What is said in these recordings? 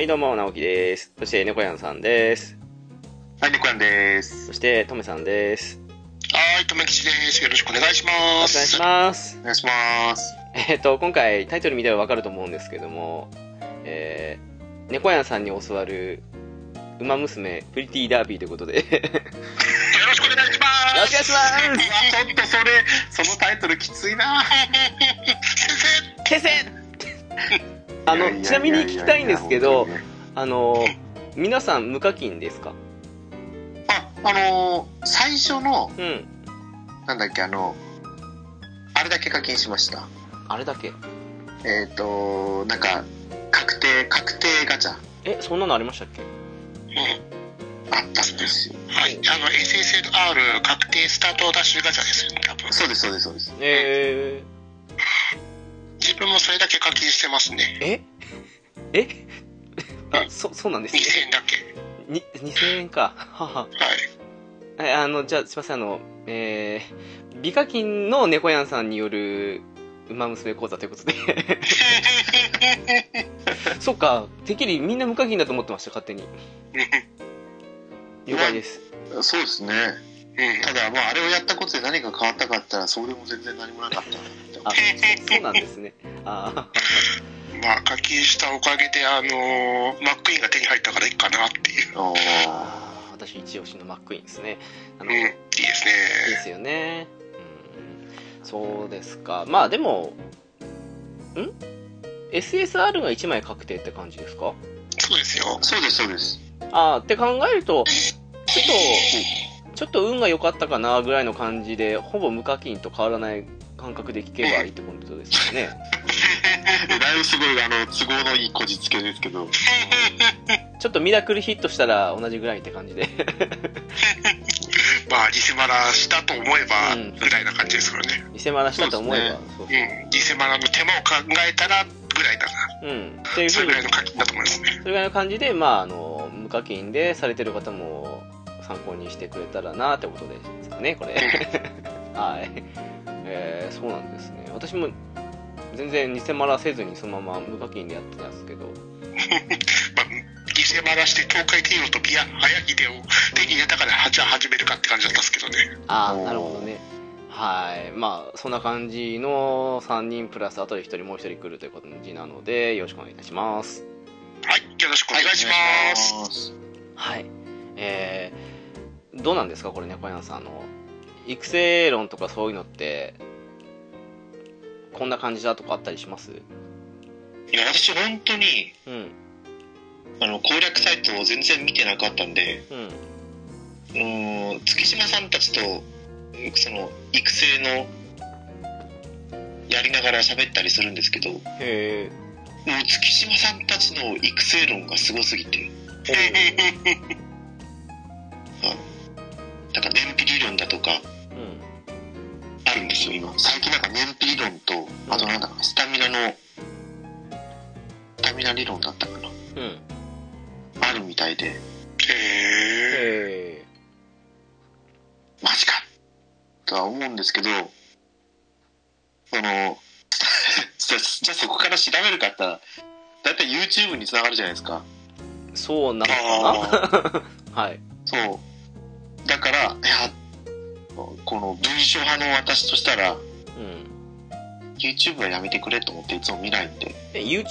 はい、どうも、直樹です。そして、猫やんさんです。はい、猫やんです。そして、とめさんです。はい、とめきちです。よろしくお願いしまお願いす。します。お願いします。えっ、と、今回、タイトル見たらわかると思うんですけども、えー、猫やんさんに教わる、ウマ娘、プリティダービーということで、よろしくよろしくお願いします。お願いしますちょっとそれ、そのタイトルきついな先消せあの、ちなみに聞きたいんですけど、あの、皆さん無課金ですか？あ、あのー最初の、うん。なんだっけ、あの、あれだけ課金しました。あれだけ？えっ、と、なんか、確定、確定ガチャ。え、そんなのありましたっけ？生。あったんですよ。はい、あの、SSR 確定スタートダッシュガチャですよね、多分。そうです、そうです、そうです。え自分もそれだけ課金してますね。ー、え？えあ、そ、そうなんですね。2000円だけ。に、2000円か。はは。はい。え、あの、じゃあ、すいません、あの、えー、美課金の猫やんさんによる、馬娘講座ということで。そっか、てっきりみんな無課金だと思ってました、勝手に。了解です。そうですね。うん。ただ、まあ、あれをやったことで何が変わったかったら、それも全然何もなかったなって思あ、そそうなんですね。あまあ、課金したおかげで、あのーマックイーンが手に入ったからいいかなっていう。あー、私一押しのマックイーンですね。あの、うん、いいいですね。いですよね。うん。そうですか。まあでも、ん ?SSR が1枚確定って感じですか？そうですよ。そうです、そうです。あーって考えると、ちょっと、ちょっと運が良かったかなぐらいの感じで、ほぼ無課金と変わらない感覚で聞けばいいってことですよね。だいぶすごい、あの、都合のいいこじつけですけど。ちょっとミラクルヒットしたら同じぐらいって感じで。まあ、リセマラしたと思えばうん、ぐらいな感じですからね。見せ回したと思えば、そううん。リセマラの手間を考えたら、ぐらいだな。うん。っていうふうにそれぐらいの課金だと思いますね。それぐらいの感じで、まあ、あの、無課金でされてる方も参考にしてくれたらなってことですかね、これ。はい。えー、そうなんですね。私も全然偽マラせずにそのまま無課金でやってたんですけど、まあ、リセマラして東海帝王とビア、早秀を手に入れたから、はじゃあ始めるかって感じだったんですけどね。ああ、なるほどね。はい。まあ、そんな感じの3人プラスあとで1人もう1人来るという感じなので、よろしくお願いいたします。はい、よろしくお願いします。お願い。はい。えー、どうなんですかこれね、小山さん。あの、育成論とかそういうのって、こんな感じだとかあったりします？いや、私本当に、うん。あの、攻略サイトを全然見てなかったんで、うん。あのー月島さんたちと、その、育成の、やりながら喋ったりするんですけど、もう。月島さんたちの育成論がすごすぎて、なんか燃費理論だとか、うん。あるんですよ、今。最近なんか燃費理論と、あとなんだスタミナの、スタミナ理論だったかな。うん。あるみたいで、へえ。へえ。マジかとは思うんですけど、その、じゃあじゃあそこから調べるかったら、だいたい YouTube につながるじゃないですか。そうなのあかな？はい。そう。だから、いや、この文章派の私としたら、うん。YouTube はやめてくれと思っていつも見ないんで。え、YouTube で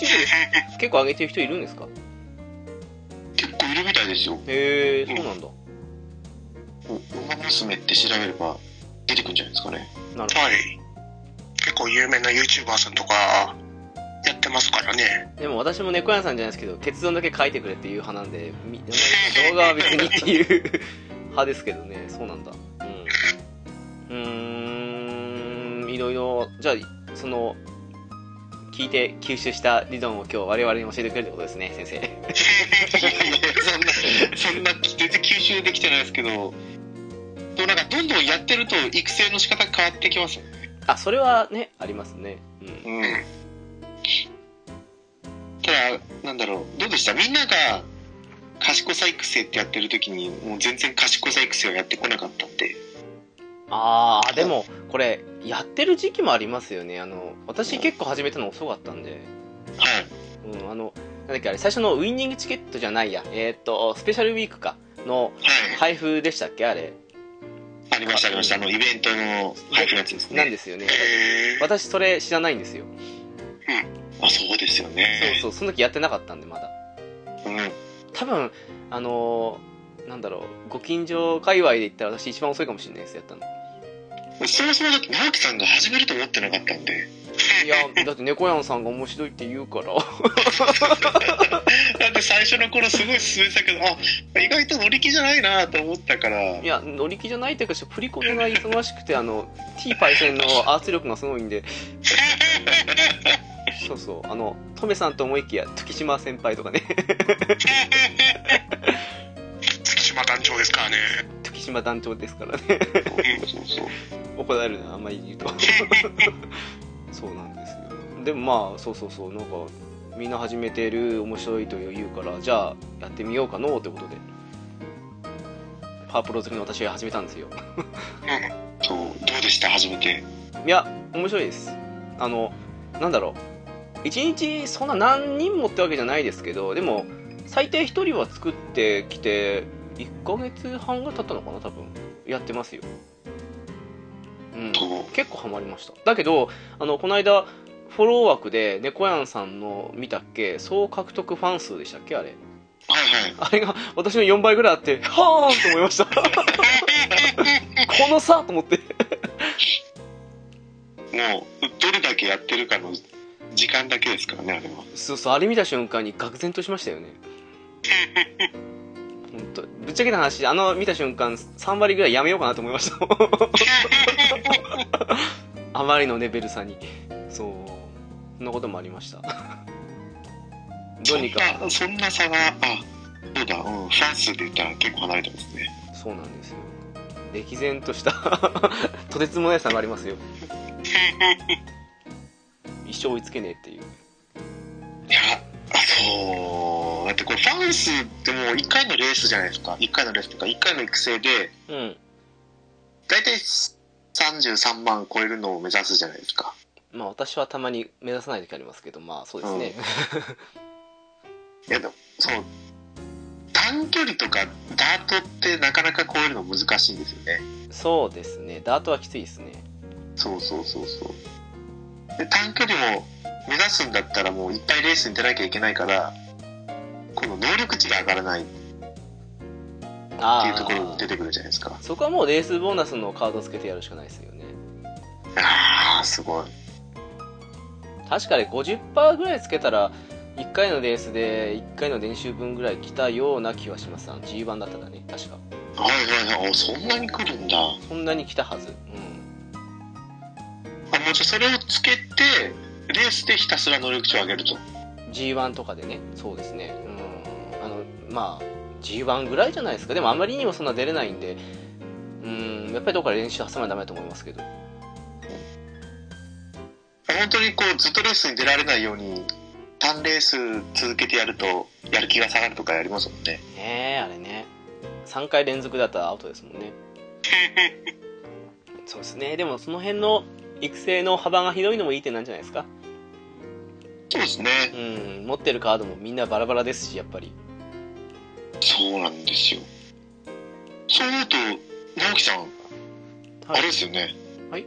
結構上げてる人いるんですか？結構いるみたいですよ。へえ、そうなんだ。ウマ娘って調べれば出てくるんじゃないですかね。なるほはい。結構有名な YouTuber さんとかやってますからね。ど。でも私も猫屋さんじゃないですけど、結論だけ書いてくれっていう派なんで、み動画は別にっていう 派ですけどね。そうなんだ。うーん、いろいろ、じゃあ、その、聞いて吸収した理論を今日我々に教えてくれるってことですね、先生。そんな、そんな、全然吸収できてないですけど、でもなんかどんどんやってると育成の仕方変わってきますよね。あ、それはね、ありますね。うん。うん。ただ、なんだろう、どうでした？みんなが賢さ育成ってやってる時に、もう全然賢さ育成をやってこなかったんで。あー、でも、これ、やってる時期もありますよね。あの、私結構始めたの遅かったんで。はい。うん、あの、なんだっけ、あれ、最初のウィニングチケットじゃないや。えーっと、スペシャルウィークか。のはい。配布でしたっけあれ。ありました、ありました。あの、イベントの配布のやつですね。なんですよね。私、それ知らないんですよ。あ、そうですよそうね。そう、その時やってなかったんで、まだ。うん。多分、あのーなんだろう、ご近所界隈で言ったら私一番遅いかもしれないです、やったの。そもそもだって直樹さんが始めると思ってなかったんで。いや、だって猫やんさんが面白いって言うから。だって最初の頃すごい進めてたけど、あ、意外と乗り気じゃないなと思ったから。いや、乗り気じゃないというか、プリコネが忙しくて、あの、T パイセンの圧力がすごいんで、そうそう、あの、トメさんと思いきや、時島先輩とかね、月島団長ですからね。時島団長ですからね、そうそう。怒られるな、あんまり言うと。そうなんですよ。でもまあ、そうそうそう、なんか、みんな始めてる、面白いと言うから、じゃあ、やってみようかのってことで、パワープロ好きの私が始めたんですよ。そう、どうでした？初めて。いや、面白いです。あの、なんだろう。一日そんな何人もってわけじゃないですけど、でも、最低一人は作ってきて、1ヶ月半が経ったのかな、多分。やってますよ。うん。結構ハマりました。だけど、あの、この間、フォロー枠で、猫やんさんの見たっけ、総獲得ファン数でしたっけ、あれ。はいはい。あれが私の4倍ぐらいあって、はーんと思いました。この差と思って。もう、どれだけやってるかの時間だけですからね、あれは。そうそう、あれ見た瞬間に愕然としましたよね。本当ぶっちゃけた話、あの見た瞬間、3割ぐらいやめようかなと思いました。あまりのレベル差に。そう、そんなこともありました。どうにか、そんな、そんな差が、あ、そうだ、うん、ファン数で言ったら結構離れてますね。そうなんですよ。歴然とした、とてつもない差がありますよ。一生追いつけねえっていう。いや、だってこれファン数ってもう1回のレースじゃないですか。1回のレースとか、1回の育成で、うん。だいたい33万超えるのを目指すじゃないですか。まあ私はたまに目指さない時ありますけど、まあそうですね。いや、でも、その、短距離とかダートってなかなか超えるの難しいんですよね。そうですね。ダートはきついですね。そうそうそうそう。で、短距離も目指すんだったらもういっぱいレースに出なきゃいけないから、この能力値が上がらないってあいうところあに出てくるじゃないですか。そこはもうレースボーナスのカードつけてやるしかないですよね。ああ、すごい。確かに50%ぐらいつけたら、1回のレースで1回の練習分ぐらい来たような気はします。あの G1 だったらね、確か。はいはいはい。おそんなに来るんだ。あ、そんなに来たはず。うん。もうそれをつけて、レースでひたすら能力値を上げると。G1 とかでね、そうですね。うん。あの、まあ、G1 ぐらいじゃないですか。でもあまりにもそんな出れないんで、うん、やっぱりどこかで練習挟まなダメだと思いますけど。本当にこうずっとレースに出られないように、単レース続けてやると、やる気が下がるとかやりますもんね。ねえ、あれね。3回連続だったらアウトですもんね。そうですね。でもその辺の育成の幅が広いのもいい点なんじゃないですか？そうですね。うん、持ってるカードもみんなバラバラですし、やっぱり。そうなんですよ。そう思うと、直樹さん、あれですよね。はい。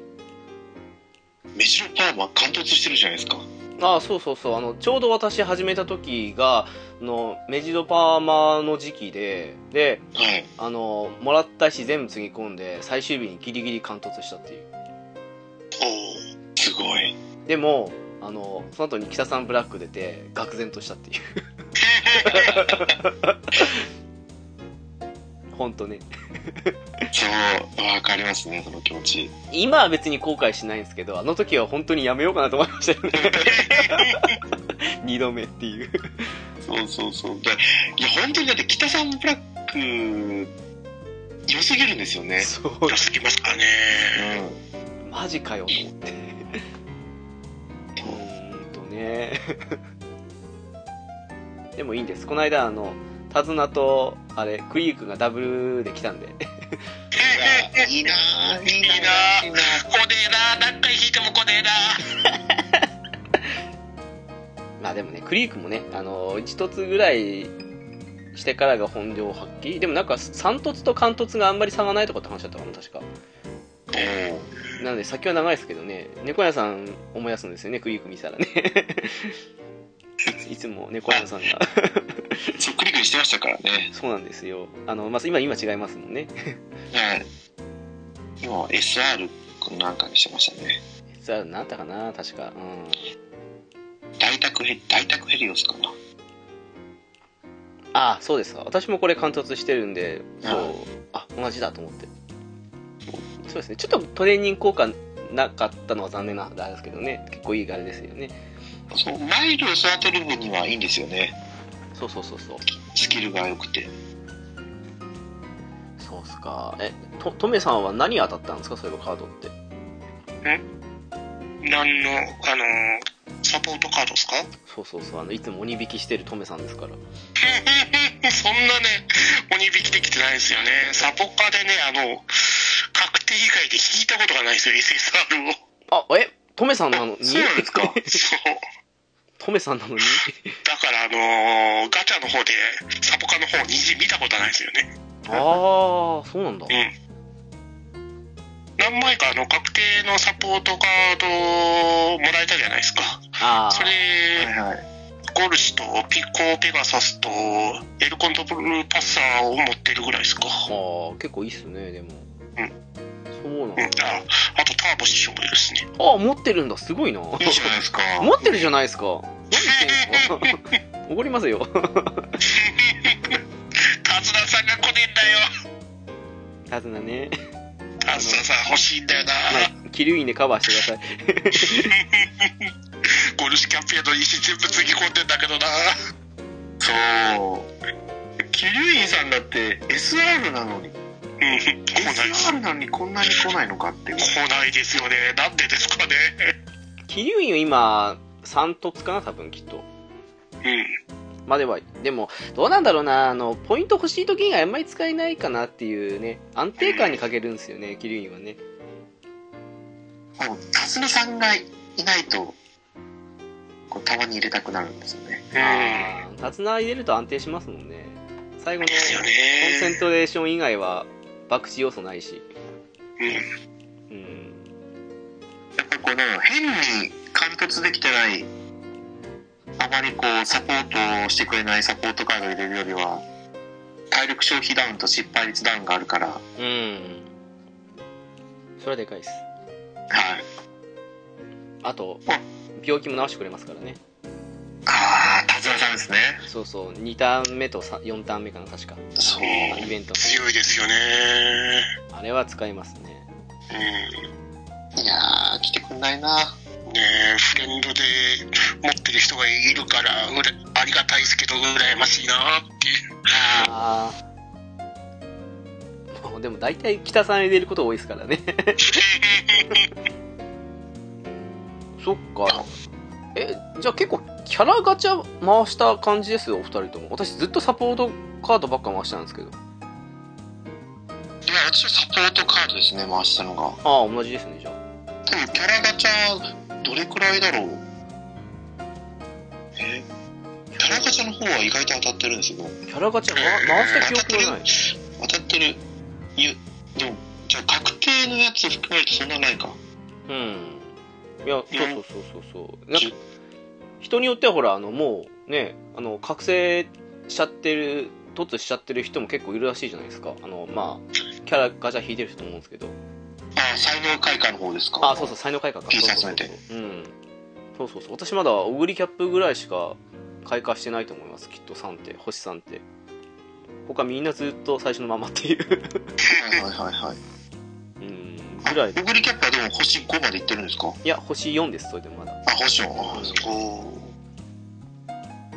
メジロパーマ貫突してるじゃないですか。ああそうそうそうあのちょうど私始めた時があのメジロパーマの時期でではい。あのもらった石全部つぎ込んで最終日にギリギリ貫突したっていうおすごい。でもあのその後に北さんブラック出て愕然としたっていう 本当ねそう、わかりますね、その気持ち。今は別に後悔しないんですけどあの時は本当にやめようかなと思いましたよね二度目っていうそうそうそう。でいや、本当にだって北さんブラック、良すぎるんですよね。良すぎますかね。うマジかよと思って。うーんとね。でもいいんです。この間あの手綱とあれクイークがダブルで来たんで。ん。いいなぁ、いいなぁ、いいなぁ。こねえな、何回弾いてもこねえな。まあでもねクリークもねあの一つぐらいしてからが本領発揮。でもなんか三突と関突があんまり差がないとかって話だったかな確か。おなので先は長いですけどね猫屋さん思い出すんですよねクリーク見たらね。いつも猫屋さんが。そっくりくりしてましたからね。そうなんですよ。あの、まあ、今今違いますもんね。はい。今は SR なんかにしてましたね。実は何だったかな確か。うん。大宅ヘ大宅ヘリオスかな。ああそうですか。私もこれ貫突してるんでそう。はいあ同じだと思ってそうですね。ちょっとトレーニング効果なかったのは残念なあれですけどね。結構いいあれですよね。そう、マイルを育てる分にはいいんですよね。そうそうそうそう。スキルが良くて。そうっすか。えとトメさんは何当たったんですか？そういえばカードって。何の、あの、サポートカードですか？そうそうそう。あのいつも鬼引きしてるトメさんですから。そんなね、鬼引きできてないですよね。サポカでね、あの、確定以外で引いたことがないですよ、SSR を。あえ？トメさんなのに？そうなんですか？そう。トメさんなのに？だから、あのガチャの方で、サポカの方、虹見たことないですよね。ああそうなんだうん。何枚か、あの、確定のサポートカードをもらえたじゃないですか。あそれ、はいはい。ゴルシュとピコペガサスとエルコントブルーパッサーを持ってるぐらいですか。ああ結構いいっすねでもうんそうなんうああとターボ師匠もいるしね。あ持ってるんだすごいないいじゃないですか。持ってるじゃないですか何言ってんすか怒りますよタズナさんが来ねえんだよ。タズナねタズナさん欲しいんだよな。まあキルインでカバーしてください ゴルシュキャンペーンの石全部つぎ込んでんだけどな。そう。キリュインさんだって SR なのに。うん、来のにこんなに来ないのかっていう。来ないですよね。なんでですかね。キリュインは今3突かな多分きっとうん。まあではでもどうなんだろうなあのポイント欲しい時以外あんまり使えないかなっていうね安定感に欠けるんですよねキリュインはねもう、辰巳さんがいないと、こう、たまに入れたくなるんですよね。ああタツナ入れると安定しますもんね最後のコンセンね。トレーション以外は博打要素ないし。うん。うん。やっぱりこの、変に貫突できてない、あまりこう、サポートをしてくれないサポートカードを入れるよりは、体力消費ダウンと失敗率ダウンがあるから、はうん。それはでかいです。い。あとあ。病気も治してくれますからね。あさんですね。そうそう2ターン目と4ターン目かな確かそう。イベント強いですよね。あれは使いますねうん。いやー、来てくんないな。ねえ、フレンドで持ってる人がいるから、ありがたいですけど、羨ましいなっていう。ああ でも大体北さん入れること多いですからね そっかえじゃあ結構キャラガチャ回した感じですよお二人とも私ずっとサポートカードばっか回してたんですけどいや、私はサポートカードですね、回したのが。ああ同じですねじゃあ多分キャラガチャ、どれくらいだろう？え？キャラガチチャの方は意外と当たってるんですよ。キャラガチャ、ま、回した記憶がない。当たってる。いや、でも、じゃあ確定のやつ含めるとそんなないか。うん。いや、そうそうそうそうそう。なんか人によってはほら、あの、もうね、あの、覚醒しちゃってる、突しちゃってる人も結構いるらしいじゃないですか。あの、まあ、キャラガチャ引いてる人と思うんですけど。あ、才能開花の方ですか？あ、そうそう、才能開花か。そうそうそううん。そうそうそう。私まだ、オグリキャップぐらいしか開花してないと思います。きっと3って、星3って。他みんなずっと最初のままっていう。はいはいはいはい。ぐらい。オグリキャップはでも星5までいってるんですか？いや、星4です、それでもまだ。あ、星4。あ、そう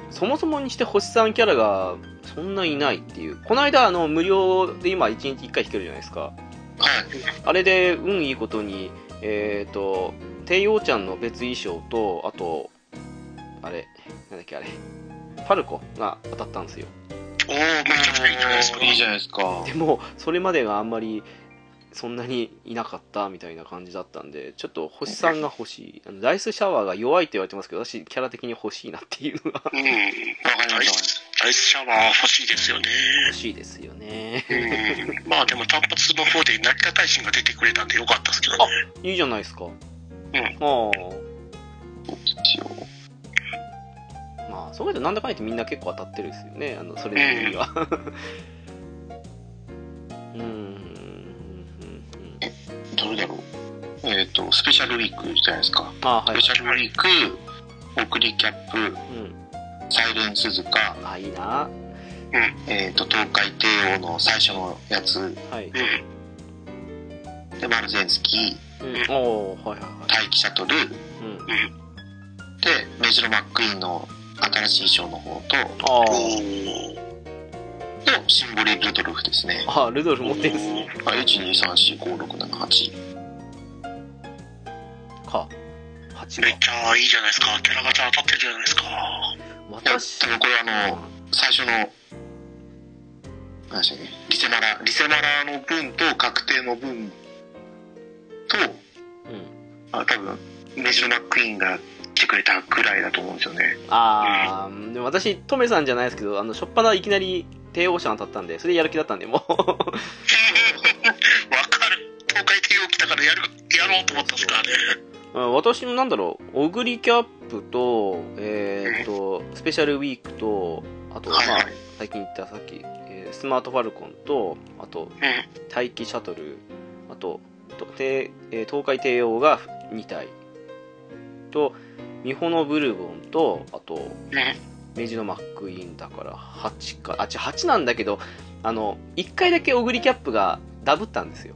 おそもそもにして星3キャラがそんないないっていう。この間、あの、無料で今1日1回引けるじゃないですか。はい。あれで、運いいことに、えっ、と、帝王ちゃんの別衣装と、あと、あれ、なんだっけあれ、ファルコが当たったんですよ。おー、めちゃくちゃ。いいじゃないですか。でも、それまでがあんまり、そんなにいなかったみたいな感じだったんで、ちょっと星3が欲しい。あのダイスシャワーが弱いって言われてますけど、私、キャラ的に欲しいなっていうのがうん。わかりましス、ダイスシャワー欲しいですよね。欲しいですよね。うん。まあでも単発の方で成田大臣が出てくれたんでよかったですけどね。いいじゃないですか。んああ。まあ、そういうとなんだかんだ言ってみんな結構当たってるですよね。あの、それなりには。うーん。うんうんどれだろう。えっ、と、スペシャルウィークじゃないですか。あはいスペ。シャルウィーク、送りキャップ、うん。サイレン鈴鹿、あ、いいな。えっ、と、東海帝王の最初のやつ、はい。うん。で、マルゼンスキー、うん。おー、はいはいは待機シャトル、い。うん。で、メジロマックイーンの新しい衣装の方と、あおー。ー。と、シンボリルドルフですね。あ、ルドルフ持ってるんですね。あ、1,2,3,4,5,6,7,8。か。8めっか。ちゃいいじゃないですか。キャラガチャ当たってるじゃないですか。私多、分これあの、最初の、何でしたっけ、リセマラ、リセマラの分と確定の分と、うん。あ、多分、メジロマックイーンが来てくれたくらいだと思うんですよね。あー、でも私、トメさんじゃないですけど、あの、しょっぱないきなり帝王者当たったんで、それでやる気だったんで、もう。わかる。東海帝王来たからやる、やろうと思ったんですからね。うん私もなんだろう、オグリキャップと、えっ、と、スペシャルウィークと、あと、まあ最近言ったさっき、えースマートファルコンと、あと、うん。待機シャトル、あと、とてえー東海帝王が2体、と、ミホノブルボンと、あと、うん。メジのマックイーンだから8か、あ、違う、8なんだけど、あの、1回だけオグリキャップがダブったんですよ。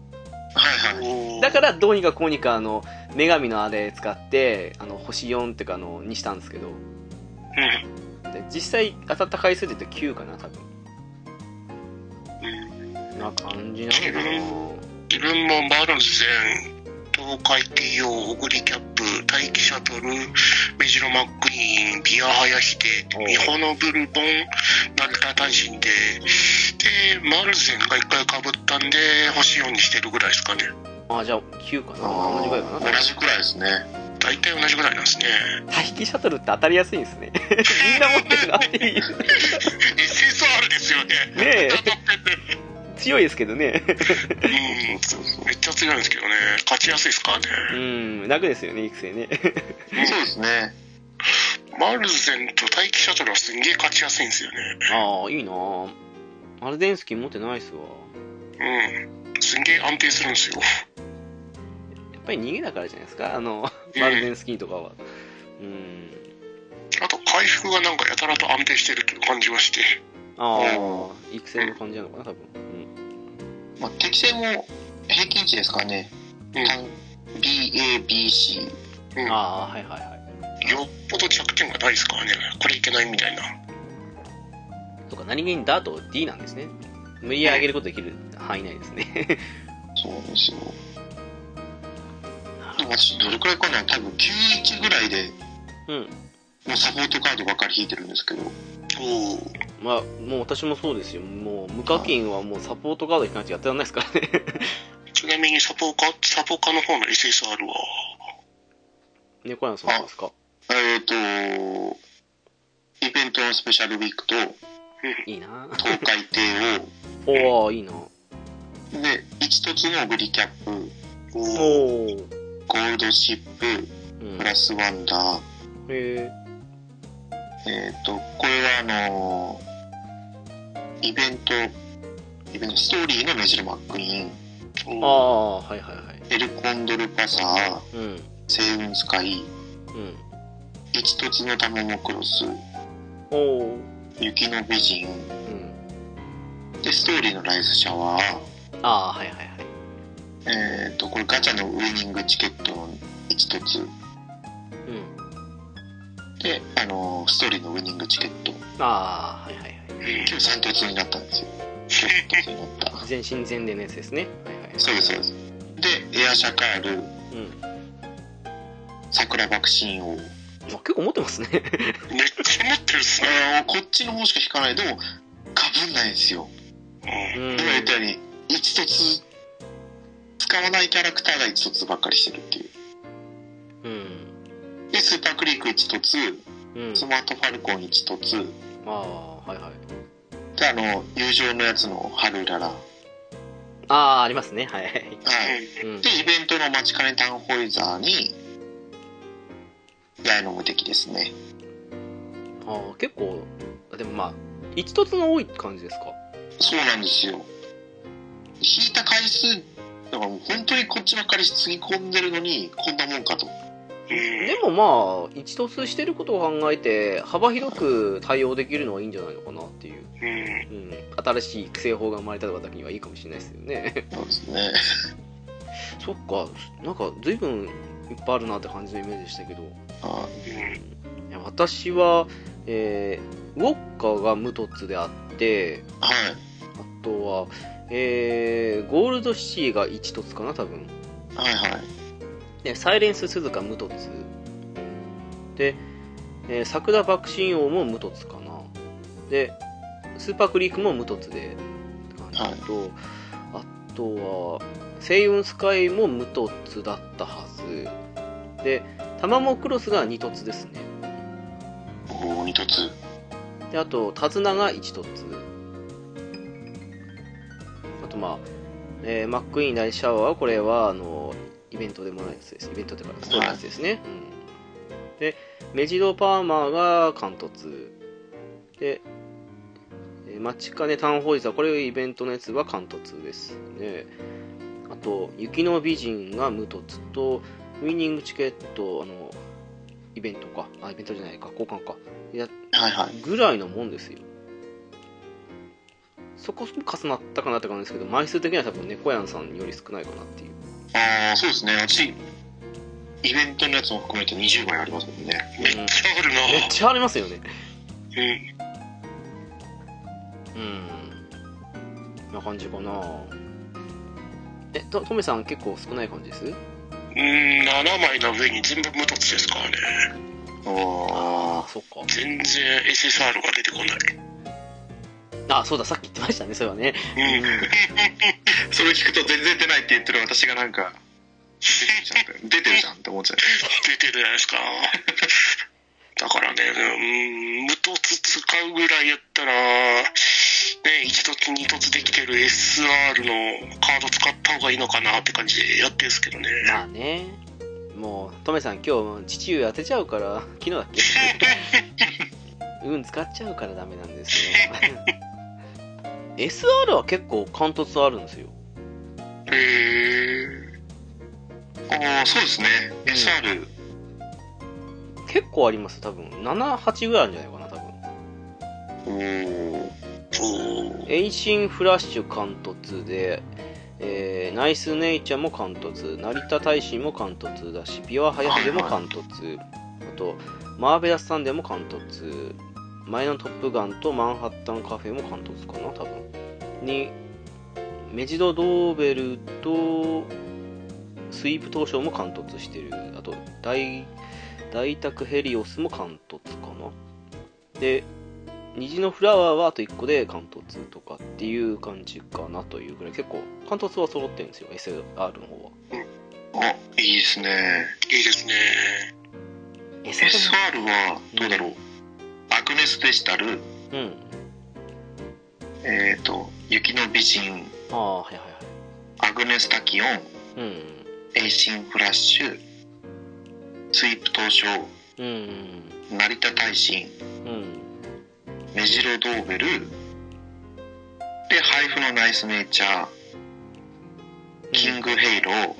はいはい。おーだから、どうにかこうにか、あの、女神のあれ使って、あの、星4っていうか、あの、にしたんですけど、うん。で実際当たった回数で言うと9かな、多分。うんな感じなの自分もマルゼン、東海帝王、オグリキャップ、待機シャトル、メジロマックイーン、ビアハヤヒデ、おうミホノブルボン、ナルタ大臣で、で、マルゼンが一回被ったんで、星4にしてるぐらいですかね。あ、じゃあ9かな。あ同じぐらいかな。同じくらいですね。大体同じぐらいなんですね。待機シャトルって当たりやすいんですね。みんな持ってるなっていう。SSR ですよね。ねえ強いですけどね。うん、めっちゃ強いんですけどね。勝ちやすいですからね。うん、楽ですよね、育成ね。そうですね。マルゼンと待機シャトルはすんげえ勝ちやすいんですよね。ああ、いいなぁアルデンスキー持ってないっすわ。うん。すんげえ安定するんですよ。やっぱり逃げだからじゃないですか、あの、うんマルデンスキーとかは。うん。あと回復がなんかやたらと安定してるっていう感じはして。ああお、育成の感じなのかな、多分。まあ、適正も平均値ですからね。うん単 BA、BC。うん。ああ、はいはいはい。よっぽど弱点がないですからね。これいけないみたいな。とか、何気にダート D なんですね。無理やり上げることできる範囲内ですね。そうですよ。でも私、どれくらいかな多分91ぐらいで、うん。もうサポートカードばっかり引いてるんですけど。おお。まあ、もう私もそうですよ。もう、無課金はもうサポートカード引かないとやってらんないですからね。ちなみにサポカ、サポカの方の SSR は、猫屋さんですか？えっ、と、イベントトのスペシャルウィークと、いいな。東海帝おおいいな。王、で、一つのグリキャップ、おおゴールドシップ、うん。プラスワンダー、へえっ、と、これはあのーイベント、イベント、ストーリーのメジルマックイーン、えああはいはいはい。エルコンドルパサー、うん。星雲スカイ、うん。一つのタモモクロス、おお雪の美人、うん。で、ストーリーのライスシャワー、ああはいはいはい。えっ、と、これガチャのウィニングチケットの一つ、うんで、あのーストーリーのウィニングチケット、ああはいはいはい今日三突になったんですよ。三突になった。全身全霊のやつですねはいはいそうです、そうです。で、エアシャカール、うん桜爆心王。あ結構持ってますね めっちゃ持ってるっすね。こっちの方しか引かない。でも、かぶんないんですよ。今言ったように、一突、使わないキャラクターが一突ばっかりしてるっていう。うんで、スーパークリーク一突、うんスマートファルコン一突、ああはいはいで、あの、友情のやつの春ララ。はああありますねはいはいい。うんで、イベントの待ちかねタウンホイザーに、八重の無敵ですね。ああ結構でもまあ一突の多い感じですか？そうなんですよ。引いた回数、だからもう本当にこっちばっかりつぎ込んでるのに、こんなもんかと。うんでもまあ一突してることを考えて幅広く対応できるのはいいんじゃないのかなっていう、うん。うん、新しい育成法が生まれたとかだけにはいいかもしれないですよね。そうですね。そっか。なんか随分いっぱいあるなって感じのイメージでしたけど。あい。や私は、えーウォッカが無凸であってはい。あとは、えーゴールドシティが1凸かな多分。はいはい。でサイレンス鈴鹿無凸。で、えー桜爆心王も無凸かな。でスーパークリークも無凸で。感じと、あとは星雲スカイも無凸だったはず。でタマモクロスが2凸ですね。おー、二突。であと手綱が1凸。あとまあ、えーマックイーンライシャワーはこれはあのイベントでもないやつです。イベントというかストーリーのやつですね、うん、でメジドパーマーが関凸でえーマチカネタウンホイザー。これイベントのやつは関凸ですね。あと雪の美人が無凸とウィニングチケットあのイベントか。あイベントじゃないか。交換か。やはいはい。ぐらいのもんですよ。そこそこ重なったかなって感じですけど枚数的には多分猫やんさんより少ないかなっていうああ、そうですね。私、イベントのやつも含めて20枚ありますもんね。めっちゃあるな。めっちゃありますよね。うん。うん。な感じかな。えとトメさん結構少ない感じです？うん7枚の上に全部無凸ですからね。おあそっか。全然 SSR が出てこない。あそうださっき言ってましたねそれはね。うん。うんそれ聞くと全然出ないって言ってる私がなんか、出てるじゃんって思っちゃう。出てるじゃないですか。だからねうん無凸使うぐらいやったらね1凸2凸できてる SR のカード使った方がいいのかなって感じでやってるんですけどね。まあね。もうトメさん今日父上当てちゃうから昨日だっけ？運 使っちゃうからダメなんですよ SR は結構貫突あるんですよ。へえああ、そうですね。SR、結構あります多分。78ぐらいあるんじゃないかな多分。おー。おーエイシンフラッシュ貫突で、えーナイスネイチャーも貫突。成田大使も貫突だしビワハヤシでも貫突、あとマーベラスサンデーも貫突前のトップガンとマンハッタンカフェも貫突かな多分。にメジド・ドーベルとスイープ東証も貫突してる。あと大大宅ヘリオスも貫突かな。で虹のフラワーはあと1個で貫突とかっていう感じかなというぐらい。結構貫突は揃ってるんですよ SR の方は。あ、いいですね。いいですね。SR は、どうだろう？アグネス・デジタル、うん。えっ、と、ユキノビジン、ああ、はいはいはい。アグネス・タキオン、うん。エイシン・フラッシュ、スイープ東証、うん。ナリタタイシン、うん。メジロ・ドーベル、で、ハイフのナイスネイチャー、キング・ヘイローうん。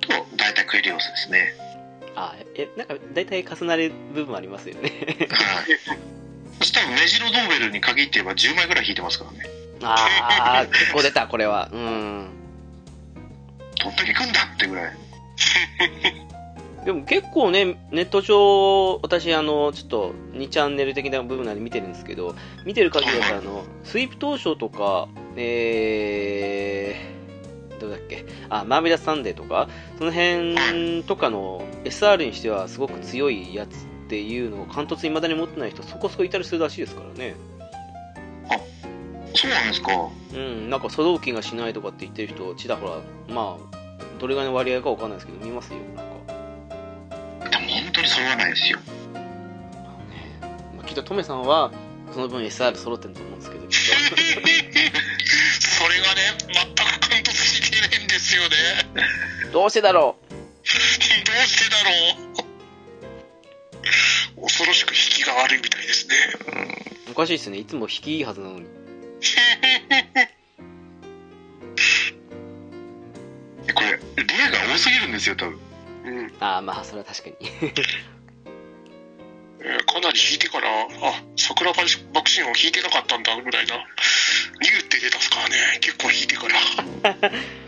と、大体クエリオスですね。あ、え、なんか、大体重なる部分ありますよね。はい。そしたらメジロ・ドーベルに限って言えば10枚ぐらい引いてますからね。ああ、結構出た、これは。うん。どんだけ来んだってぐらい。でも結構ね、ネット上、私、あの、ちょっと2チャンネル的な部分なんで見てるんですけど、見てる限りだと、あの、スイープ当初とか、えー、どうだっけ、あ、マーベラスサンデーとか、その辺とかの SR にしてはすごく強いやつっていうのを貫突未だに持ってない人そこそこいたりするらしいですからね。そうなんですか。うん、なんか粗動筋がしないとかって言ってる人、ちらほら、まあ、どれぐらいの割合かわかんないですけど、見ますよ、なんか。でも本当に揃わないですよ。まあ、きっとトメさんはその分 SR 揃ってると思うんですけどきっ それがね、全く貫突してないんですよね。とどうしてだろどうしてだろう？恐ろしく引きが悪いみたいですね。うおかしいですねいつも引きいいはずなのに えこれ、レアが多すぎるんですよ、多分。うん。ああまあそれは確かに なり引いてから、あ、桜バクシンを引いてなかったんだぐらいな。ニューって出たっすからね。結構引いてから。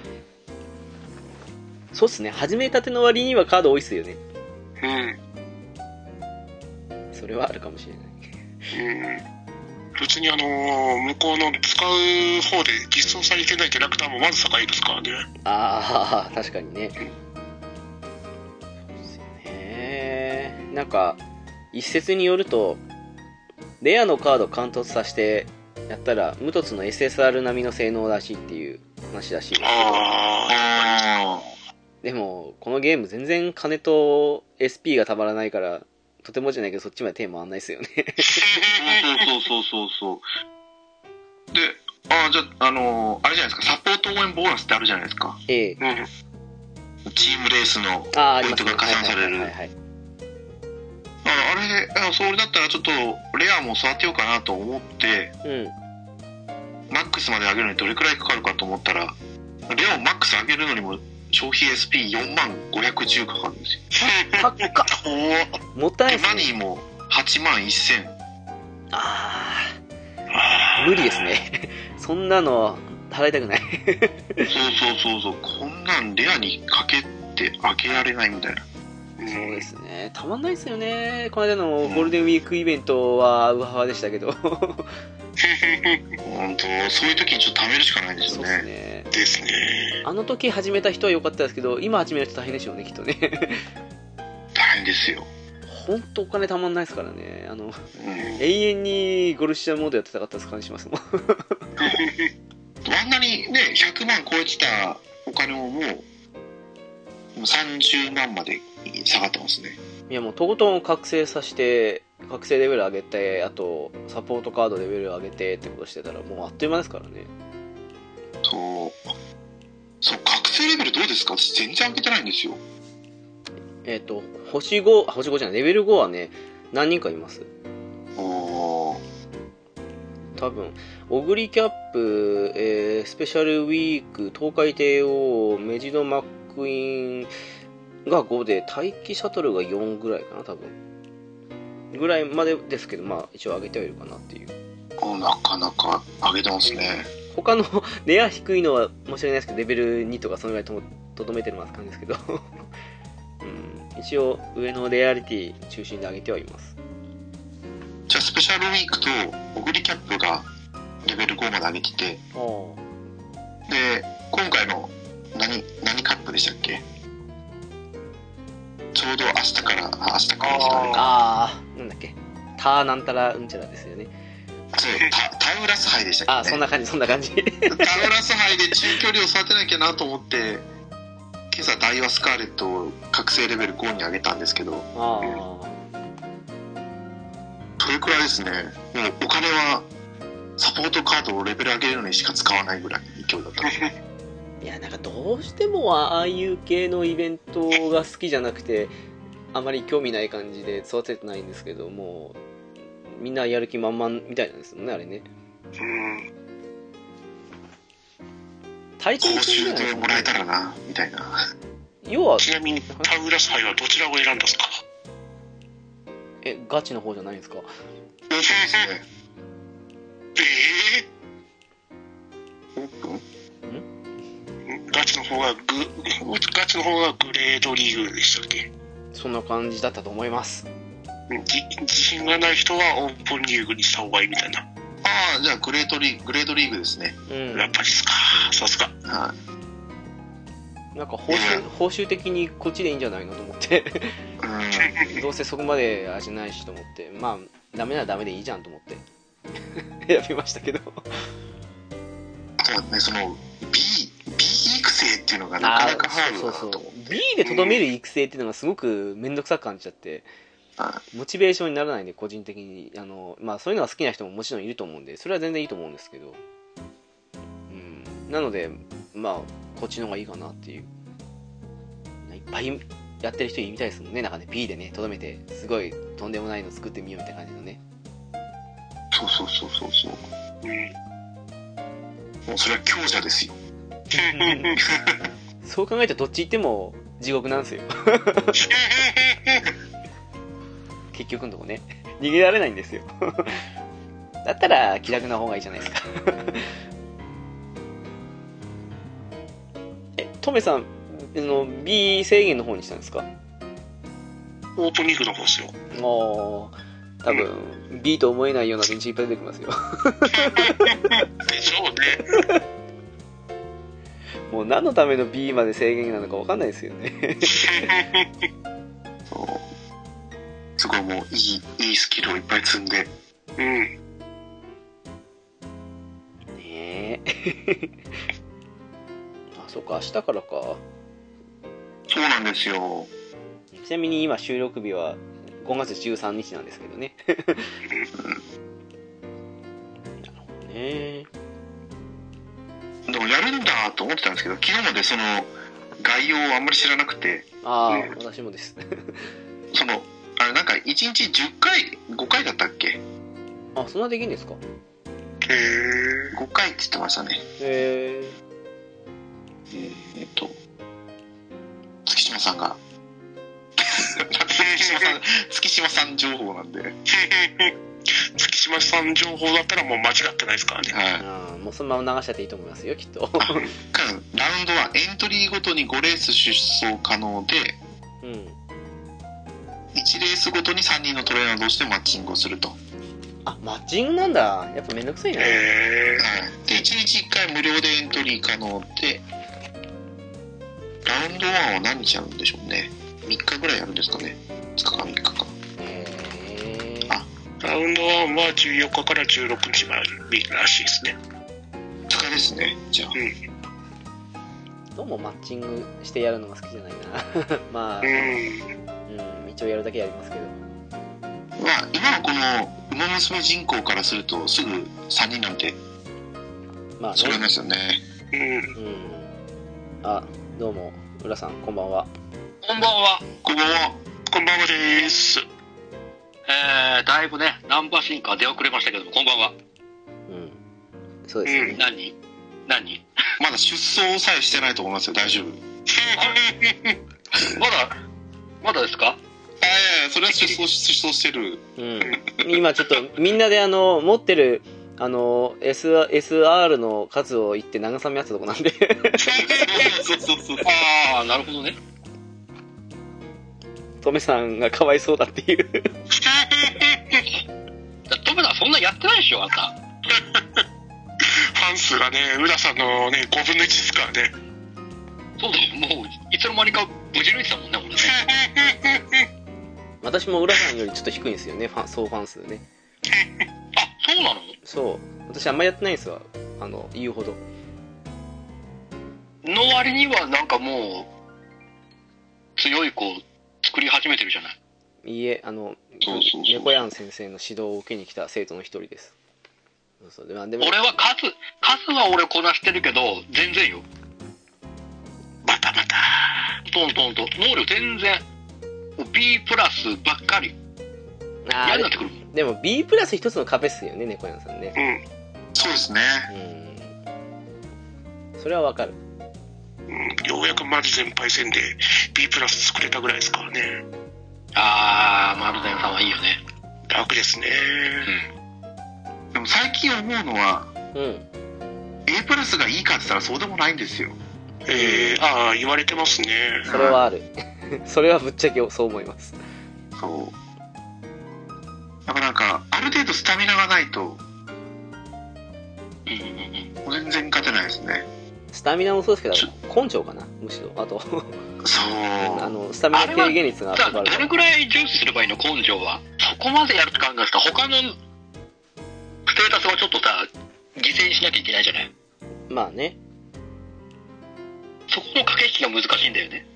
そうっすね始めたての割にはカード多いっすよねうん。それはあるかもしれないうん。別にあのー向こうの使う方で実装されてないキャラクターもまず高いですからね。ああ確かにねそうですよねなんか一説によるとレアのカード貫突させてやったら無凸の SSR 並みの性能らしいっていう話らしいででも、このゲーム全然金と SP がたまらないから、とてもじゃないけどそっちまで手回んないですよね。そうそうそうそうそう。で、ああ、じゃあ、あのーあれじゃないですか、サポート応援ボーナスってあるじゃないですか。ええ。うん。チームレースの。ポイントが加算される。はいはいはいはい。ああれ、あそれだったらちょっと、レアも育てようかなと思って、うん。マックスまで上げるのにどれくらいかかるかと思ったら、レアをマックス上げるのにも消費 SP4 万510かかるんですよ。高っもったいないね。マニーも8万1000。ああ、無理ですね。そんなの払いたくない。そうそうそうそう、こんなんレアにかけて上げられないみたいな。そうですね。たまんないですよね。この間のゴールデンウィークイベントはウハハでしたけど。本当そういう時にちょっと貯めるしかないんですそうよね。ですね。ですね。あの時始めた人は良かったですけど、今始める人大変でしょうね、きっとね。大変ですよ。ほんとお金たまんないですからね。あの、うん。永遠にゴルシアモードやってたかったです感じしますもん。あんなにね、100万超えてたお金をもう、もう30万まで下がってますね。いやもうとことん覚醒させて、覚醒レベル上げて、あと、サポートカードレベル上げてってことしてたら、もうあっという間ですからね。そう。そう、覚醒レベルどうですか？私全然上げてないんですよ。えっ、と、星5、あ星5じゃない、レベル5はね、何人かいます。おー。多分、オグリキャップ、えースペシャルウィーク、東海帝王、メジドマックイーンが5で、待機シャトルが4ぐらいかな、多分。ぐらいまでですけど、まあ、一応上げてはいるかなっていう。おなかなか上げてますね。他の レア低いのは申し訳ないですけど、レベル2とかそのぐらいともとどめてるます感じですけど、うん、一応上のレアリティ中心で上げてはいます。じゃあスペシャルウィークとオグリキャップがレベル5まで上げてて。で、今回の何、何カップでしたっけちょうど明日から、あ明日からですかね。ああ、なんだっけ。ターなんたらうんちゃらですよね。そう、タタウラス杯でしたっけ、ね、ああ、そんな感じ、そんな感じ。タウラス杯で中距離を育てなきゃなと思って、今朝ダイワスカーレットを覚醒レベル5に上げたんですけど、ああ。それくらいですね。もうお金は、サポートカードをレベル上げるのにしか使わないぐらいの勢いだった。いやなんかどうしてもああいう系のイベントが好きじゃなくてあまり興味ない感じで育ててないんですけどもみんなやる気満々みたいなんですもんねあれねうん。体験報戦じゃもらえたからな、みたいな。要はちなみに、タウラス杯はどちらを選んだんですかえガチの方じゃないんですか？そうですね。えオ方がグ、ガチの方がグレードリーグでしたっけ？そんな感じだったと思います自信がない人はオープンリーグにした方がいいみたいな。ああ、じゃあグレートリーグ、グレードリーグですね。うんやっぱりですか。さすが。はい。なんか報酬報酬的にこっちでいいんじゃないのと思ってうん。どうせそこまであれじゃないしと思ってまあダメならダメでいいじゃんと思って 選びましたけどあとはね、その、成っていうのがなかなかハードそうそう。B でとどめる育成っていうのがすごく面倒くさく感じちゃってはモチベーションにならないんで個人的にあの、まあ、そういうのが好きな人ももちろんいると思うんでそれは全然いいと思うんですけど、うん、なのでまあこっちの方がいいかなっていういっぱいやってる人いるみたいですもんねなんかね B でねとどめてすごいとんでもないの作ってみようみたいな感じのねそうそうそうそうそう。うん。もうそれは強者ですよ。そう考えたらどっち行っても地獄なんですよ。結局のとこね。逃げられないんですよ。だったら気楽な方がいいじゃないですか。えトメさんあの B 制限の方にしたんですか？オープンリーグの方ですよ。もう多分 B と思えないような電池いっぱい出てきますよ。でしょうね。もう何のための B まで制限なのか分かんないですよね そうすごいもういい、いいスキルをいっぱい積んで。うん。ねえ あそっか明日からかそうなんですよ。ちなみに今収録日は5月13日なんですけどね。なるほどね。でもやるんだと思ってたんですけど、昨日までその、概要をあんまり知らなくて、ああ、うん私もです。その、あれなんか1日10回、5回だったっけ？あ、そんなできんですか？へ ?5 回って言ってましたね。へえ。えーっと、月島さんが。月島さん、月島さん情報なんで。月島さん情報だったらもう間違ってないですからね。あーもうそのまま流しちゃっていいと思いますよ、きっと。あラウンドはエントリーごとに5レース出走可能で、うん。1レースごとに3人のトレーナー同士でマッチングをすると。あ、マッチングなんだ。やっぱめんどくさいね。へえ。はい。で、1日1回無料でエントリー可能で、ラウンド1は何日やるんでしょうね。3日ぐらいやるんですかね。2日か3日か。ラウンド1は14日から16日までらしいですね。2日ですね。じゃあ。どうもマッチングしてやるのが好きじゃないな。まあ、うん。うん、一応やるだけやりますけど。まあ、今のこの、馬娘人口からすると、すぐ3人なんてまあね。揃いますよね。うん。うん。あ、どうも、浦さん、こんばんは。こんばんは。ここは、こんばんはです。えー、だいぶね、ナンバー進化出遅れましたけども、こんばんは。うん。そうですよね。何？何？まだ出走さえしてないと思いますよ。大丈夫。まだ、まだですか？あいやいや、それは出走し、出走してる。うん。今ちょっと、みんなであの、持ってる、あの、S、SR の数を言って慰め合ってたとこなんで。そうそうそう。ああ、なるほどね。トメさんがかわいそうだっていう。だトメさんそんなやってないでしょ、あんた。ファン数がね、浦さんのね、5分の1ですからね。そうだよ、もう、いつの間にか無事抜いてたもんね、俺ね。私も浦さんよりちょっと低いんですよね、ファン、総ファン数ね。あ、そうなの？そう。私あんまやってないんですわ。あの、言うほど。の割にはなんかもう、強い子作り始めてるじゃない。いいえあの猫やん先生の指導を受けに来た生徒の一人ですそうでまあでも俺は数、数は俺こなしてるけど、全然よ。またまた。トントンと。能力全然。B プラスばっかり。あー嫌になってくる。でも B プラス一つの壁っすよね猫やんさんねうん。そうですね。うんそれはわかるうん、ようやくマル全敗戦で B プラス作れたぐらいですからね。あー、マルデンさんはいいよね。楽ですね。でも最近思うのは、うん A プラスがいいかって言ったらそうでもないんですよ。えー、ああ、言われてますね。それはある それはぶっちゃけそう思いますそう。だからなんか、ある程度スタミナがないと、うんうんうん。全然勝てないですね。スタミナもそうですけど根性かな？むしろ。あと。そう。あのスタミナ低減率が上がるどれぐらい重視すればいいの？根性は？そこまでやるって考えると、他のステータスはちょっとさ、犠牲にしなきゃいけないじゃない？まあね。そこの駆け引きが難しいんだよね。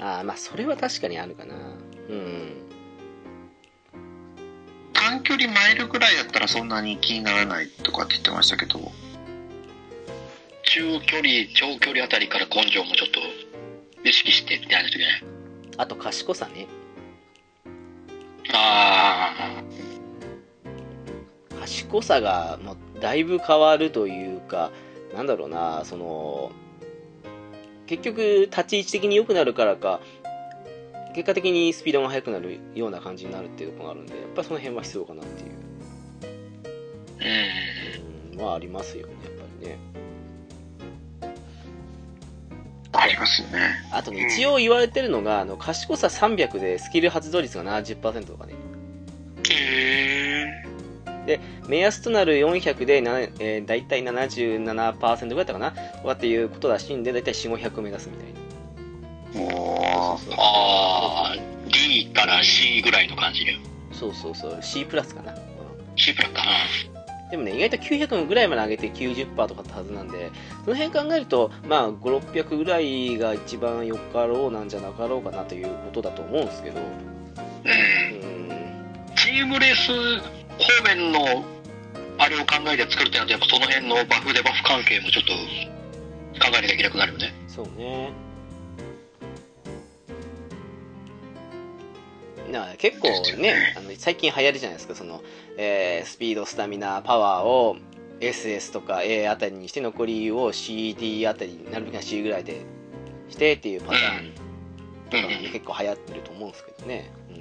ああまあそれは確かにあるかな。うん。短距離マイルぐらいだったらそんなに気にならないとかって言ってましたけど、中距離、長距離あたりから根性もちょっと意識してってやらないといけない。あと賢さねあ賢さがもうだいぶ変わるというかなんだろうなその結局立ち位置的に良くなるからか結果的にスピードが速くなるような感じになるっていうところがあるんでやっぱりその辺は必要かなっていうー、うん。うんまあありますよねやっぱりねありますよね。あとね一応言われてるのがあの賢さ300でスキル発動率が70%とかね。え目安となる400で、なえー、大体77%ぐらいだったかな。とかっていうことらしいんで大体4500目指すみたいな。おー。あー、D から C ぐらいの感じで。そうそうそう。C プラスかな、うん C プラスか。な。でもね、意外と900ぐらいまで上げて90%とかってはずなんで、その辺考えると、まあ、5、600ぐらいが一番よかろうなんじゃなかろうかなということだと思うんですけど、うん。うん、チームレース方面のあれを考えて作るってなると、やっぱその辺のバフデバフ関係もちょっと考えなきゃいけなくなるよね。そうね。な結構ね、あの最近流行るじゃないですか、その、えースピード、スタミナ、パワーを SS とか A あたりにして、残りを CD あたり、なるべくは C ぐらいでしてっていうパターンとかがね、結構流行ってると思うんですけどね。うん。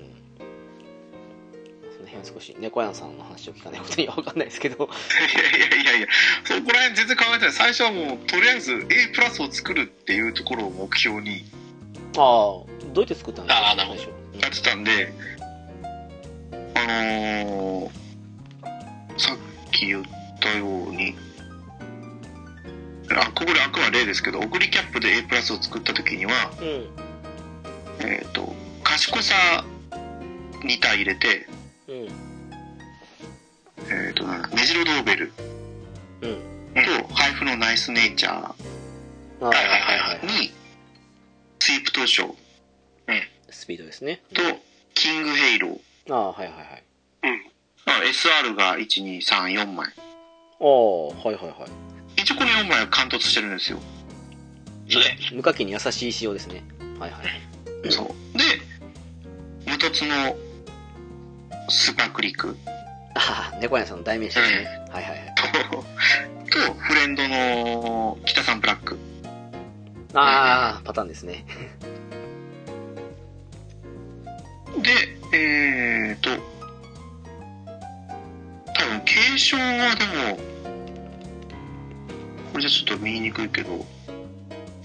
その辺は少し、猫やんさんの話を聞かないことには分かんないですけど、いやいやいやいや、そこら辺全然考えてない。最初はもう、とりあえず A プラスを作るっていうところを目標にああ、どうやって作ったんですかあーなるほどやってたんで、あのー、さっき言ったように、あ、ここであくまで例ですけど、オグリキャップで A プラスを作った時には、うん。えっ、と、賢さ2体入れて、うん。えっ、と、なんだメジロドーベルうん。と、配布のナイスネイチャーああ、はいはいはい。に、スイープトショースピードですね。と、キングヘイロー。ああ、はいはいはい。まあ SR が1、2、3、4枚。ああ、はいはいはい。一応この4枚は貫突してるんですよ。それ無課金に優しい仕様ですね。はいはい。そう。で、無凸のスーパークリックああ、猫屋さんの代名詞ですね。はいはいはい。と、とフレンドの北さんブラック。ああ、パターンですね。で、えーと、多分継承はでも、これじゃちょっと見にくいけど、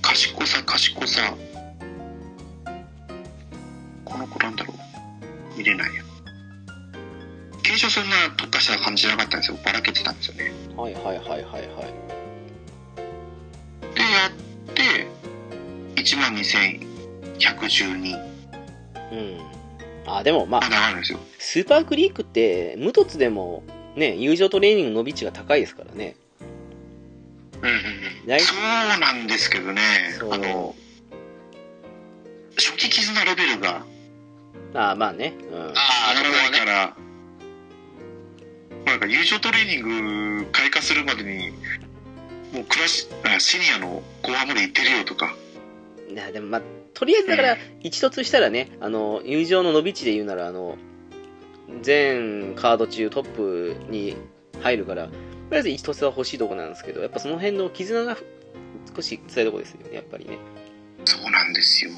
賢さ賢さ、この子なんだろう見れないや。継承そんな特化した感じじゃなかったんですよ。ばらけてたんですよね。はいはいはいはいはい。で、やって、12,112うん。あ、でもまあ、スーパークリークって、無凸でも、ね、友情トレーニング伸び値が高いですからね。うんうんうん。そうなんですけどね、あの、初期絆レベルがああ、まあね。うん。ああ、上がら。ないから、なんか友情トレーニング開花するまでに、もうクラシシニアの後半まで行ってるよとか、いや、でもまあ、とりあえずだから、一突したらね、あの、友情の伸び値で言うなら、あの、全カード中トップに入るから、とりあえず一突は欲しいとこなんですけど、やっぱその辺の絆が少し辛いとこですよね、やっぱりね。そうなんですよ。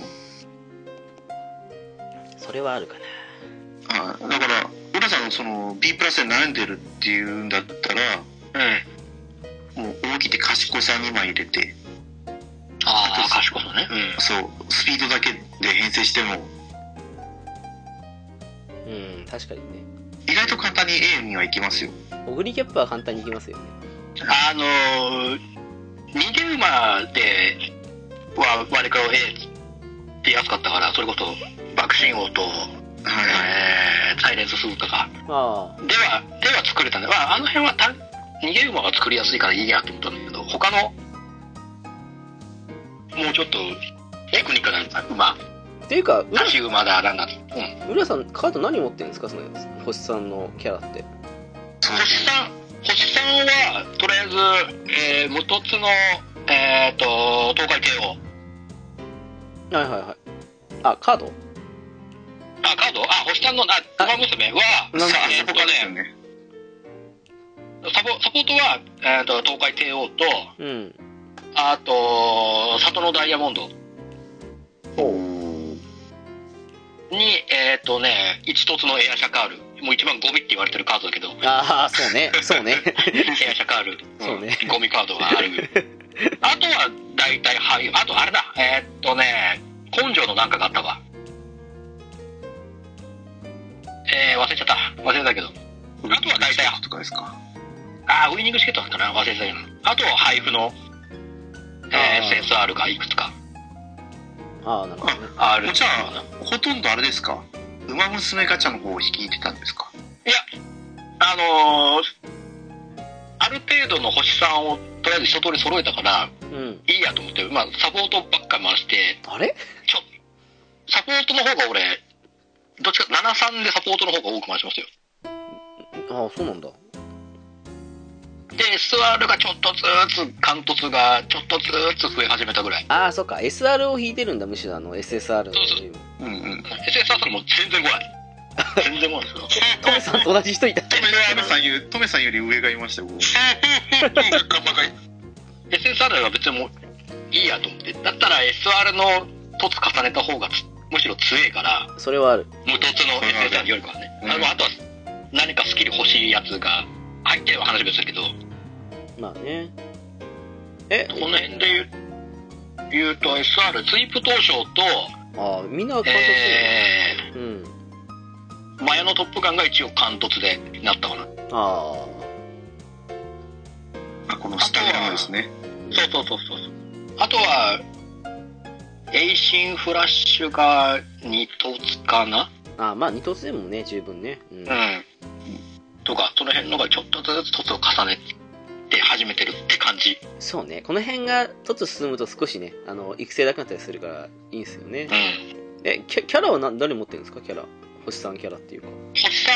それはあるかな。あだから、浦さんその B プラスで悩んでるっていうんだったら、うん。もう思い切って賢さ2枚入れて、ああ、賢さね。うん。そう、スピードだけで編成しても、うん、確かにね。意外と簡単に A には行きますよ。オグリキャップは簡単にいきますよね。あのー、逃げ馬では割と A って安かったから、それこそ爆心王と。えー、サイレンススーとか、あでは、では作れたんで、まあ、あの辺はた逃げ馬が作りやすいからいいやと思ったんだけど、他の、もうちょっと、テクニカルな馬、あ。っていうか、浦立ち馬だ、ランナー、うん。浦さん、カード何持ってるんですか？その、星さんのキャラって。星さん、星さんは、とりあえず、えー、無凸の、えーと、東海帝王。はいはいはい。あ、カード？あ、カード？あ、星さんの、あ、馬娘は、なんだえー他ね。サポサポートは、えー、と東海帝王と、うん。あと、里のダイヤモンドに、えっ、とね、一凸のエアシャカール。もう一番ゴミって言われてるカードだけど、ああ、そうね。そうね。エアシャカール。そうねんゴミカードがある。あとは、大体、はい、あとあれだ、えっ、とね、根性のなんかがあったわ。えー、忘れちゃった。忘れたけど。あとは大体、とかですか？あー、ウイニングチケットだったかな忘れてたけど。あとは配布の、えー、SSR がいくつかああ、なるほどね。ある。じゃあ、ほとんどあれですか？馬娘ガチャの方を率いてたんですか？あのー、ある程度の星さんをとりあえず一通り揃えたから、うん。いいやと思って、まあ、サポートばっか回して、あれ？ちょ、サポートの方が俺、どっちか、73でサポートの方が多く回しますよ。ああ、そうなんだ。で、SR がちょっとずつ、貫突がちょっとずつ増え始めたぐらい。ああ、そっか。SR を引いてるんだ、むしろあの SSR の。そうそううんうん。SSR も全然来ない。全然来ないですよ。トメさんと同じ人いた。トメトメさんより、トメさんより上がいましたよ、SSR が別にもういいやと思って。だったら SR の凸重ねた方がつむしろ強いから、それはある。無凸の SSR よりかはね。うんあのあとは何かスキル欲しいやつが入ってれば話別だけど、まあね。え、この辺で言う言うと SR、スイープトウショウと、ああ、みんな感動するよね。えうん。ー、マヤノトップガンが一応完凸でなったかな。ああ。あこのスタミナがですね。そうそうそうそう。あとは、エイシンフラッシュが2凸かな？ああ、まあ二突でもね、十分ね。うん。うん。とか、その辺のがちょっとずつ凸を重ねて始めてるって感じ。そうね。この辺が突進むと少しね、あの、育成なくなったりするから、いいんですよねう。ん。え、キャキャラはな誰持ってるんですか？キャラ。星さんキャラっていうか。星さん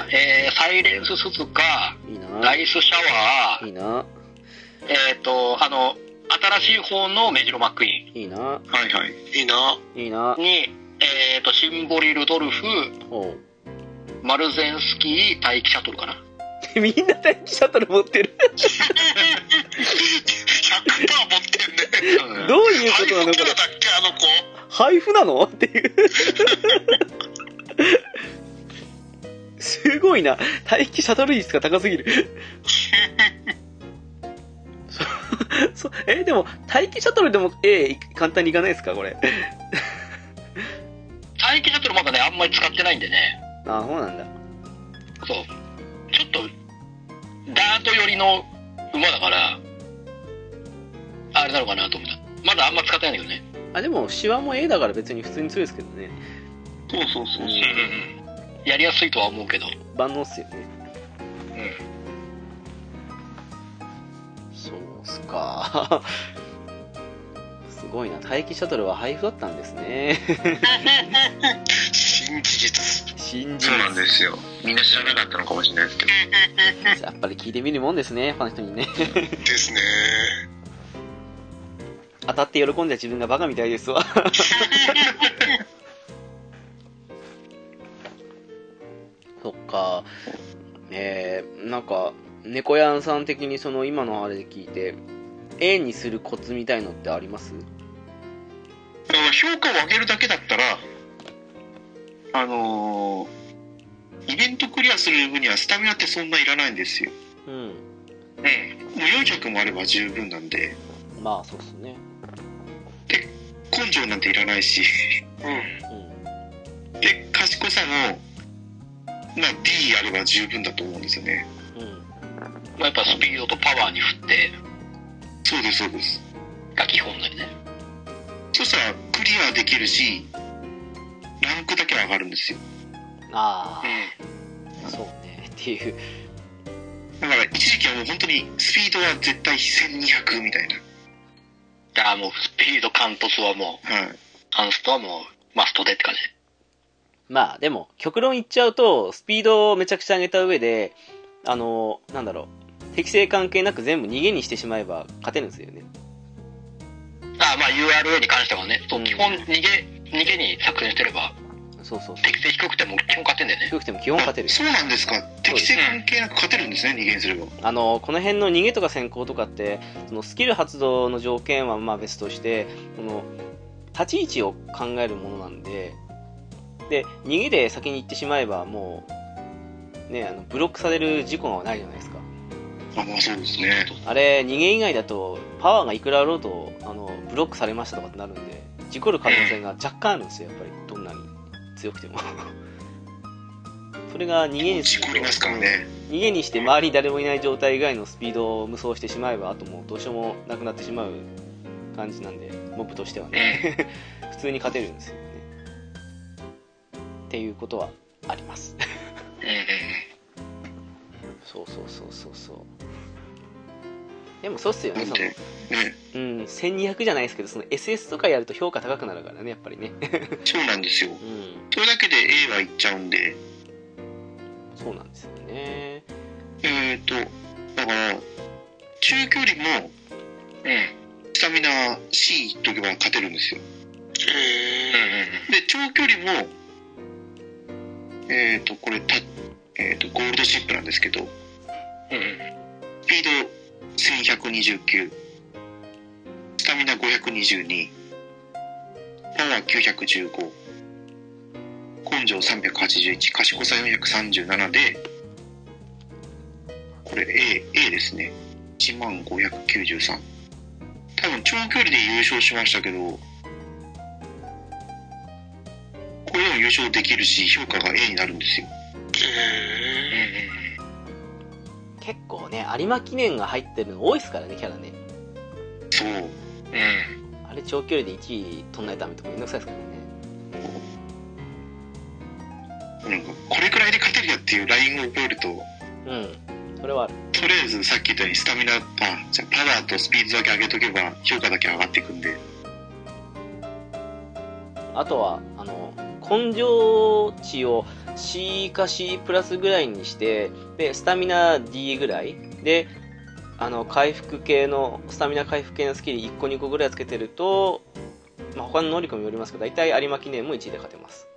は、えー、サイレンス鈴鹿、いいなライスシャワー、いいなえっ、と、あの、新しい方のメジロマックイいいなはいはい。いいな。いいなーンに、えっ、と、シンボリ・ルドルフ、ほマルゼンスキー、待機シャトルかな。う。みんな待機シャトル持ってる。100%持ってんね。うんどういうことなのこれ？キャラ。だっけ、あの子。配布なのっていう。すごいな。待機シャトル率が高すぎる。そそえ、でも、待機シャトルでも A 簡単にいかないですかこれ？待機シャトルまだね、あんまり使ってないんでね。あ、そうなんだ。そう。ちょっと、ダート寄りの馬だから、あれなのかなと思った。まだあんま使ってないんだけどね。あ、でも、シワも A だから別に普通に強いですけどね。そうそうそう。うん。やりやすいとは思うけど。万能っすよね。うん。そうっすか。そうごいな待機シャトルは配布だったんですね 新事実。信じそうなんですよ。みんな知らなかったのかもしれないですけど。やっぱり聞いてみるもんですねファンの人にね ですね。当たって喜んだ自分がバカみたいですわ そっかえー、なんか猫やんさん的にその今のあれで聞いて A にするコツみたいのってあります？だから評価を上げるだけだったら、あのーイベントクリアする分にはスタミナってそんないらないんですよ。うんうん。もう400もあれば十分なんで、まあそうっすね根性なんていらないし、うんで、賢さも、まあ D あれば十分だと思うんですよね。うんまあやっぱスピードとパワーに振ってそうです、そうです。が基本だよね。そしたらクリアできるし、ランクだけ上がるんですよ。あうあそうねっていうだから一時期はもう本当にスピードは絶対1200みたいな。ん。だからもうスピード、貫突はもう、はい。ハンストはもうマストでって感じ。まあでも極論言っちゃうとスピードをめちゃくちゃ上げた上であのなんだろう適正関係なく全部逃げにしてしまえば勝てるんですよねあまあ URA に関してはね、そううん基本逃げ、逃げに作戦してれば、そうそうそう適正低くても基本勝てんだよね。低くても基本勝てるあそうなんですか。適正関係なく勝てるんですね、逃げにすれば。あのこの辺の逃げとか先行とかってそのスキル発動の条件はまあ別としてこの立ち位置を考えるものなんでで逃げで先に行ってしまえばもうねあのブロックされる事故がないじゃないですかあ、まあそうですね。あれ逃げ以外だとパワーがいくらあろうとあのブロックされましたとかってなるんで事故る可能性が若干あるんですよやっぱり。どんなに強くても。それが逃げにするね。逃げにして周りに誰もいない状態以外のスピードを無双してしまえばあともうどうしようもなくなってしまう感じなんでモブとしてはね。普通に勝てるんですよね。っていうことはあります。うん。そうそうそうそうそうでもそうっすよねそのうん1200じゃないですけどその SS とかやると評価高くなるからねやっぱりねそうなんですよ。うんそれだけで A はいっちゃうんで、そうなんですよねえーと、だから、中距離もうん。スタミナ C いっとけば勝てるんですよ。えで、長距離も、えーと、これた、えーと、ゴールドシップなんですけど、うん。うん。スピード1129、スタミナ522、パワー915、根性381、賢さ437で、これ A、A ですね。1万593。多分長距離で優勝しましたけど、これでも優勝できるし、評価が A になるんですよ。え結構ね有馬記念が入ってるの多いですからねキャラねそう。うん。あれ長距離で1位取んないためとかめんどくさいですからねなんか、これくらいで勝てるよっていうラインを覚えると、うんそれはあるとりあえずさっき言ったようにスタミナ、あ、じゃあパワーとスピードだけ上げとけば評価だけ上がっていくんで。あとはあの根性値を C か C プラスぐらいにしてでスタミナ D ぐらい。であの回復系のスタミナ回復系のスキル1個2個ぐらいつけてると、まあ、他の能力にもよりますけど大体有馬記念も1位で勝てます。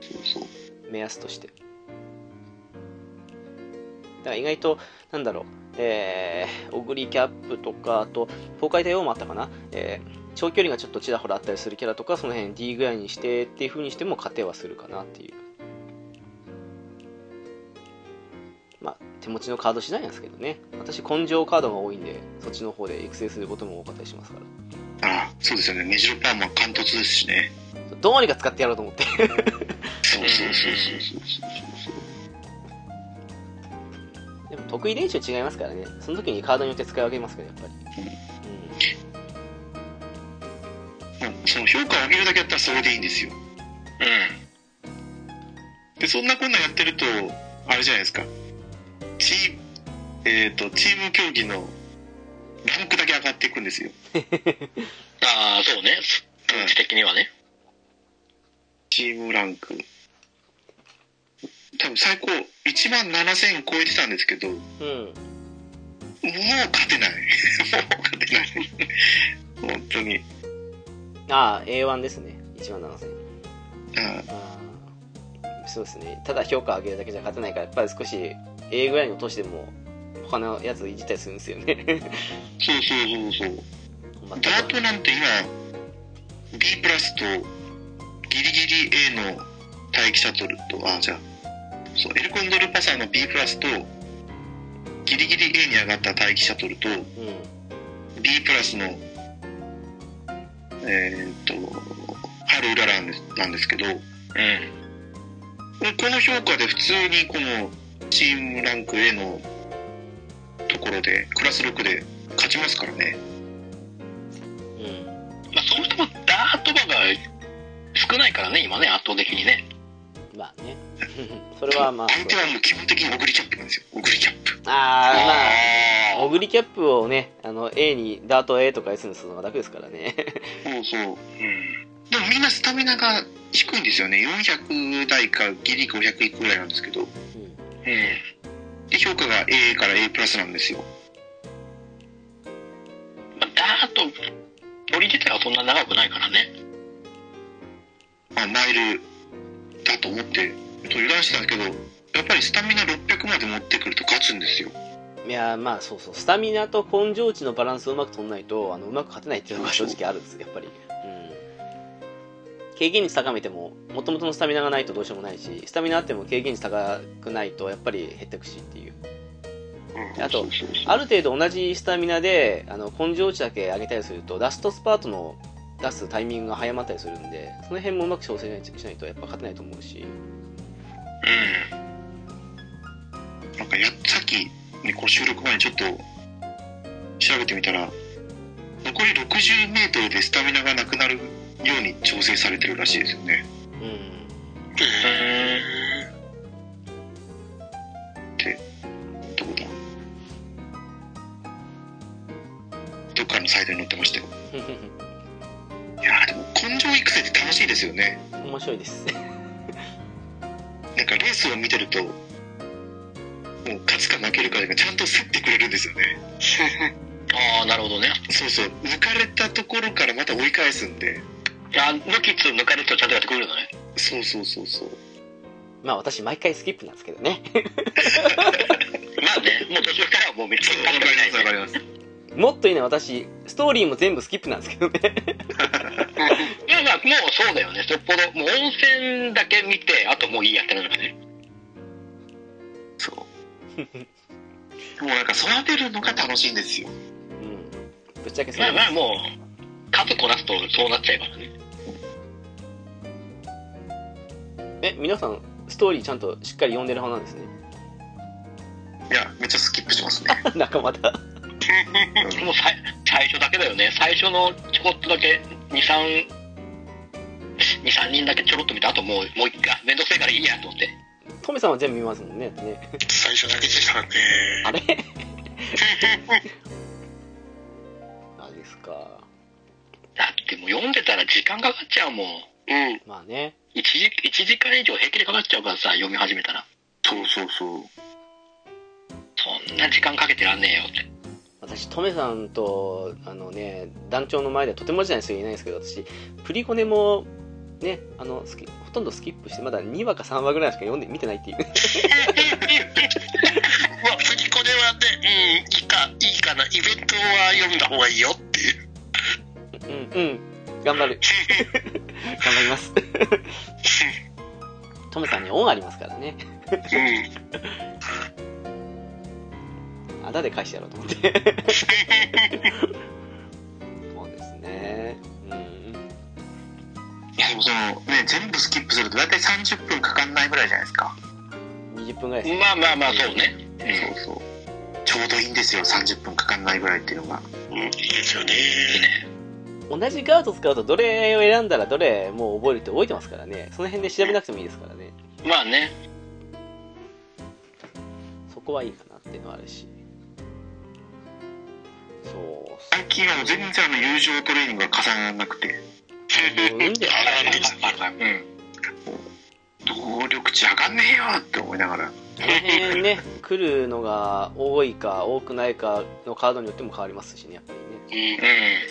そうそう。目安として。だから意外となんだろう。えー、オグリキャップとかあと崩壊対応もあったかな、えー長距離がちょっとちらほらあったりするキャラとかその辺 D ぐらいにしてっていう風にしても勝てはするかなっていう。まあ手持ちのカード次第なんですけどね。私根性カードが多いんでそっちの方で育成することも多かったりしますから。あそうですよね。メジロパーマン貫突ですしね。どうにか使ってやろうと思って。そうそうそうそうそう。そうそう。でも得意練習違いますからね。その時にカードによって使い分けますけどやっぱりまあその評価を上げるだけやったらそれでいいんですよ。で、そんなこんなやってると、あれじゃないですか。チーム、えっ、と、チーム競技のランクだけ上がっていくんですよ。ああ、そうね。数値的にはね。チームランク。多分最高1万7000超えてたんですけど、もううん。勝てない。もう勝てない。本当に。ああ、A1 ですね。1万7000。あああそうですね。ただ評価上げるだけじゃ勝てないから、やっぱり少し A ぐらいの年でも、他のやついじったりするんですよね。そうそうそうそう。全くダートなんて今、B プラスとギリギリ A の待機シャトルと、あ、じゃあ、そう、エルコンドルパサーの B プラスと、ギリギリ A に上がった待機シャトルと、うん。B プラスの、えーっと、春うららんですなんですけど、うん。この評価で普通にこのチームランク A のところで、クラス6で勝ちますからね。うん。まあ、そもそもダート馬が少ないからね、今ね、圧倒的にね。まあね。それはまあ、相手はもう基本的にオグリキャップなんですよ。オグリキャップ。ああ、まあ、あオグリキャップをね、あの、A に、ダート A とか S にするのが楽ですからね。そうそう。うん。でもみんなスタミナが低いんですよね。400台かギリ500いくぐらいなんですけど。うん。うん。で、評価が A から A プラスなんですよ。まあ、ダート、距離自体はそんな長くないからね。まあ、マイルだと思って、油断してたけど、やっぱりスタミナ600まで持ってくると勝つんですよ。いやまあそうそう。スタミナと根性値のバランスをうまく取んないとあのうまく勝てないっていうのが正直あるんですやっぱり。うん。経験率高めてももともとのスタミナがないとどうしようもないしスタミナあっても経験率高くないとやっぱり減ってくしっていう。あとある程度同じスタミナであの根性値だけ上げたりするとラストスパートの出すタイミングが早まったりするんでその辺もうまく調整しないとやっぱ勝てないと思うしうなんかや、さっき、ね、こう収録前にちょっと調べてみたら、残り60メートルでスタミナがなくなるように調整されてるらしいですよね。うんん。うん。どこだ？どっかのサイトに載ってましたよ。いやーでも根性育成って楽しいですよね。面白いですなんかレースを見てると、もう勝つか負けるかがちゃんと競ってくれるんですよね。ああ、なるほどね。そうそう、抜かれたところからまた追い返すんで、いや、抜きつ抜かれつをちゃんとやってくれるのね。そうそうそうそう。まあ私毎回スキップなんですけどね まあね、もう途中からはもうめっちゃわかりますわかります。もっといいね、私、ストーリーも全部スキップなんですけどね。いやまあ、もうそうだよね。そっぽど、もう温泉だけ見て、あともういいやってなるからね。そう。もうなんか育てるのが楽しいんですよ。うん。ぶっちゃけそうまあ。まあもう、数こなすとそうなっちゃうからね。え、皆さん、ストーリーちゃんとしっかり読んでる派なんですね？いや、めっちゃスキップしますね。仲間だ。うんもうさい最初だけだよね。最初のちょこっとだけ、2、3、2、3人だけちょろっと見た後もう、もう一回、めんどくせえからいいやと思って。トメさんは全部見ますもんね。ね最初だけでしたね。あれ？あですか。だってもう読んでたら時間かかっちゃうもん。うん。まあね。1時、1時間以上平気でかかっちゃうからさ、読み始めたら。そうそうそう。そんな時間かけてらんねえよって。私、トメさんと、あのね、団長の前ではとてもじゃない人いないんですけど、私、プリコネも、ね、あの、スキほとんどスキップして、まだ2話か3話ぐらいしか読んで、見てないっていう。まあ、振り子ではね、うん、いいか、いいかな。イベントは読んだ方がいいよっていう。うん、うん。頑張る。頑張ります。トメさんに恩ありますからね。うん。あだで返してやろうと思って。そうですね。うん。いや、でもその、ね、全部スキップすると大体30分かかんないぐらいじゃないですか。20分ぐらいですね。まあまあまあ、そうね。そうそう。ちょうどいいんですよ、30分かかんないぐらいっていうのが。うん、いいですよね。同じカード使うとどれを選んだらどれもう覚えるって覚えてますからね。その辺で調べなくてもいいですからね。まあね。そこはいいかなっていうのはあるし。そ最近はもう全然あの友情トレーニングが重ならなくて、もううん。ではいはいはいはいうん。能力値上がん。ねえよって思いながら。この辺ね来るのが多いか多くないかのカードによっても変わりますしねやっぱりね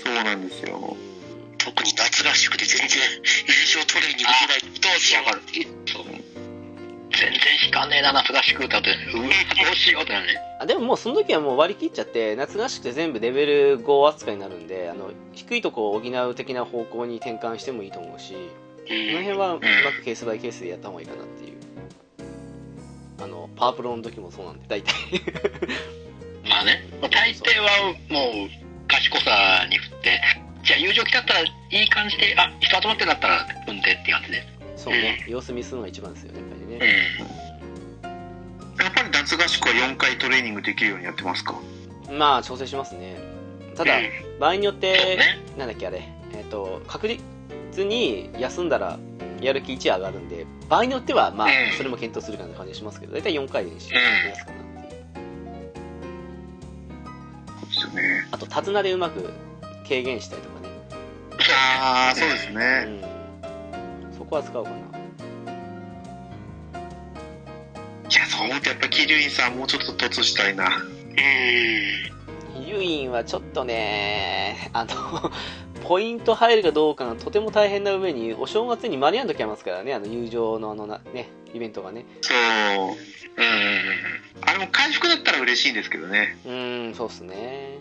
うん。そうなん。ですよ。特に夏合宿で全然優勝トレーニングできないと、わかる。そう。全然引かねえな、夏合宿だって。うわ、どうしようってなるね。あでももうその時はもう割り切っちゃって夏合宿で全部レベル5扱いになるんであの低いとこを補う的な方向に転換してもいいと思うしこの辺はうまくケースバイケースでやった方がいいかなっていうあのパワープロの時もそうなんで大体 まあね、大抵はもう賢さに振って、じゃあ友情来たったらいい感じで、あ、人集まってんだったら踏んでって感じで。そうね。様子見するのが一番ですよねやっぱりうね、ん。やっぱり夏合宿は4回トレーニングできるようにやってますか？まあ調整しますね。ただ、場合によって、ね。なんだっけあれ。えっ、と確実に休んだらやる気1上がるんで場合によってはまあうん。それも検討するかな感じがしますけど大体4回で練習しますかなっていうそうですよね。あと手綱でうまく軽減したりとかね。ああ、そうですうね。ん。そこは使うかな。いや、そう思うとやっぱ桐生院さんもうちょっと突したいな。うん。ユインはちょっとね、あの、ポイント入るかどうかがとても大変な上に、お正月に間に合う時ありますからね、あの友情のあのな、ね、イベントがね。そう。うん。あれも回復だったら嬉しいんですけどね。うーん、そうっすね。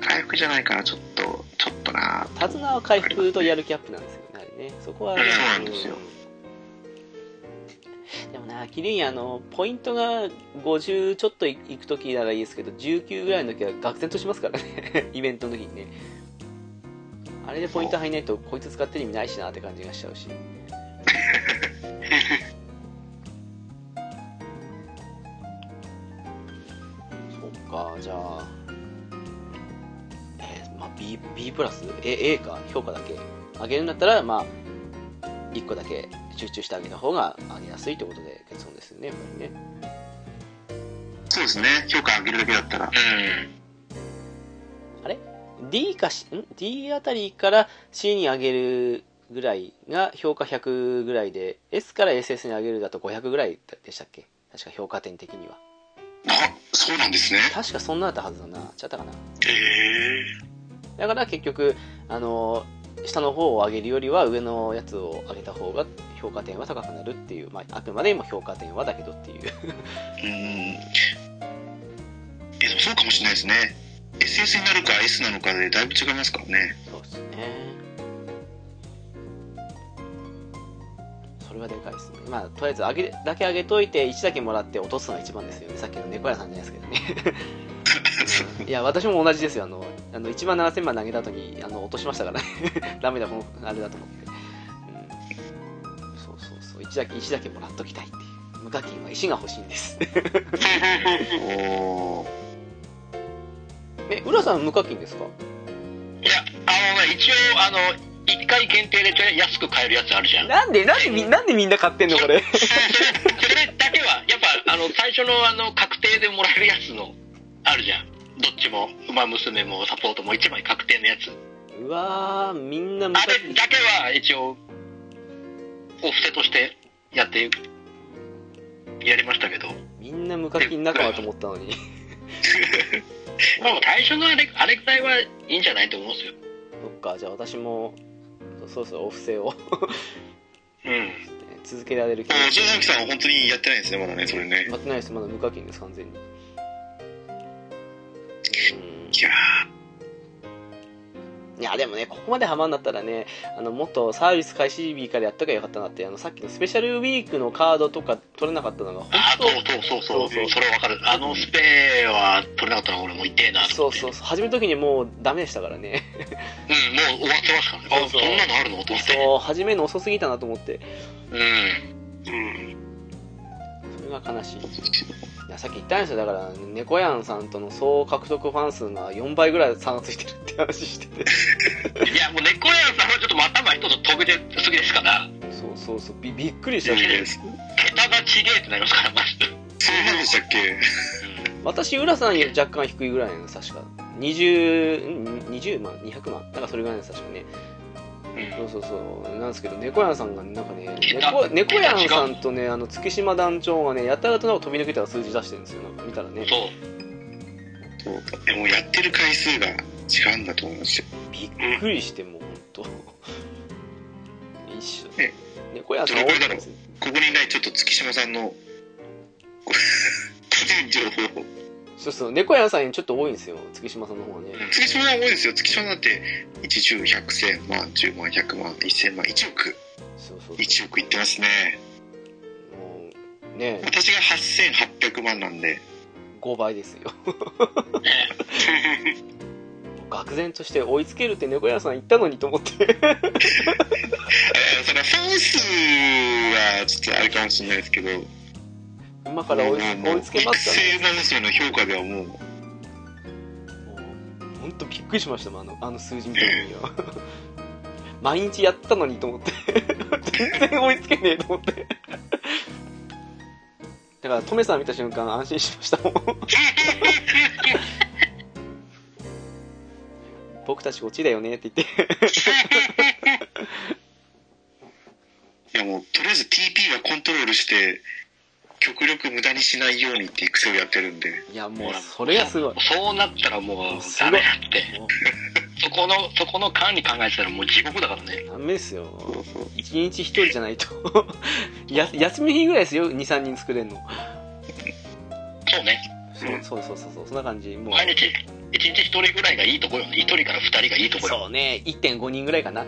回復じゃないからちょっと、ちょっとな手綱は回復とやる気アップなんですよね。そこは、そうなんですようんでもな、キリンあの、ポイントが50ちょっといくときならいいですけど、19ぐらいの時は愕然としますからね、イベントの時にね。あれでポイント入んないと、こいつ使ってる意味ないしなって感じがしちゃうし。そっか、じゃあ、えーまあ、B, B プラス？A, ?A か？評価だけ？上げるんだったら、まあ、1個だけ集中してあげた方が上げやすいってことで結論ですよね、やっぱりね。そうですね。評価上げるだけだったら。D かし、ん ?D あたりから C に上げるぐらいが評価100ぐらいで、S から SS に上げるだと500ぐらいでしたっけ？確か評価点的には。あ、そうなんですね。確かそんなだったはずだな。ちゃったかな？えだから結局、あの、下の方を上げるよりは上のやつを上げた方が評価点は高くなるっていう、まあ、あくまで今評価点はだけどっていう。うん。え、でもそうかもしれないですね。SS になるか S なのかでだいぶ違いますからね。そうですね。それはでかいですね。まあ、とりあえず上げだけ上げといて、1だけもらって落とすのが一番ですよね。さっきの猫屋さんじゃないですけどね。うんいや、私も同じですよ。あの、あの1万7000万投げた後に、あの、落としましたからね。ダメだ、この、あれだと思って。うん。そうそうそう。1だけ、1だけもらっときたいっていう。無課金は石が欲しいんです。おー。え、浦さん無課金ですか？いや、あのね、一応、あの、一回限定で安く買えるやつあるじゃん。なんで、なんでみ、なんでみんな買ってんのこれ？それそれだけは、やっぱ、あの、最初のあの、確定でもらえるやつの、あるじゃん。どっちも、馬娘もサポートも一枚確定のやつ。うわー、みんな無あ課金。れだけは、一応、お布施としてやって、やりましたけど。みんな無課金仲間と思ったのに。まあ、最初のあれ、あれくらいはいいんじゃないと思うんですよ。そっか、じゃあ私も、そうそう、お布施をうん。続けられる気がじゃあ、直樹さんは本当にやってないんですね、まだね、それね。待ってないです、まだ無課金です、完全に。うんいやいや、でもね、ここまでハマんだったらね、あの、もっとサービス開始日からやったらよかったなって、あの、さっきのスペシャルウィークのカードとか取れなかったのが、本あ、当そうそうそうそう。そうそうそれわかる。あのスペは取れなかったの俺も痛えな。そうそうそう、始める時にもうダメでしたからね。うん、もう終わってますからね。あ、そうそうそんなのあるの？と思って。そう、始めるの遅すぎたなと思って、うん。うん。それが悲しい。いや、さっき言ったんですよ。だから、猫やんさんとの総獲得ファン数が4倍ぐらい差がついてるって話してて。いや、もう猫屋さんはちょっと頭一つ飛び出すぎですから、そうそうそう、びびっくりしたもんー、ね。そ桁がちげえってなりますから、マジで。うなんでしたっけ？私、浦さんより若干低いぐらいなんです、確か。20、ん20万 ?200 万なんかそれぐらいです、確かね。そうそうそう。なんですけど、猫やんさんがね、なんかね、猫猫やんさんとね、あの、月島団長がね、やたらとなんか飛び抜けた数字出してるんですよ。なんか見たらね。そう。そうでもやってる回数が違うんだと思いますよ。びっくりして、もう、ほんと。一緒。ね猫やんさん多いですね。ここにいないちょっと月島さんの、こ個人情報。そうそう、猫やんさんにちょっと多いんですよ、月島さんの方はね。月島さん多いですよ。月島さんて、1、10、100、千万、10万、100万、1000万、1億、そうそうそう。1億いってますね。もう、ね私が8800万なんで、5倍ですよ。愕然として追いつけるって猫屋さん言ったのにと思って。えーそれはフォースはちょっとあれかもしれないですけど、今から追い追いつけますか育ね。成男性の評価ではもう、本当びっくりしましたもん、あのあの数字見た時には。毎日やったのにと思って。全然追いつけねえと思って。だから、トメさん見た瞬間安心しましたもん。僕たちこっちだよねって言って。いやもう、とりあえず TP はコントロールして、極力無駄にしないようにっていう癖をやってるんで、いや、もう、それがすごい。そうなったらもう、すごいダメだって。もそこの、そこの管理考えてたらもう地獄だからね。うダメですよ。一日一人じゃないと。や休みの日ぐらいですよ、2、3人作れるの。そうね。そうそうそうそうそう、そんな感じ。もう。毎日、一日一人ぐらいがいいとこよね。一人から二人がいいとこよ。そうね、1.5人ぐらいかな。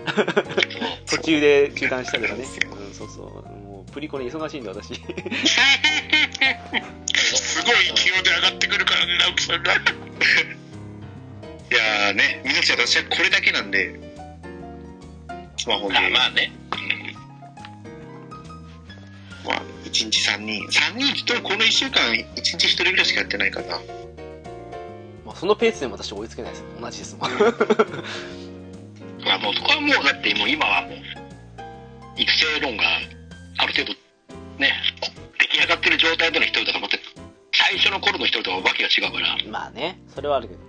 途中で中断したりとかね。うん、そうそう。プリコネ忙しいんで、私。すごい勢いで上がってくるからね、直樹さんが。いやーね、みのちゃん私はこれだけなんで、スマホで、あまあね。まあ、1日3人。3人って言ってもこの1週間、1日1人ぐらいしかやってないかな。まあ、そのペースでも私追いつけないです。同じですもん。まあもうそこはもう、だってもう今はもう、育成論がある程度、ね、出来上がってる状態での一人とかまた、最初の頃の一人とはわけが違うから。まあね、それはあるけど。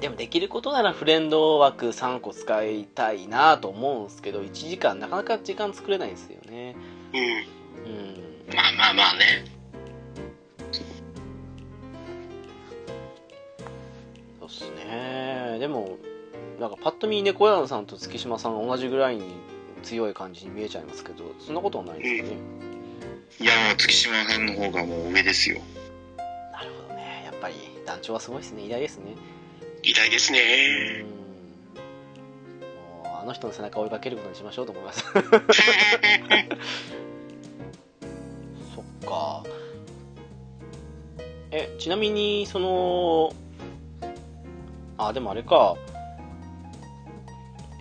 でもできることならフレンド枠3個使いたいなと思うんですけど、1時間なかなか時間作れないんですよね。うん。うん。まあまあまあね。そうっすね。でも、なんかパッと見猫屋さんと月島さんが同じぐらいに強い感じに見えちゃいますけど、そんなことはないんですかね。いやもう月島さんの方がもう上ですよ。なるほどね。やっぱり団長はすごいですね。偉大ですね。偉大ですうね。ん。もうあの人の背中を追いかけることにしましょうと思います。そっか。え、ちなみに、その、あ、でもあれか。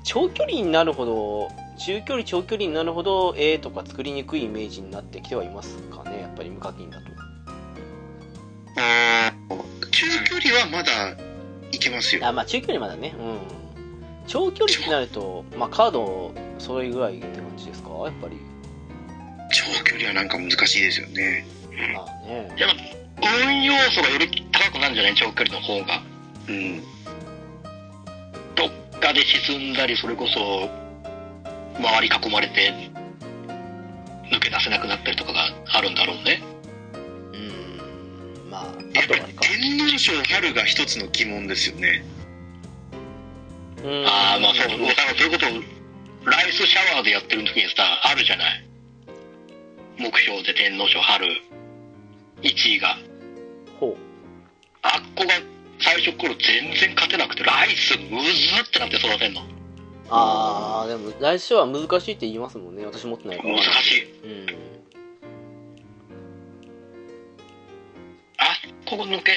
長距離になるほど、中距離、長距離になるほど、絵とか作りにくいイメージになってきてはいますかね、やっぱり無課金だと。あー中距離はまだいけますよ。あ、まあ中距離まだね。うん。長距離ってなると、まあカード、それぐらいって感じですか？やっぱり。長距離はなんか難しいですよね。まあね。やっぱ、運要素がより高くなるんじゃない？長距離の方が。うん。どっかで沈んだり、それこそ、周り囲まれて、抜け出せなくなったりとかがあるんだろうね。うん。まあ、あやっぱり。天皇賞春が一つの疑問ですよね。うんああ、まあそう、だからそういうことを、ライスシャワーでやってる時にさ、あるじゃない？目標で天皇賞春、1位が。ほう。あっこが最初頃全然勝てなくて、ライスむずってなって育てんの。ああ、でも、来週は難しいって言いますもんね。私持ってないから。難しい。うん。あそこ抜け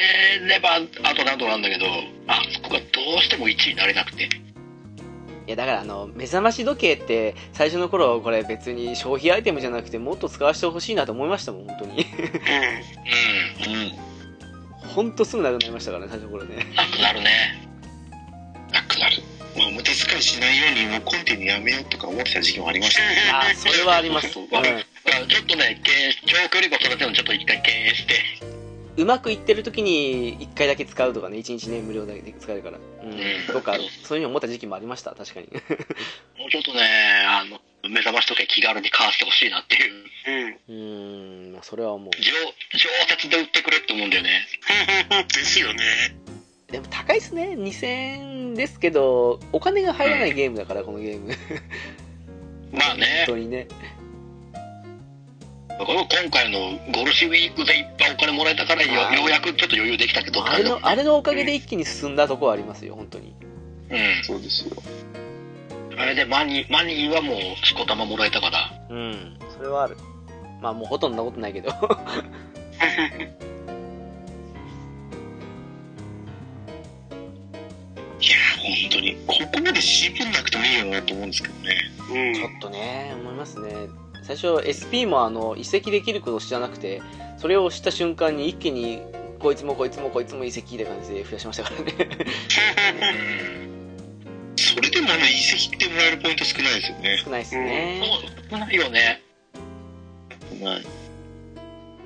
れば、あとなんとなんだけど、あそこがどうしても1位になれなくて。いや、だからあの、目覚まし時計って、最初の頃、これ別に消費アイテムじゃなくて、もっと使わせてほしいなと思いましたもん、本当に。うん。うん。うん。ほんとすぐなくなりましたからね、最初の頃ね。なくなるね。なくなる。まあ、無駄遣いしないように、もうコンティニューやめようとか思ってた時期もありました。ね。ああ、それはあります。うん。だからちょっとね、経営長距離馬育てるのちょっと一回経営して、うまくいってる時に1回だけ使うとかね1日ね無料で使えるから。うん、ん。とかそう。いうふうに思った時期もありました確かに。もうちょっとね、あの、目覚まし時計気軽に買わせてほしいなっていう。うん。うーんまあそれは思う。常、常設で売ってくれって思うんだよね。ですよね。でも高いっすね2000円ですけどお金が入らないゲームだからこのゲーム。まあね。本当にね。今回のゴルシウィークでいっぱいお金もらえたからよようやくちょっと余裕できたけど、あれのあれのおかげで一気に進んだとこはありますよ本当に。うん。そうですよ。あれでマニー、マニーはもうしこたまもらえたから。うん。それはある。まあもうほとんどなことないけど に。ここまで渋んなくてもいいよなと思うんですけどね。うん。ちょっとね思いますね最初 SP もあの移籍できることを知らなくてそれを知った瞬間に一気にこいつもこいつもこいつも移籍って感じで増やしましたからね それでもあの移籍ってもらえるポイント少ないですよね。少ないっすねそう、ないよね。はい。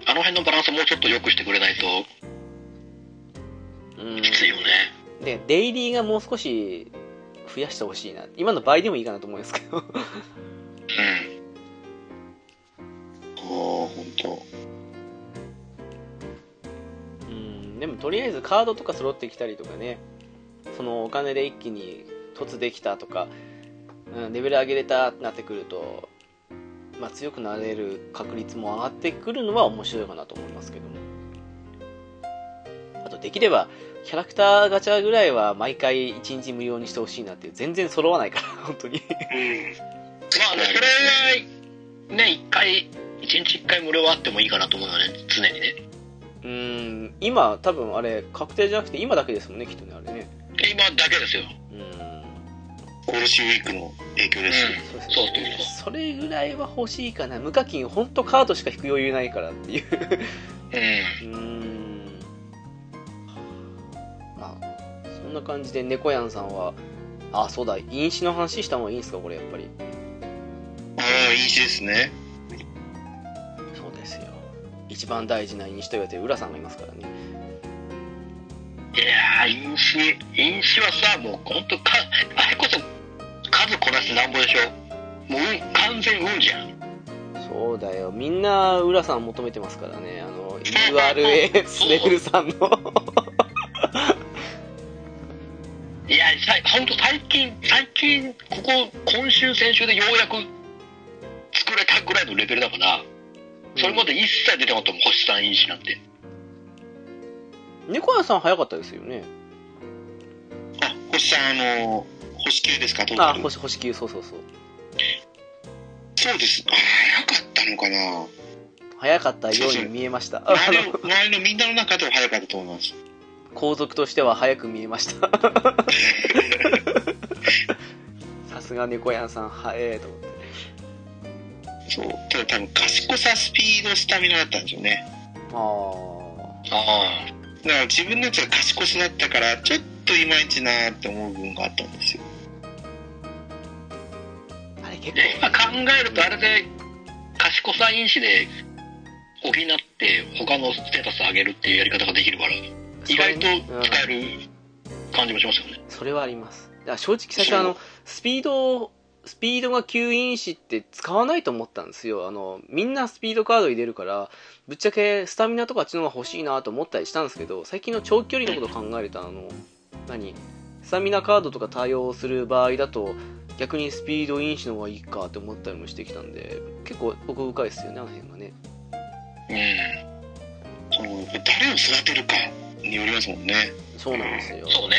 あの辺のバランスもうちょっと良くしてくれないとうんきついよね。でデイリーがもう少し増やしてほしいな。今の倍でもいいかなと思うんですけど。うん。ああ、本当。うん。でもとりあえずカードとか揃ってきたりとかね。そのお金で一気に突できたとか、うん、レベル上げれたってなってくると、まあ、強くなれる確率も上がってくるのは面白いかなと思いますけども。あとできればキャラクターガチャぐらいは毎回1日無料にしてほしいなって全然揃わないから 本当にうん。まあね、それは、ね、一回、一日一回無料あってもいいかなと思うよね、常にね。うん今多分あれ確定じゃなくて今だけですもんねきっとねあれね今だけですよ。うんゴールシウィークの影響です。うんそうそうねそれぐらいは欲しいかな無課金本当カードしか引く余裕ないからっていううん。うーんんな感じで猫やんさんはあそうだ飲酒の話した方がいいんですかこれやっぱりああ、飲酒ですね。そうですよ一番大事な飲酒と言われてる浦さんがいますからねいやー、飲酒、飲酒はさ、もう本当か、あれこそ数こなしてなんぼでしょ。もう運、完全運じゃん。そうだよみんな浦さん求めてますからねあの URA スレフルさんの いや、さ本当最近、最近、ここ、今週、先週でようやく作れたぐらいのレベルだから、それまで一切出てなかったもん、星さん飲酒なんて。猫やんさん早かったですよね。あ、星さん、あの、星級ですか？トータルあ星星級そうそうそう。そうです。あ早かったのかな？早かったように見えました。あ周り周りのみんなの中では早かったと思います。皇族としては早く見えました さすが猫やんさん早えと思ってそう。ただ多分賢さ、スピード、スタミナだったんですよね。あああだから自分のやつが賢さだったから、ちょっといまいちなーって思う部分があったんですよ。あれ結で、今考えるとあれで、賢さ飲酒で補って、他のステータス上げるっていうやり方ができるから、意外と使える感じもしますよね。それはあります。正直最初あのスピードスピードが吸引子って使わないと思ったんですよ。あのみんなスピードカード入れるからぶっちゃけスタミナとかあっちの方が欲しいなと思ったりしたんですけど最近の長距離のことを考えるとあの何？スタミナカードとか対応する場合だと逆にスピード飲酒の方がいいかって思ったりもしてきたんで結構奥深いですよねあの辺がね。うん。誰を育てるかによりますもんね。そうなんですよそうね。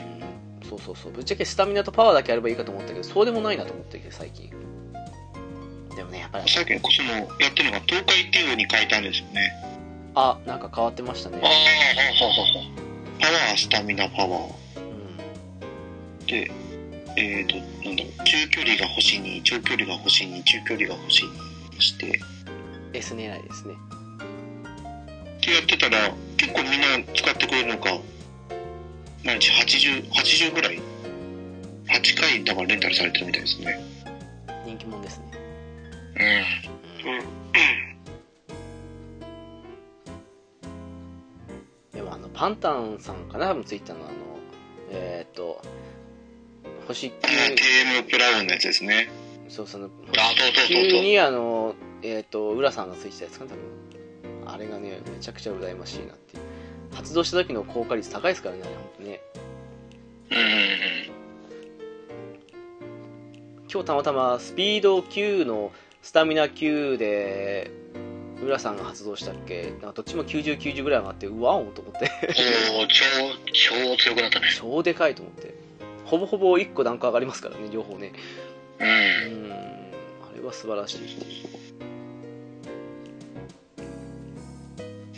うんそうそうそうぶっちゃけスタミナとパワーだけあればいいかと思ったけどそうでもないなと思ってきて最近でもねやっぱり最近こその、やってるのが東海帝王に変えたんですよね。あなんか変わってましたねああ、はははは。パワー、スタミナ、パワー。うんで、えっ、と、なんだろう、中距離が星に、長距離が星に、中距離が星にして、っ S 狙いですねてやってたら、結構みんな使ってくれるのか、毎日80、80ぐらい ?8 回だからレンタルされてるみたいですね。人気者ですねうん。うん。パンタンさんかな？多分ツイッターのあのえーっと星あ TM プラウンのやつですね。そうそのあそうそうそうにあのえっ、と浦さんがついてたやつかな多分あれがねめちゃくちゃ羨ましいなっていう。発動した時の効果率高いですからねあれ本当ね。うんうんうん。今日たまたまスピード9のスタミナ9で浦さんが発動したっけ？なんかどっちも9090ぐらい上がってうわおと思って。おー超超強くなったね。超でかいと思って。ほぼほぼ1個段階上がりますからね両方ね。うん。うん。あれは素晴らしい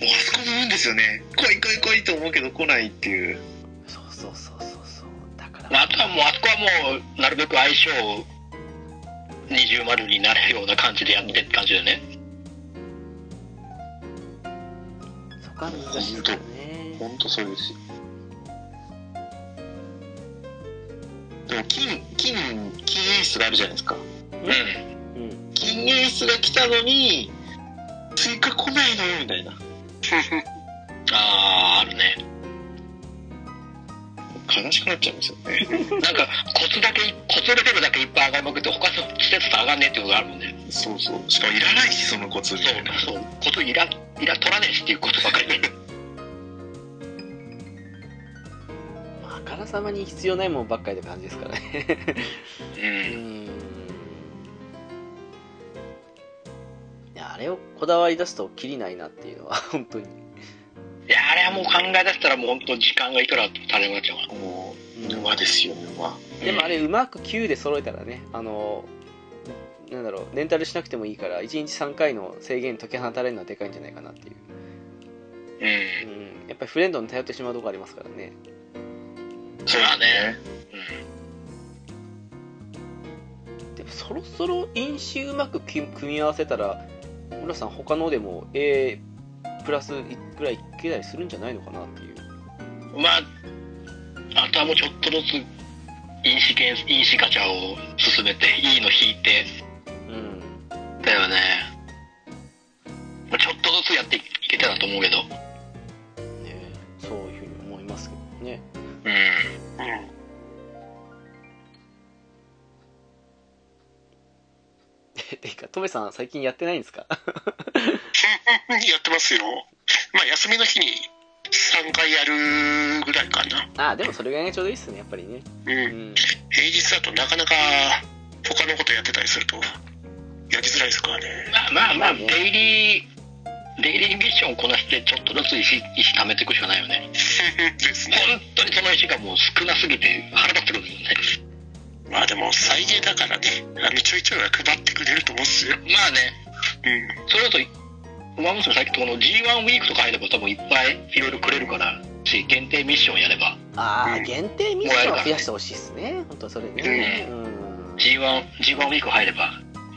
もうあそこの運ですよね。来い来い来いと思うけど来ないっていう。そうそうそうそうそうだからまあ、あとはもうあそこはもうなるべく相性二重丸になれるような感じでやってって感じだよねそこは難しいですよね本当そうですよ。でも金、金、金エースがあるじゃないですか。うんうん金エースが来たのに、追加来ないのよ、みたいな。あああるね悲しくなっちゃうんですよね。なんかコツだけコツレベルだけいっぱい上がりまくって他の施設と上がんねえっていうのがあるもんねそうそう。しかもいらないし、そのコツみそたいな。うそうコツいらいら取らねえしっていうことばかりね あからさまに必要ないもんばっかりって感じですからねううんやあれをこだわり出すときりないなっていうのは 本当に。いやあれはもう考え出したらもう本当時間がいくらあっても足りなくなっちゃうからもう、沼ですよ、沼。でもあれうまく9で揃えたらねあのなんだろうレンタルしなくてもいいから1日3回の制限解き放たれるのはでかいんじゃないかなっていう、うん。うん、やっぱりフレンドに頼ってしまうとこありますからね。そうだね。でもそろそろ因子うまく組組み合わせたら村さん他のでも A プラスぐらいいけたりするんじゃないのかなっていう。うんまああとはもうちょっとずつ因子検因子ガチャを進めていいの引いて。うんだよね。まあちょっとずつやっていけたらと思うけど。ねそういうふうに思いますけどね。うん ていうかトメさん最近やってないんですか？やってますよ。まあ、休みの日に3回やるぐらいかな。ああでもそれぐらいがちょうどいいっすねやっぱりねう。うんん平日だとなかなか他のことやってたりすると、やりづらいですからね。まあまあまあ、まあねデイリーデイリーミッションをこなしてちょっとずつ石石貯めていくしかないよね ですね。本当にその石がもう少なすぎて腹立ってくるんだよねまあでも、再現だからね、あのちょいちょいは配ってくれると思うんですよ。まあね。うん。それだと馬娘最近この G1 ウィークとか入れば多分いっぱいいろいろくれるからし限定ミッションやれば。ああうん。限定ミッションを増やしてほしいっすね。本当それね。うん。G1, G1 ウィーク入れば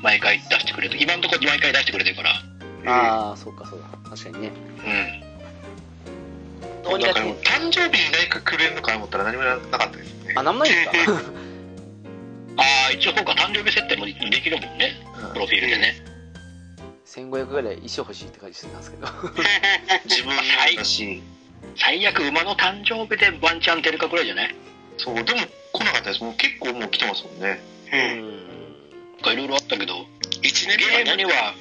毎回出してくれる今のところ毎回出してくれてるから。ああそうかそうだ。確かにね。うん。誕生日に何かくれるのかと思ったら何もなかったですね。あなんもないんですかああ一応そうか誕生日設定もできるもんねうんプロフィールでね1500ぐらい衣装欲しいって感じしてたんですけど 自分もだし、最悪馬の誕生日でワンチャン出るかぐらいじゃない？そう、でも来なかったです。もう結構もう来てますもんね。う。うんかいろいろあったけど1年ゲ目ームには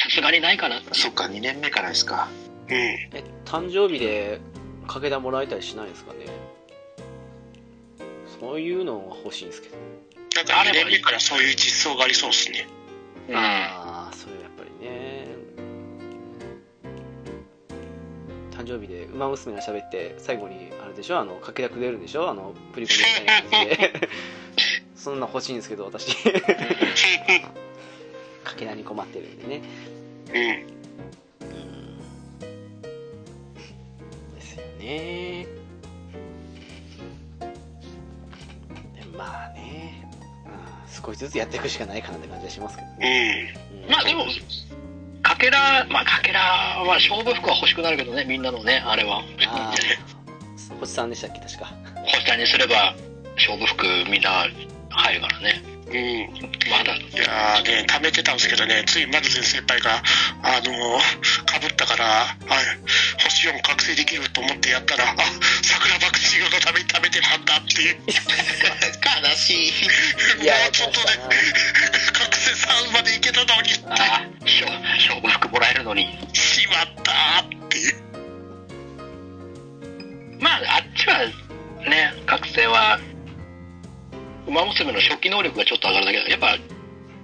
さすがにないかなそっか、2年目からですか。うん。え誕生日でかけ玉もらえたりしないんですかね？そういうのが欲しいんですけど、なんか2年目からそういう実装がありそうですね。うん。ああそれやっぱりね。誕生日で馬娘が喋って最後にあれでしょ？あのかけ役出るんでしょ？あのプリコネみたいな感じでそんな欲しいんですけど私。かけらに困ってるんでね。うん。ですよね。でまあね、うん、少しずつやっていくしかないかなって感じはしますけどうね、ん。うん。まあでもかけらまあかけらは勝負服は欲しくなるけどねみんなのねあれは。ああ星さんでしたっけ確か。星さんにすれば勝負服みんな入るからねうん。まだ、いやーね、貯めてたんですけどね、ついマルゼン先輩が、あのー、かぶったから、はい、星4覚醒できると思ってやったら、あ、桜爆地のために食べてたんだっていう。悲しい。い やもうちょっとで、覚醒3までいけたのに、ああ、勝勝負服もらえるのに。しまったーっていう。まあ、あっちは、ね、覚醒は、馬娘の初期能力がちょっと上がるだけだやっぱ、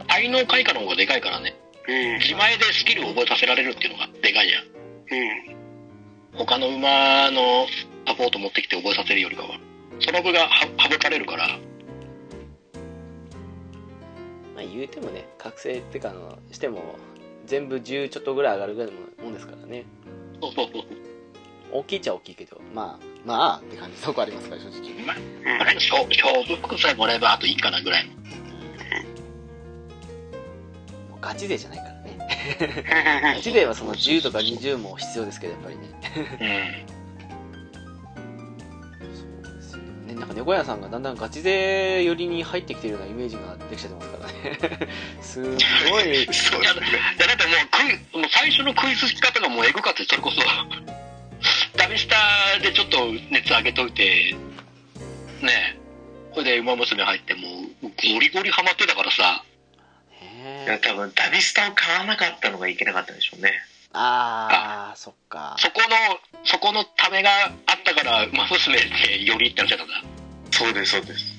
愛の開花の方がでかいからね。うん。自前でスキルを覚えさせられるっていうのがでかいじゃん。うん。他の馬のサポート持ってきて覚えさせるよりかは。その分がは省かれるから。まあ言うてもね覚醒ってかあのしても全部10ちょっとぐらい上がるぐらいのもんですからねそうそうそう。大きいっちゃ大きいけどまあまあって感じ。そこありますから正直。まあ、まあ、勝勝負服さえもらえばあといいかなぐらいの。もうガチ勢じゃないからね。ガチ勢はその10とか20も必要ですけどやっぱりね。うん。そうですよね。なんか猫屋さんがだんだんガチ勢寄りに入ってきてるようなイメージができちゃってますからね。すごい。そういや。だだってもうクイ、もう最初のクイズ引き方がもうエグかって、それこそ、ダメスタでちょっと熱上げといて、ねえ、それで馬娘入ってもう、ゴリゴリハマってたからさ、いや、多分、旅スタを買わなかったのがいけなかったんでしょうね。ああそっかそこの、そこのためがあったから、馬娘ってよりってなっちゃったんだ。そうです、そうです。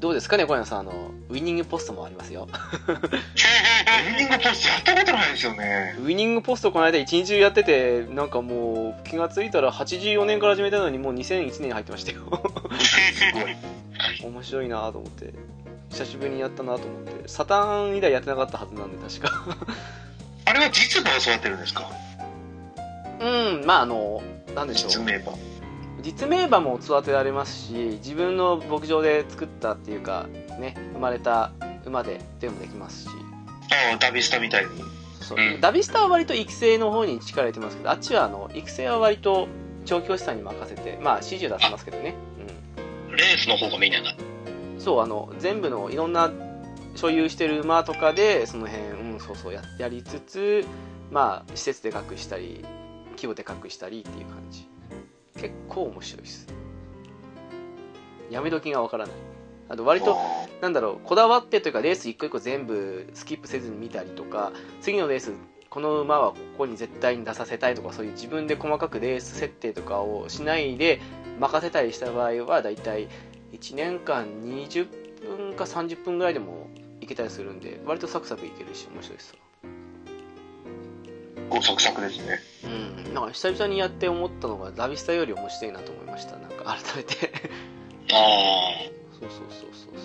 どうですかね小山さんあのウィニングポストもありますよ。ウィニングポストやったことないですよね。ウィニングポストこの間一日中やっててなんかもう気がついたら84年から始めたのにもう2001年に入ってましたよ。すごい。面白いなと思って。久しぶりにやったなと思って。サターン以来やってなかったはずなんで確か。あれは実馬を育てるんですか？うんまああのなんでしょう。実名馬。実名馬も育てられますし自分の牧場で作ったっていうかね生まれた馬ででもできますし。ああ、旅スタみたいに。そう、うん。ダビスタは割と育成の方に力入れてますけどあっちはあの育成は割と調教師さんに任せてまあ指示出せますけどね。レースの方がメインなんだ。うんそうあの全部のいろんな所有してる馬とかでその辺うんそうそうややりつつまあ施設で隠したり規模で隠したりっていう感じ結構面白いです。やめ時がわからない。あと割となんだろうこだわってというかレース一個一個全部スキップせずに見たりとか次のレースこの馬はここに絶対に出させたいとかそういう自分で細かくレース設定とかをしないで任せたりした場合はだいたい1年間20分か30分ぐらいでもいけたりするんで割とサクサクいけるし面白いですごサクサクですね。うん。なんか久々にやって思ったのがラビスタより面白いなと思いました。なんか改めて。あそうそうそうそう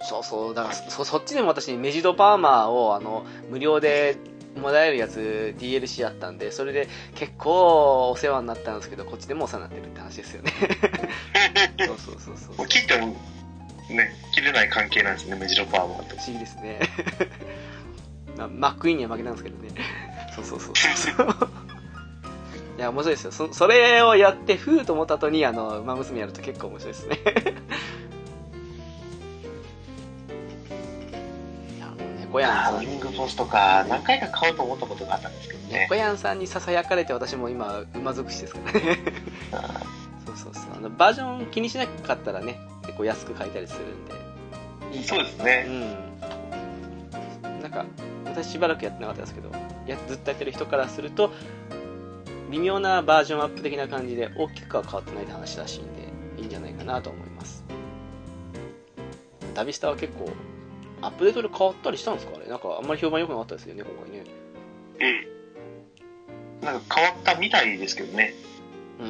そう。そうそうだからそそっちでも私メジドパーマーをあの無料でもらえるやつ DLC やったんでそれで結構お世話になったんですけどこっちでもお世話になってるって話ですよね。そうそうそうそうもう切っても、ね、切れない関係なんですね、メジロパーマーと。不思議ですねまマックイーンには負けたんですけどね。そうそうそう。そ ういや面白いですよ。そそれをやってふうと思った後にあの馬娘やると結構面白いですね。いやもう猫やんウィニングポストか、何回か買おうと思ったことがあったんですけどね。猫。やんさんにささやかれて私も今馬尽くしですからね。あそうそうそう。あのバージョン気にしなかったらね結構安く買えたりするんで。ーそうですね。うん。なんか私しばらくやってなかったですけどやずっとやってる人からすると微妙なバージョンアップ的な感じで大きくは変わってないって話らしいんでいいんじゃないかなと思います。旅スタは結構アップデートで変わったりしたんですか？あれなんかあんまり評判良くなかったですよね今回ね。うん。なんか変わったみたいですけどね。う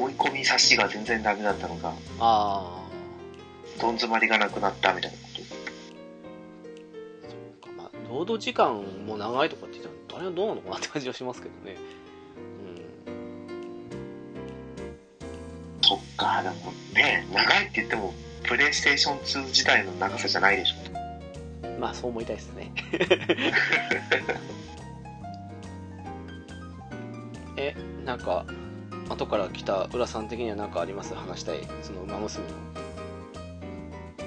ん。追い込み差しが全然ダメだったのが、あどん詰まりがなくなったみたいな労働時間も長いとかって言ったら誰がどうなのかなって感じはしますけどねと。そっか、でもね、長いって言っても、プレイステーション2自体の長さじゃないでしょ。うんまあそう思いたいですね えなんか後から来た浦さん的には何かあります？話したいその馬娘の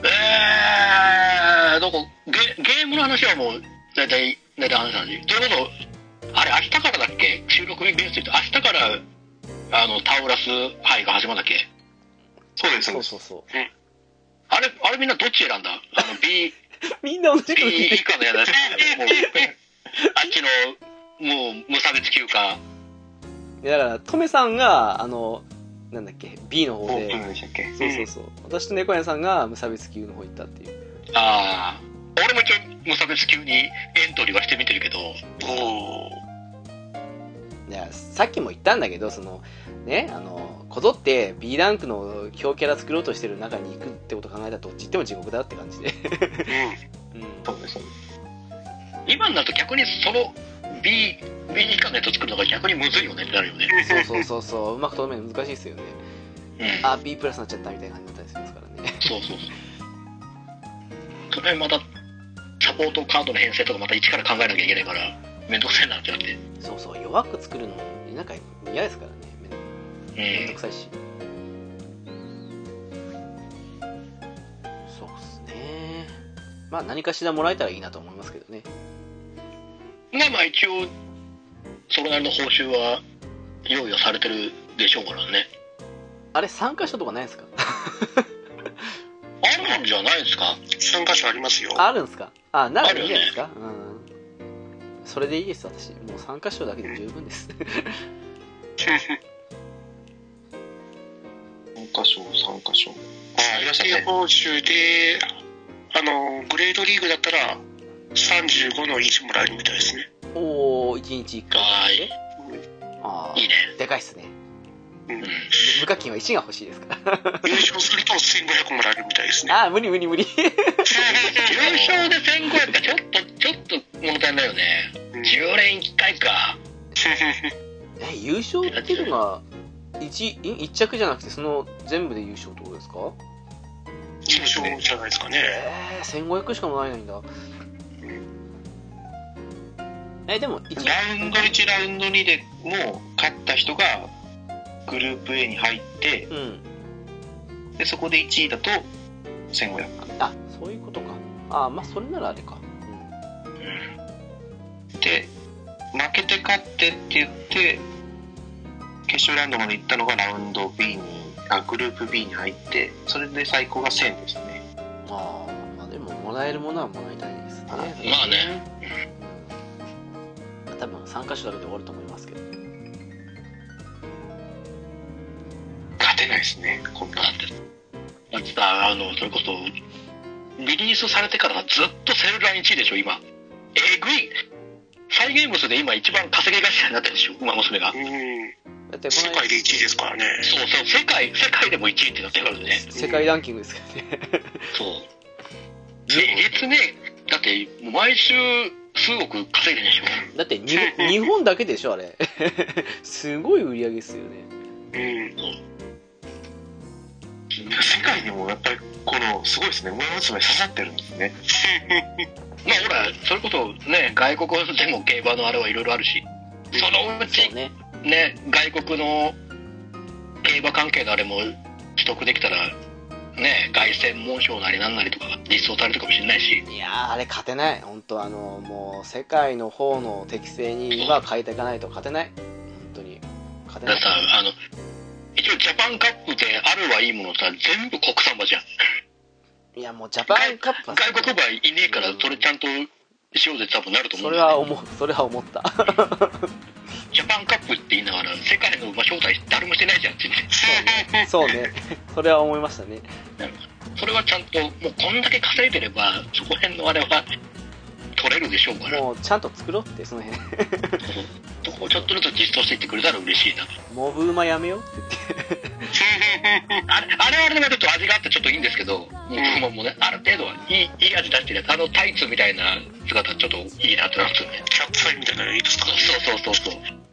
えー、どこゲゲームの話はもう大体大体話した話それこそあれ明日からだっけ？収録日ベースで言うと明日からあのタウラス杯が始まるんだっけ？そうです、そうそうです。そう。そうあれあれみんなどっち選んだ？あの B みんな同じこと B 以下のやつ。も うあっちのもう無差別級か。いやだからトメさんがあのなんだっけ？B の方で。オープンでしたっけ？そうそうそう。私と猫屋さんが無差別級の方行ったっていう。ああ無差別級にエントリーはしてみてるけど。おーいやさっきも言ったんだけどそのねあのこぞって B ランクの強キャラ作ろうとしてる中に行くってことを考えたらどっち行っても地獄だって感じで、うん。うん、そうです、そうです。今になると逆にその B, B 以下のやつを作るのが逆にむずいよねってなるよね。そうそうそうそう。うまくとどめるの難しいですよね。うん。あ B プラスになっちゃったみたいな感じになったりしますからね。そうそうそう。それまたサポートカードの編成とかまた一から考えなきゃいけないから面倒くさいなってなって。そうそう弱く作るのもなんか嫌ですからねめんめんどくさいし。そうっすね。まあ何かしらもらえたらいいなと思いますけどね。うんまあまあ一応それなりの報酬は用意はされてるでしょうからね。あれ参加所とかないですか？あるんじゃないですか？3箇所ありますよ。あるんですか？あならいいじゃないですか、うん。それでいいです私。もう参加所だけで十分です。3箇所、3箇所。あ、ありました報酬で、あの、グレードリーグだったら、35の1もらえるみたいですね。おお1日1回。はい。ああいいね。でかいっすねうん。うん無課金は1が欲しいですから。優勝すると1500もらえるみたいですね。ああ無理無理無理。優勝で1500かちょっとちょっと物足りないよね。うん。10連1回か。え優勝っていうのが 1, 1着じゃなくてその全部で優勝ってことですか？優勝じゃないですかね。えー、1500しかもらえないんだ。えでも1ラウンド1、ラウンド2でもう勝った人がグループ A に入って、うん。でそこで1位だと1500。あそういうことか。あまあそれならあれか。で、負けて勝ってって言って、決勝ラウンドまで行ったのがラウンド B に、あ、グループ B に入って、それで最高が1000ですね。うんああまあでももらえるものはもらいたいですね。まあね。多分3箇所だけで終わると思いますけど勝てないですね、こんなだ。ってだってさあのそれこそリリースされてからずっとセルラー1位でしょ今。えぐい。サイゲームスで今一番稼ぎ頭になってるでしょ馬娘が。うん。だって世界で1位ですからね。そうそう世界世界でも1位ってなってるからね。世界ランキングですからね。そう。月ねだって毎週数億稼いでるでしょ。だって日本日本だけでしょあれ。すごい売り上げですよね。うん。世界にもやっぱり、この、すごいですね、馬娘刺さってるんですね。まあほらそれこそね外国でも競馬のあれはいろいろあるしそのうちね。ね外国の競馬関係のあれも取得できたらね凱旋門賞なりなんなりとかが実装されるかもしれないし。いやーあれ勝てない。本当あのもう世界の方の適正には変えていかないと勝てない。本当に。勝てだない。からさあの一応ジャパンカップであるはいいものさ全部国産馬じゃん。いやもうジャパンカップは外国馬いねえからそれちゃんとしようぜ多分なると思そうれんだよね。は思う。それは思った。ジャパンカップって言いながら世界の馬招待誰もしてないじゃんって言ってそうね。それは思いましたね。それはちゃんともうこんだけ稼いでればそこら辺のあれは取れるでしょうから。もうちゃんと作ろうってその辺。そこをちょっとずつ実装していってくれたら嬉しいなモブ馬やめようって。あれあれはあれでちょっと味があってちょっといいんですけどもうもうもうねある程度はいいいい味出してる。あのタイツみたいな姿ちょっといいなってなるんですよね。キャップファイみたいなのいいですかそうそうそうそう。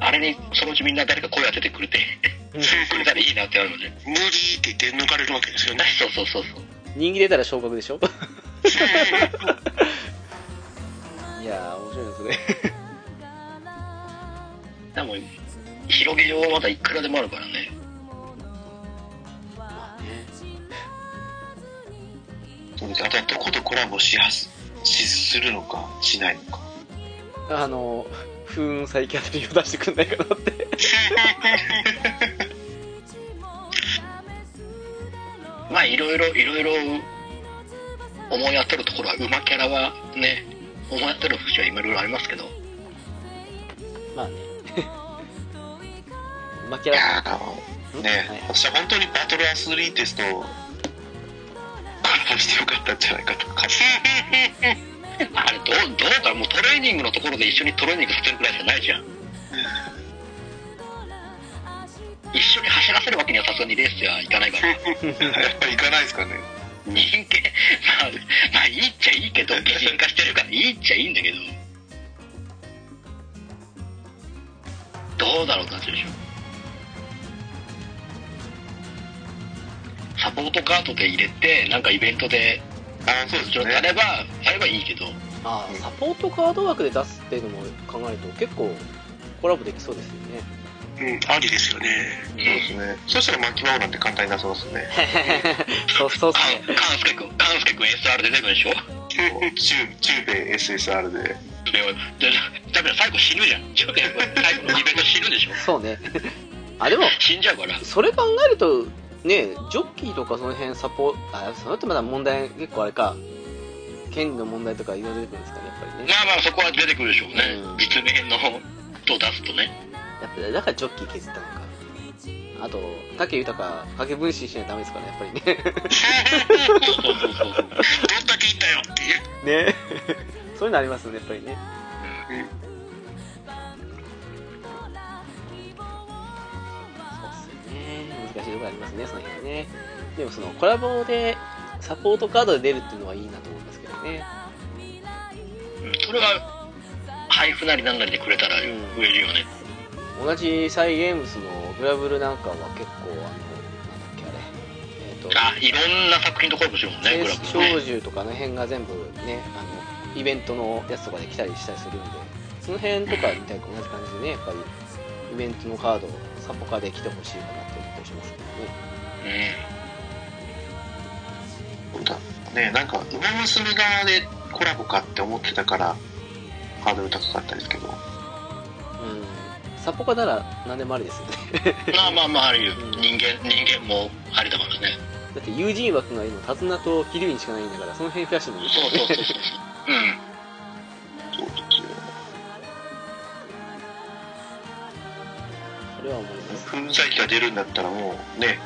あれにそのうちみんな誰か声当ててくれて くれたらいいなってなるので。無理って言って抜かれるわけですよね。そうそうそうそう人気出たら昇格でしょ？いやー面白いですね。でも、広げようはまだいくらでもあるからね。まあね。そうですあとはどことコラボしやすしするのかしないのか。あの風雲再起あたりを出してくんないかなって まあ、いろいろ、いろいろ、思い当たるところは、馬キャラはね、思い当たる節はいろいろありますけど、まあね。負けらいやーね、はい。私は本当にバトルアスリーテストをコラボしてよかったんじゃないかとかあれ、どう、どうか、もうトレーニングのところで一緒にトレーニングさせるくらいしかないじゃん。一緒に走らせるわけにはさすがにレースではいかないから。やっぱりいかないですかね人間、まあ、まあいいっちゃいいけど、擬人化してるからいいっちゃいいんだけど。どうだろうって話でしょ。サポートカードで入れて、なんかイベントで、あそうですねとあれば、あればいいけど、ああサポートカード枠で出すっていうのも考えると結構コラボできそうですよねうん、ありですよね。そうですねそしたら巻き場なんて簡単に出せますね そうそうっカすねンカンスケ君、カンスケ君 SR で出てくるでしょ？中中米 SSR でででだから最後死ぬじゃん。ちょっと最後のイベント死ぬでしょ？そうねあでも死んじゃうから。それ考えるとねジョッキーとかその辺サポあそのってまだ問題結構あれか権利の問題とかいろいろ出てくるんですかねやっぱりねまあまあそこは出てくるでしょうね。うん実名のと出すとね。やっぱだからジョッキー削ったのか。あと武豊影分身しないとダメですからねやっぱりね。どんだけいたよっていう。ね。そういうのありますねやっぱりね。そうっすよね。難しいところありますねその辺はね。でもそのコラボでサポートカードで出るっていうのはいいなと思うんですけどね。うん。それは、配布なりなんなりでくれたら売うん。れるよね。同じサイ・ゲームスのグラブルなんかは結構あのなんだっけあれえっ、とあ、いろんな作品とコラボしてるもんね、グラブ少ね。女とかの辺が全部ねあのイベントのやつとかで来たりしたりするんでその辺とかみたいな同じ感じでねやっぱりイベントのカードをサポカで来てほしいかなって思ったりしますけどねうん。だねなんか「ウマ娘」側でコラボかって思ってたからハードル高かったですけどうんサポカなら何でもありですよねまあまあまあ、あるようん人間、人間もありだからね。だって友人枠が今手綱と桐生にしかないんだからその辺増やしてもいいそうそうそうそう。うん。そうですよそれは思います粉砕機が出るんだったらもうね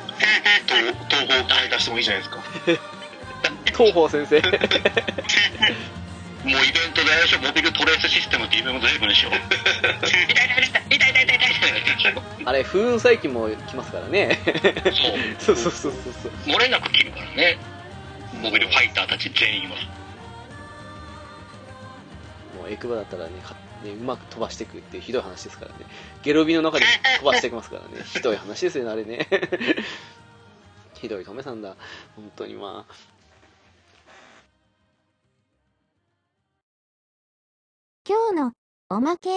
東東宝買い出してもいいじゃないですか東方先生 もうイベントであれでしょ、モビルトレースシステムってイベント出てくるでしょ。あれ風雲再起も来ますからね。そう。そうそうそうそう。そう漏れなく切るからね。モビルファイターたち全員は。もうエクバだったらねかねうまく飛ばしていくっていうひどい話ですからね。ゲロビの中で飛ばしていきますからね。ひどい話ですよねあれね。ひどい止めさんだ。本当にまあ。今日のおまけ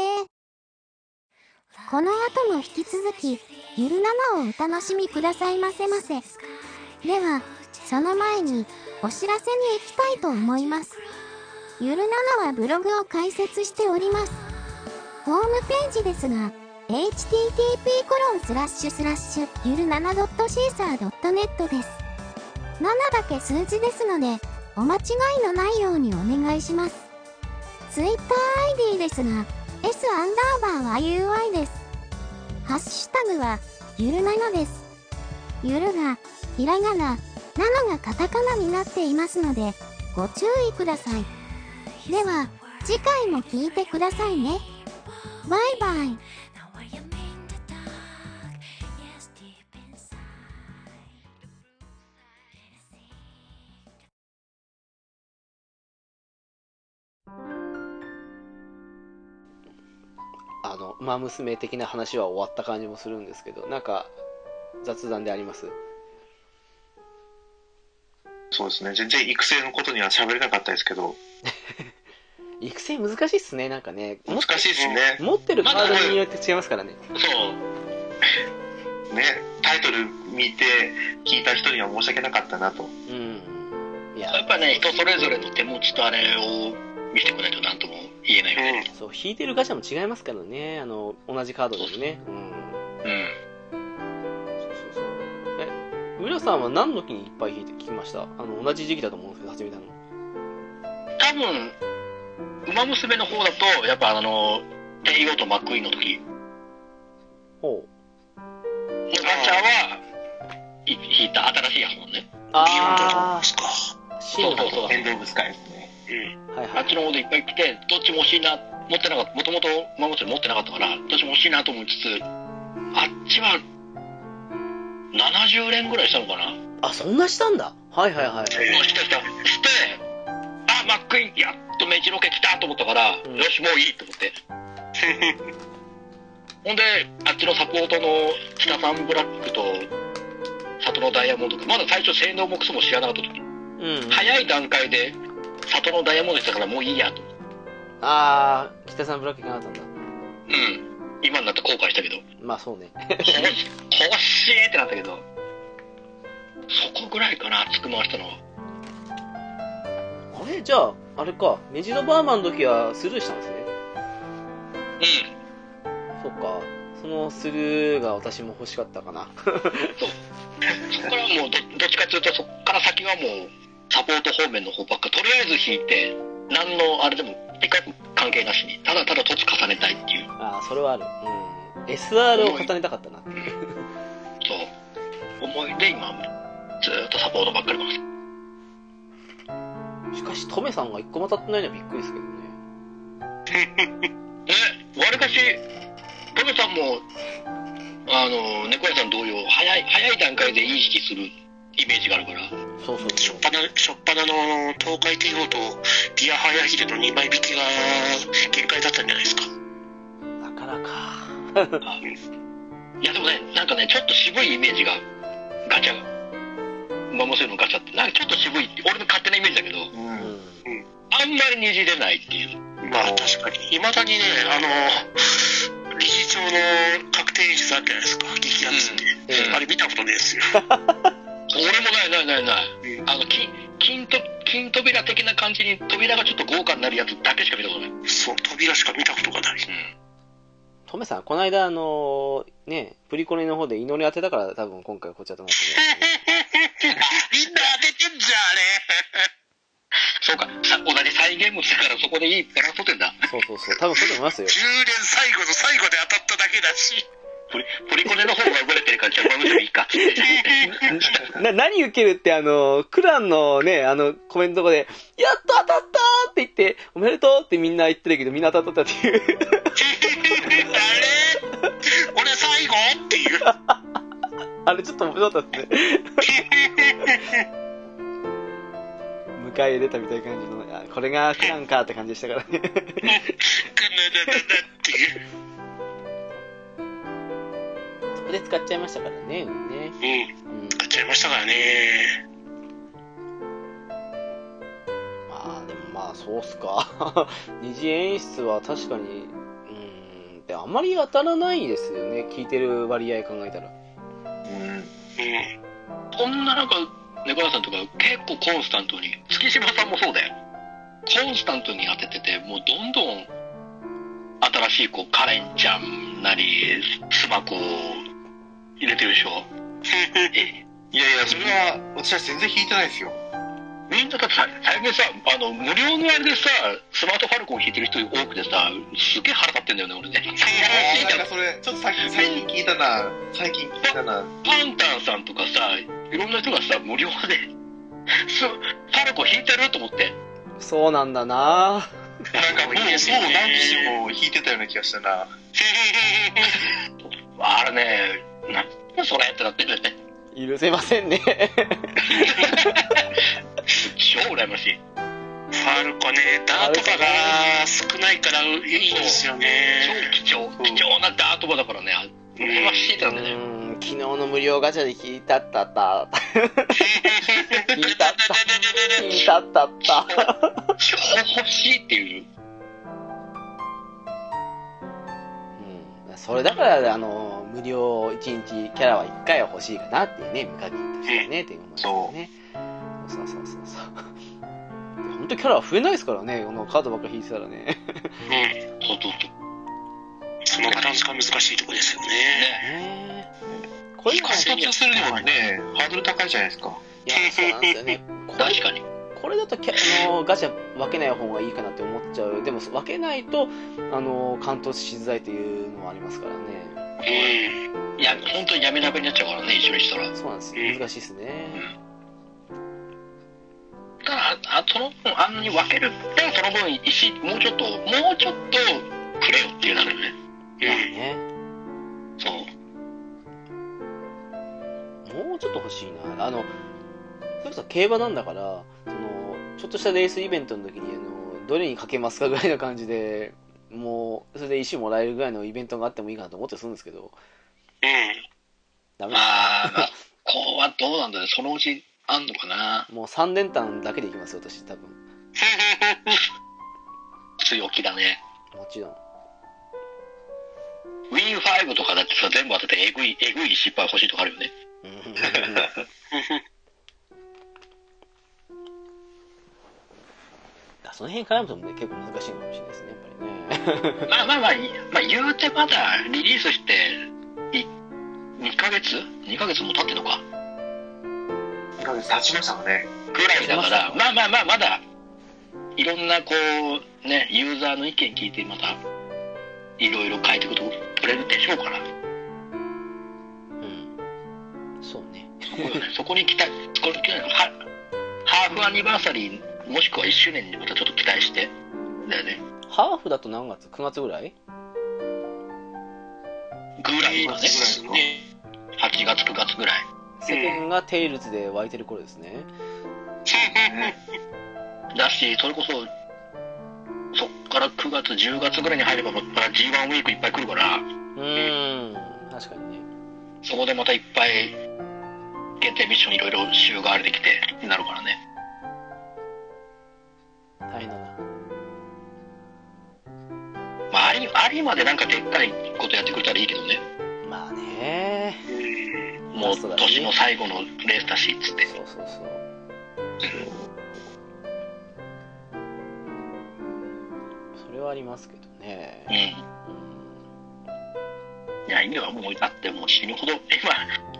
この後も引き続き、ゆるななをお楽しみくださいませませ。では、その前に、お知らせに行きたいと思います。ゆるななはブログを開設しております。ホームページですが、http コロンスラッシュスラッシュゆる 7.caesar.net です。7だけ数字ですので、お間違いのないようにお願いします。TwitterID ですが、S アンダーバーは UI です。ハッシュタグは、ゆるなのです。ゆるが、ひらがな、なのがカタカナになっていますので、ご注意ください。では、次回も聞いてくださいね。バイバイ。あの馬娘的な話は終わった感じもするんですけどなんか雑談であります？そうですね全然育成のことには喋れなかったですけど 育成難しいっすね、なんかね。難しいですね。持ってるカードによって違いますからね。そう。ね、タイトル見て聞いた人には申し訳なかったなと。うん。いやや、っぱね、人それぞれの手持ちとあれを見せてこないと何とも言えないよね。そう、引いてるガチャも違いますからね。あの、同じカードでもね。うん。うん。そうそうそう。え、浦さんは何の時にいっぱい引いて聞きました？あの、同じ時期だと思うんですけど、始めたの。多分、馬娘の方だと、やっぱあの、テイオとマックイーンの時、ほう。ガチャはい引いた新しいやつもんね。あですか。ー、シーンのそうそうエンドオブスカイですね。うん。はいはいあっち。の方でいっぱい来て、どっちも欲しいな、持ってなかった、もともと馬娘持ってなかったから、どっちも欲しいなと思いつつ、あっちは、70連ぐらいしたのかな。あ、そんなしたんだ。はいはいはい。もうしたした。して、あ、マックイーン、やっとメジロケ来たと思ったから、うんよし、もういいと思って。ほんで、あっちのサポートの北サンブラックと、里のダイヤモンド、まだ最初性能もクソも知らなかった時、うん。早い段階で、里のダイヤモンド来たからもういいやと。あー、北さんブラック行かなかったんだ。うん。今になって後悔したけど、まあそうね。欲し欲しいってなったけど、そこぐらいかな、熱く回したのは。あれ？じゃあ、あれか、メジロバーマンの時はスルーしたんですね。うん。そっか。そのスルーが私も欲しかったかな。そこからもうど、どっちかというと、そこから先はもう、サポート方面の方ばっか、とりあえず引いて、何のあれでも、一回も関係なしに、ただただ凸重ねたいっていう、あー、それはある。うん。SR を重ねたかったな。そう、思いで今、ずーっとサポートばっかり回す。しかし、トメさんが一個も当たってないのはびっくりですけどね。ね、わりかし、トメさんも、あの、猫屋さん同様、早い、早い段階でいい引きするイメージがあるから、そうそうしょっ。ぱな、しょっぱなの東海帝王とギアハヤヒデの2倍引きが限界だったんじゃないですか。だからか。いやでもね、なんかね、ちょっと渋いイメージが、ガチャが。馬娘のガチャって、なんかちょっと渋い、俺の勝手なイメージだけど、う。うんん。あんまりにじれないっていう。まあ確かに。未だにね、あの、理事長の確定演出あるじゃないですか。激アツって。ええあれ見たことねえですよ。俺もないないないない。あの、金、金と、金扉的な感じに扉がちょっと豪華になるやつだけしか見たことない。うん。そう、扉しか見たことがない。トメさん、この間、あのーね、プリコネの方で祈り当てたから、多分今回こっちだと思ってね。みんな当ててんじゃん、あれ。そうか、さ同じ再現物だからそこでいいバランス取ってんだ。そうそうそう。多分そうだと思いますよ。10年最後の最後で当たっただけだし。プリ、プリコネの方が売れてるから、じゃあいいか。な、何受けるって、あの、クランのね、あの、コメントとかで、やっと当たったーって言って、おめでとうってみんな言ってるけど、みんな当たったっていう。あれ俺最後？っていう。あれちょっと面白かったですね。迎え入れたみたいな感じの、あこれがクランかって感じでしたからね。こで使っちゃいましたからね、ね。うん。うん。買っちゃいましたからね。まあ、でもまあ、そうっすか。二次演出は確かに、うん、であんまり当たらないですよね。聞いてる割合考えたら。うん。うん。こんななんか、猫屋さんとか結構コンスタントに、月島さんもそうだよ。コンスタントに当ててて、もうどんどん、新しいこう、カレンちゃんなり、スマコを入れてるでしょ？えいやいや、それは、私は全然引いてないですよ。みんなだってさ、最近さ、あの、無料のあれでさ、スマートファルコン引いてる人多くてさ、すげえ腹立ってんだよね、俺ね。なんかそれ、ちょっと最近、最近聞いたな。最近聞いたな。パンタンさんとかさ、いろんな人がさ、無料で、すファルコン引いてると思って。そうなんだななんかもう、もう何機も引いてたような気がしたな。あれね、なそれってなってるよね。許せませんね。超羨ましい。ファルコね、ダート馬が少ないからいいんですよね。超貴重、貴重なダート馬だからね、羨ましいだね。ん、昨日の無料ガチャで引いたったった。引いたった。引いたったった。超欲しいっていう。それだから、あの、無料1日キャラは1回は欲しいかなっていうね、無課金としてはね、っていう思いですよね。そうそうそうそう。本当キャラは増えないですからね、このカードばっかり引いてたらね。うん。そうそうそう。そのバランスが難しいところですよね。ねこれ今、い活動するにもね、ハードル高いじゃないですか。や、そうなんですよね。確かに。これだとあのガチャ分けない方がいいかなって思っちゃう。でも分けないと、あの、完投しづらいというのはありますからね。うん。いや、本当にやめなべになっちゃうからね、一緒にしたら。そうなんですよ。難しいですね。ただ、あその分、あんなに分けるって、その分、石、もうちょっと、もうちょっとくれよっていうなるよね。まあね。そう。もうちょっと欲しいな。あの、それこそ競馬なんだから、その、ちょっとしたレースイベントの時に、あの、どれにかけますかぐらいの感じで、もう、それで石もらえるぐらいのイベントがあってもいいかなと思ってするんですけど、うん。ダメまあ、まあ、こうはどうなんだろう、そのうちあんのかな。もう3連単だけでいきますよ、私、多分。強気だね。もちろん。ウィン5とかだってさ、全部当ててえぐい、えぐい失敗欲しいとかあるよね。うん その辺絡むとね、結構難しいかもしれないですね、やっぱりね。まあまあまあ、いまあ言うてまだリリースして、い2ヶ月 ?2 ヶ月も経ってんのか？2ヶ月経ちましたかね。ぐらいだから、まあまあまあ、まだ、いろんなこう、ね、ユーザーの意見聞いて、また、いろいろ変えていくと取れるでしょうから、うん。そうね。そこよねそこに期待、そこに期待はハーフアニバーサリー、もしくは1周年にまたちょっと期待して、だよね。ハーフだと何月 ?9 月ぐらい？ぐらいだね。ね。8月、9月ぐらい。世間がテイルズで湧いてる頃ですね。だし、それこそ、そっから9月、10月ぐらいに入れば、また G1 ウィークいっぱい来るから、うーん。確かにね。そこでまたいっぱい限定ミッションいろいろ週替わりできて、なるからね。な。まあ、あり、ありまでなんかでっかいことやってくれたらいいけどね。まあね。もう年の最後のレースだし、つって。そうそうそう。それはありますけどね。うん。いや、意味はもう、だってもう死ぬほど、今、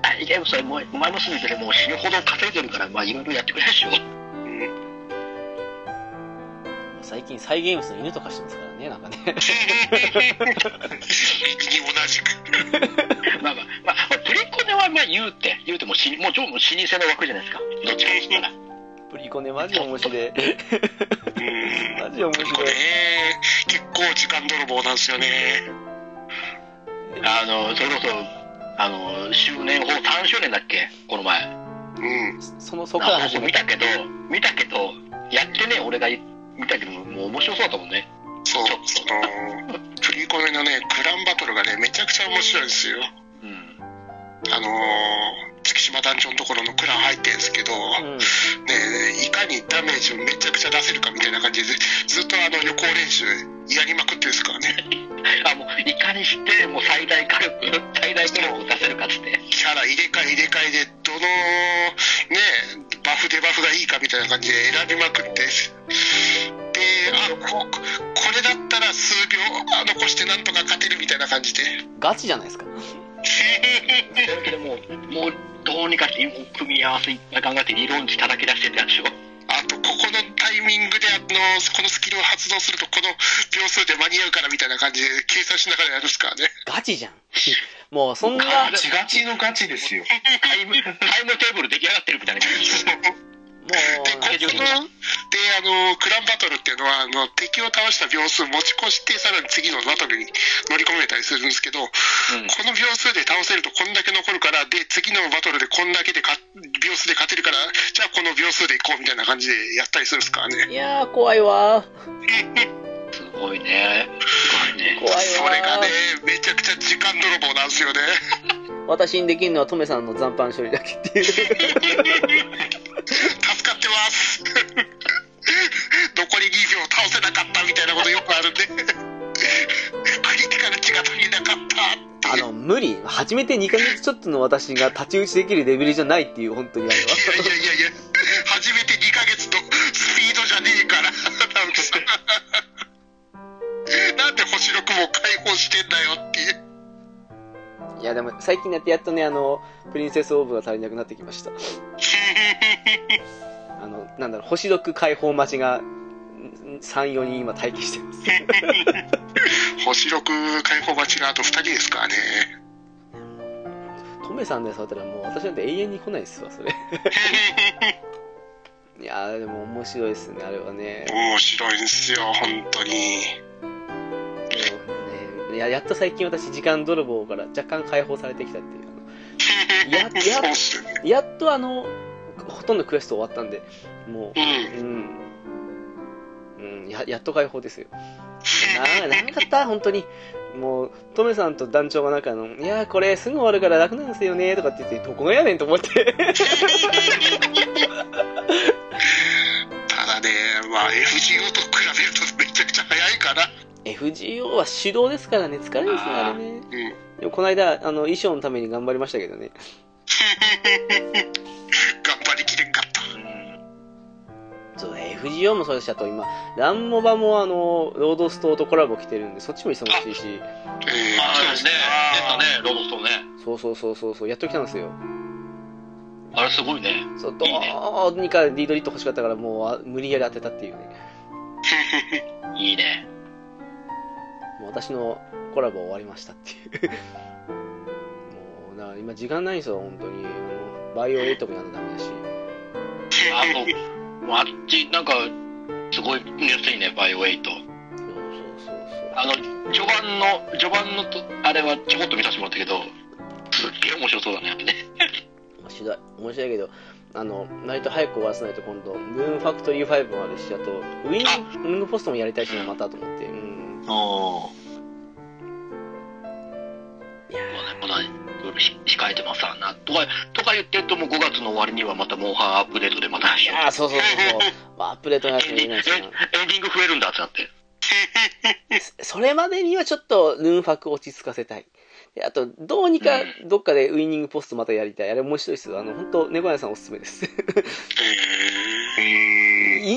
あいや、それもう、前もすぐ言ってもう死ぬほど稼いでるから、まあ、いろいろやってくれるでしょ。最近サイゲームスの犬とかしてますからね、なんかね。同じく。まあまあ、まあ、プリコネはまあ言うて、言うても死に、もう超もう老舗の枠じゃないですか。どっちかって言ったら。プリコネマジ面白い。うん。マジ面白い。結構時間泥棒なんですよね。あの、それこそ、あの、周年法3周年だっけ？この前。うん。その、そこか。見たけど、見たけど、やってね、俺が見たけど、もう面白そうだったもんね。そう、その、プリコネのね、クランバトルがね、めちゃくちゃ面白いんですよ。うん。あのー、月島団長のところのクラン入ってるんですけど、うん。ね、いかにダメージをめちゃくちゃ出せるかみたいな感じで、ずっとあの予行練習やりまくってるんですからね。あ、もう、いかにして、もう最大火力、最大火力を出せるかっつって。キャラ入れ替え入れ替えで、どの、ね、バフデバフがいいかみたいな感じで選びまくって、で、あ、ここれだったら数秒あ残してなんとか勝てるみたいな感じで。ガチじゃないですか。それだけでもう、もう、どうにかして、もう組み合わせいっぱい考えて理論値叩き出してってやつでしょ。あと、ここのタイミングで、あの、このスキルを発動すると、この秒数で間に合うからみたいな感じで計算しながらやるんですからね。ガチじゃん。もう、そんな、ガチガチのガチですよ。タイム、タイムテーブル出来上がってるみたいな感じ。もう、で、ここの、で、あの、クランバトルっていうのは、あの、敵を倒した秒数持ち越して、さらに次のバトルに乗り込めたりするんですけど、うん。この秒数で倒せるとこんだけ残るから、で、次のバトルでこんだけでか秒数で勝てるから、じゃあこの秒数でいこうみたいな感じでやったりするんですからね。いやー、怖いわすごいね。すごいね。怖いわそれがね、めちゃくちゃ時間泥棒なんですよね。私にできるのはトメさんの残飯処理だけっていう。クリティカル値が足りなかった。初めて2ヶ月ちょっとの私が太刀打ちできるレベルじゃないっていう、本当にあれは。いやいやいやいや、初めて2ヶ月のスピードじゃねえから、なんかさなんで星6も解放してんだよっていう。いや、でも最近やってやっとね、あの、プリンセスオーブが足りなくなってきました。あの、なんだろう、星6解放待ちが、3、4人今待機してます。星6解放待ちがあと2人ですからね。トメさんで触ったらもう私なんて永遠に来ないですわ、それ。いやー、でも面白いですね、あれはね。面白いんですよ、本当に。ね、ややっと最近私、時間泥棒から若干解放されてきたっていう。やや。やっとあの、ほとんどクエスト終わったんで、もうん。う、うん。うん、や、やっと解放ですよ。な、長かった、本当に。もう、トメさんと団長がなんかあの、いやーこれすぐ終わるから楽なんですよね、とかって言って、どこがやねんと思って。ただね、まあ FGO と比べるとめちゃくちゃ早いかな。FGO は手動ですからね、疲れるんですね、あれね。うん。でもこの間、あの、衣装のために頑張りましたけどね。頑張りきれんかった。そう、FGO もそうですし、あと今、ランモバもあの、ロードストーとコラボ来てるんで、そっちも忙しいし、えー、ああ、ね、出たね、ロードストーンね。そうそうそうそうそう、やっと来たんですよ。あれすごいね。そう、どうにかリードリット欲しかったから、もうあ無理やり当てたっていうね。いいね。もう私のコラボ終わりましたっていう。もう、だから今時間ないんですよ、本当に。あの、バイオ8もやんなダメだし。あと、あっち、なんか、すごい熱いね、バイオエイト。そうそうそうそう。あの、序盤の、序盤のと、あれはちょこっと見させてもらったけど、すっげえ面白そうだね、あれね。面白い。面白いけど、あの、割と早く終わらせないと今度、ムーンファクトリー5もあるし、あと、ウィングポストもやりたいしな、またと思って。うん。おいやまだまだ、いろい控えてますわな。とか、とか言ってるともう5月の終わりにはまたモンハンアップデートでまたーいやー、そうそうそうアップデートのやつエンディング、増えるんだってなって。それまでにはちょっとヌンファク落ち着かせたい。であと、どうにかどっかでウィニングポストまたやりたい。あれ面白いですよ。あの、本当猫屋さんおすすめです。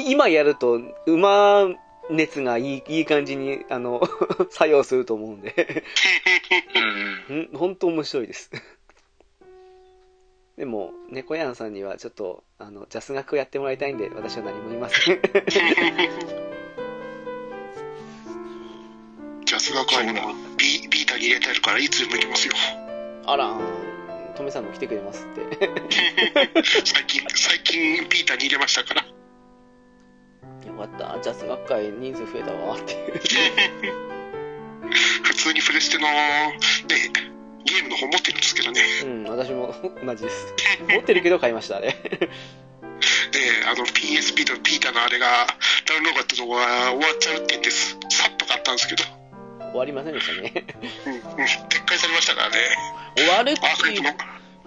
今やると、馬熱がいいいい感じに、あの、作用すると思うんで。うん。ん本当面白いです。でも、猫屋さんにはちょっと、あの、ジャス学をやってもらいたいんで、私は何も言いません。ー、ジャス学は今、ビビータに入れてあるからいつでも行きますよ。あら、トメさんも来てくれますって。最近、最近ビータに入れましたから。よかった、ジャス学会人数増えたわ、っていう。普通にプレステの、ね、ゲームの方持ってるんですけどね。うん、私も同じです。持ってるけど買いました、あれ。で、あの PSP とビータのあれがダウンロードだったとこが終わっちゃうって言ってさっと買ったんですけど、終わりませんでしたね。うんうん、撤回されましたからね。終わるっていう、。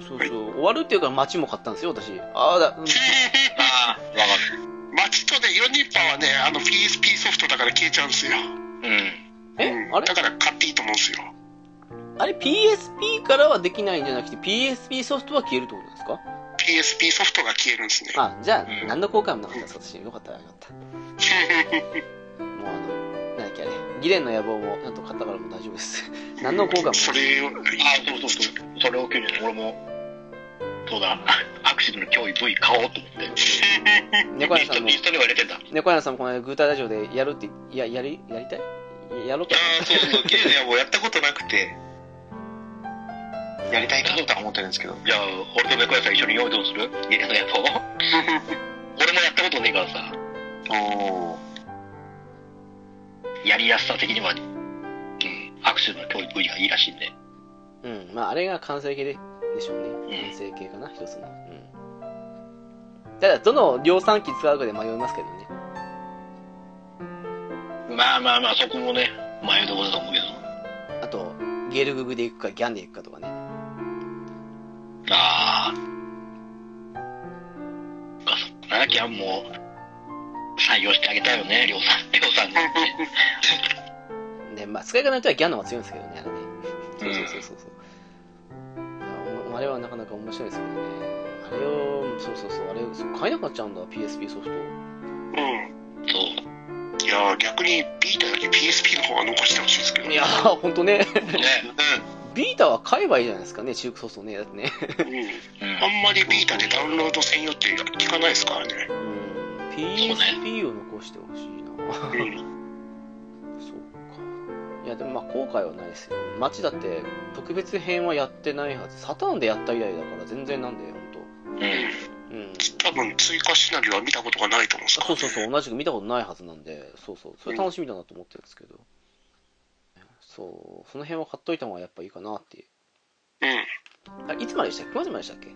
そうそう、終わるっていうか街も買ったんですよ、私。ああ、だ、うん ああ、わかる。街とね、4人パーはね、あの PSP ソフトだから消えちゃうんですよ。うん。え？うんあれ？だから買っていいと思うんですよ。あれ？PSP からはできないんじゃなくて PSP ソフトは消えるってことですか？PSP ソフトが消えるんですね。あ、じゃあ、うん何の後悔もなかったです、私。よかった、よかった。もうあの、なんだっけあれ、ギレンの野望もちゃんと買ったからもう大丈夫です。何の後悔もそれを、あそうそうそう。それを機に俺も、そうだ、アクシデントの脅威 V 買おうと思って。猫屋さんもリストには入れてんだ。猫屋さんもこの間グータラジオでやるって、いや、やり、やりたい？やろうかああ、そうそう、ゲームはもうやったことなくて、やりたいなとは思ってるんですけど。じゃあ、俺と猫屋さん一緒に用意どうする？や。俺もやったことねえからさ、おー。やりやすさ的には、うん、アクシデントの脅威 V がいいらしいんで。うん、まああれが完成形ででしょううんね。完成形かな、一つの。うん。ただ、どの量産機使うかで迷いますけどね。まあまあまあ、そこもね、迷うところだと思うけど。あと、ゲルググで行くか、ギャンで行くかとかね。ああ。あ、そっかな、ギャンも、採用してあげたいよね、りょうさん。りょうさんに。で、まあ、使い方によってはギャンの方が強いんですけどね、あれね。そううんそうそうそうそう。あれはなかなか面白いですけどね。あれを、そうそうそう、あれ、そう買えなくなっちゃうんだ、PSP ソフト。うん。そう。いやー逆にビータより PSP の方は残してほしいですけどね。いやー、ほんとね。ね。ビータは買えばいいじゃないですかね、中古ソフトね。だってね。うん。うん。あんまりビータでダウンロード専用って聞かないですからね。うん。PSP を残してほしいな。うん。いや、でもまあ後悔はないですよ。街だって特別編はやってないはず。サターンでやった以来だから全然なんで、ほんと。うん。うん。多分追加シナリオは見たことがないと思うんですから、ね。そうそうそう、同じく見たことないはずなんで、そうそう、それ楽しみだなと思ってるんですけど。そう、その辺は買っといた方がやっぱいいかなっていう。うん。あいつまででしたっけ ?9 月まででしたっけ ?8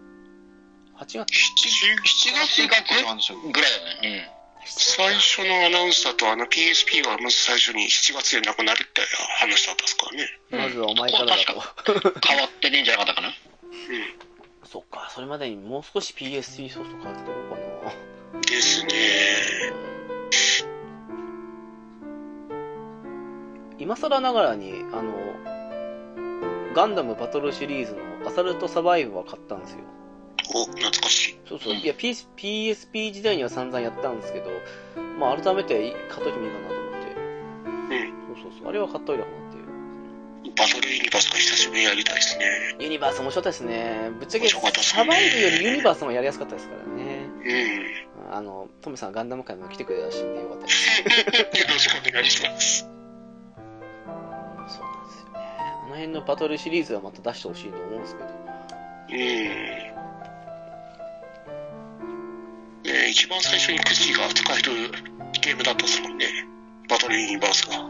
月 7, 7月7月なんでしょうぐらいだね。最初のアナウンスだとあの PSP がまず最初に7月でなくなるって話だったんですからね。うん。まずはお前からだと。変わってねえんじゃなかったかな。そっか、それまでにもう少し PSP ソフト買っておこうかな。ですね。今更ながらに、あの、ガンダムバトルシリーズのアサルトサバイブは買ったんですよ。お、懐かしい。そうそう。うんいや、PS PSP 時代には散々やったんですけど、まあ改めて買っといてもいいかなと思って。うん。そうそうそう。あれは買っといたかなっていう。バトルユニバースが久しぶりにやりたいですね。ユニバース面白かったですね。ぶっちゃけ、サバイブよりユニバースの方がやりやすかったですからね。うん。あの、トムさんガンダム界も来てくれたしんでよかったです。よろしくお願いします。そうなんですよね。あの辺のバトルシリーズはまた出してほしいと思うんですけど。うん。ね一番最初にクシが使えるゲームだったですもんね。バトルユニバースが。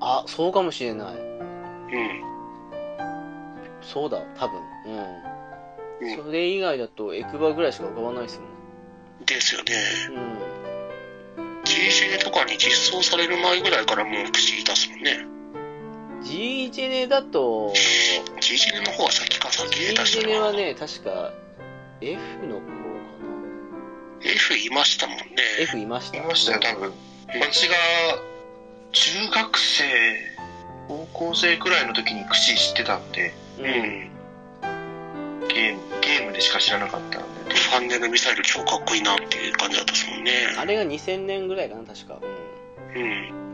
あ、そうかもしれない。うん。そうだ、多分。ううんん。それ以外だとエクバぐらいしか浮かばないですもん。ですよね。うん。G ジェネとかに実装される前ぐらいからもうクシいたっすもんね。G ジェネだと、G ジェネの方は先か先で出ジしたなェネはね、確か F の頃か F いましたもんね。な。F いました。いましたよ、多分。私が中学生、高校生くらいの時に串知ってたんで、う。うんん。ゲーム、ゲームでしか知らなかったんで。ファンネルミサイル超かっこいいなっていう感じだったっすもんね。あれが2000年ぐらいかな、確か。ううん。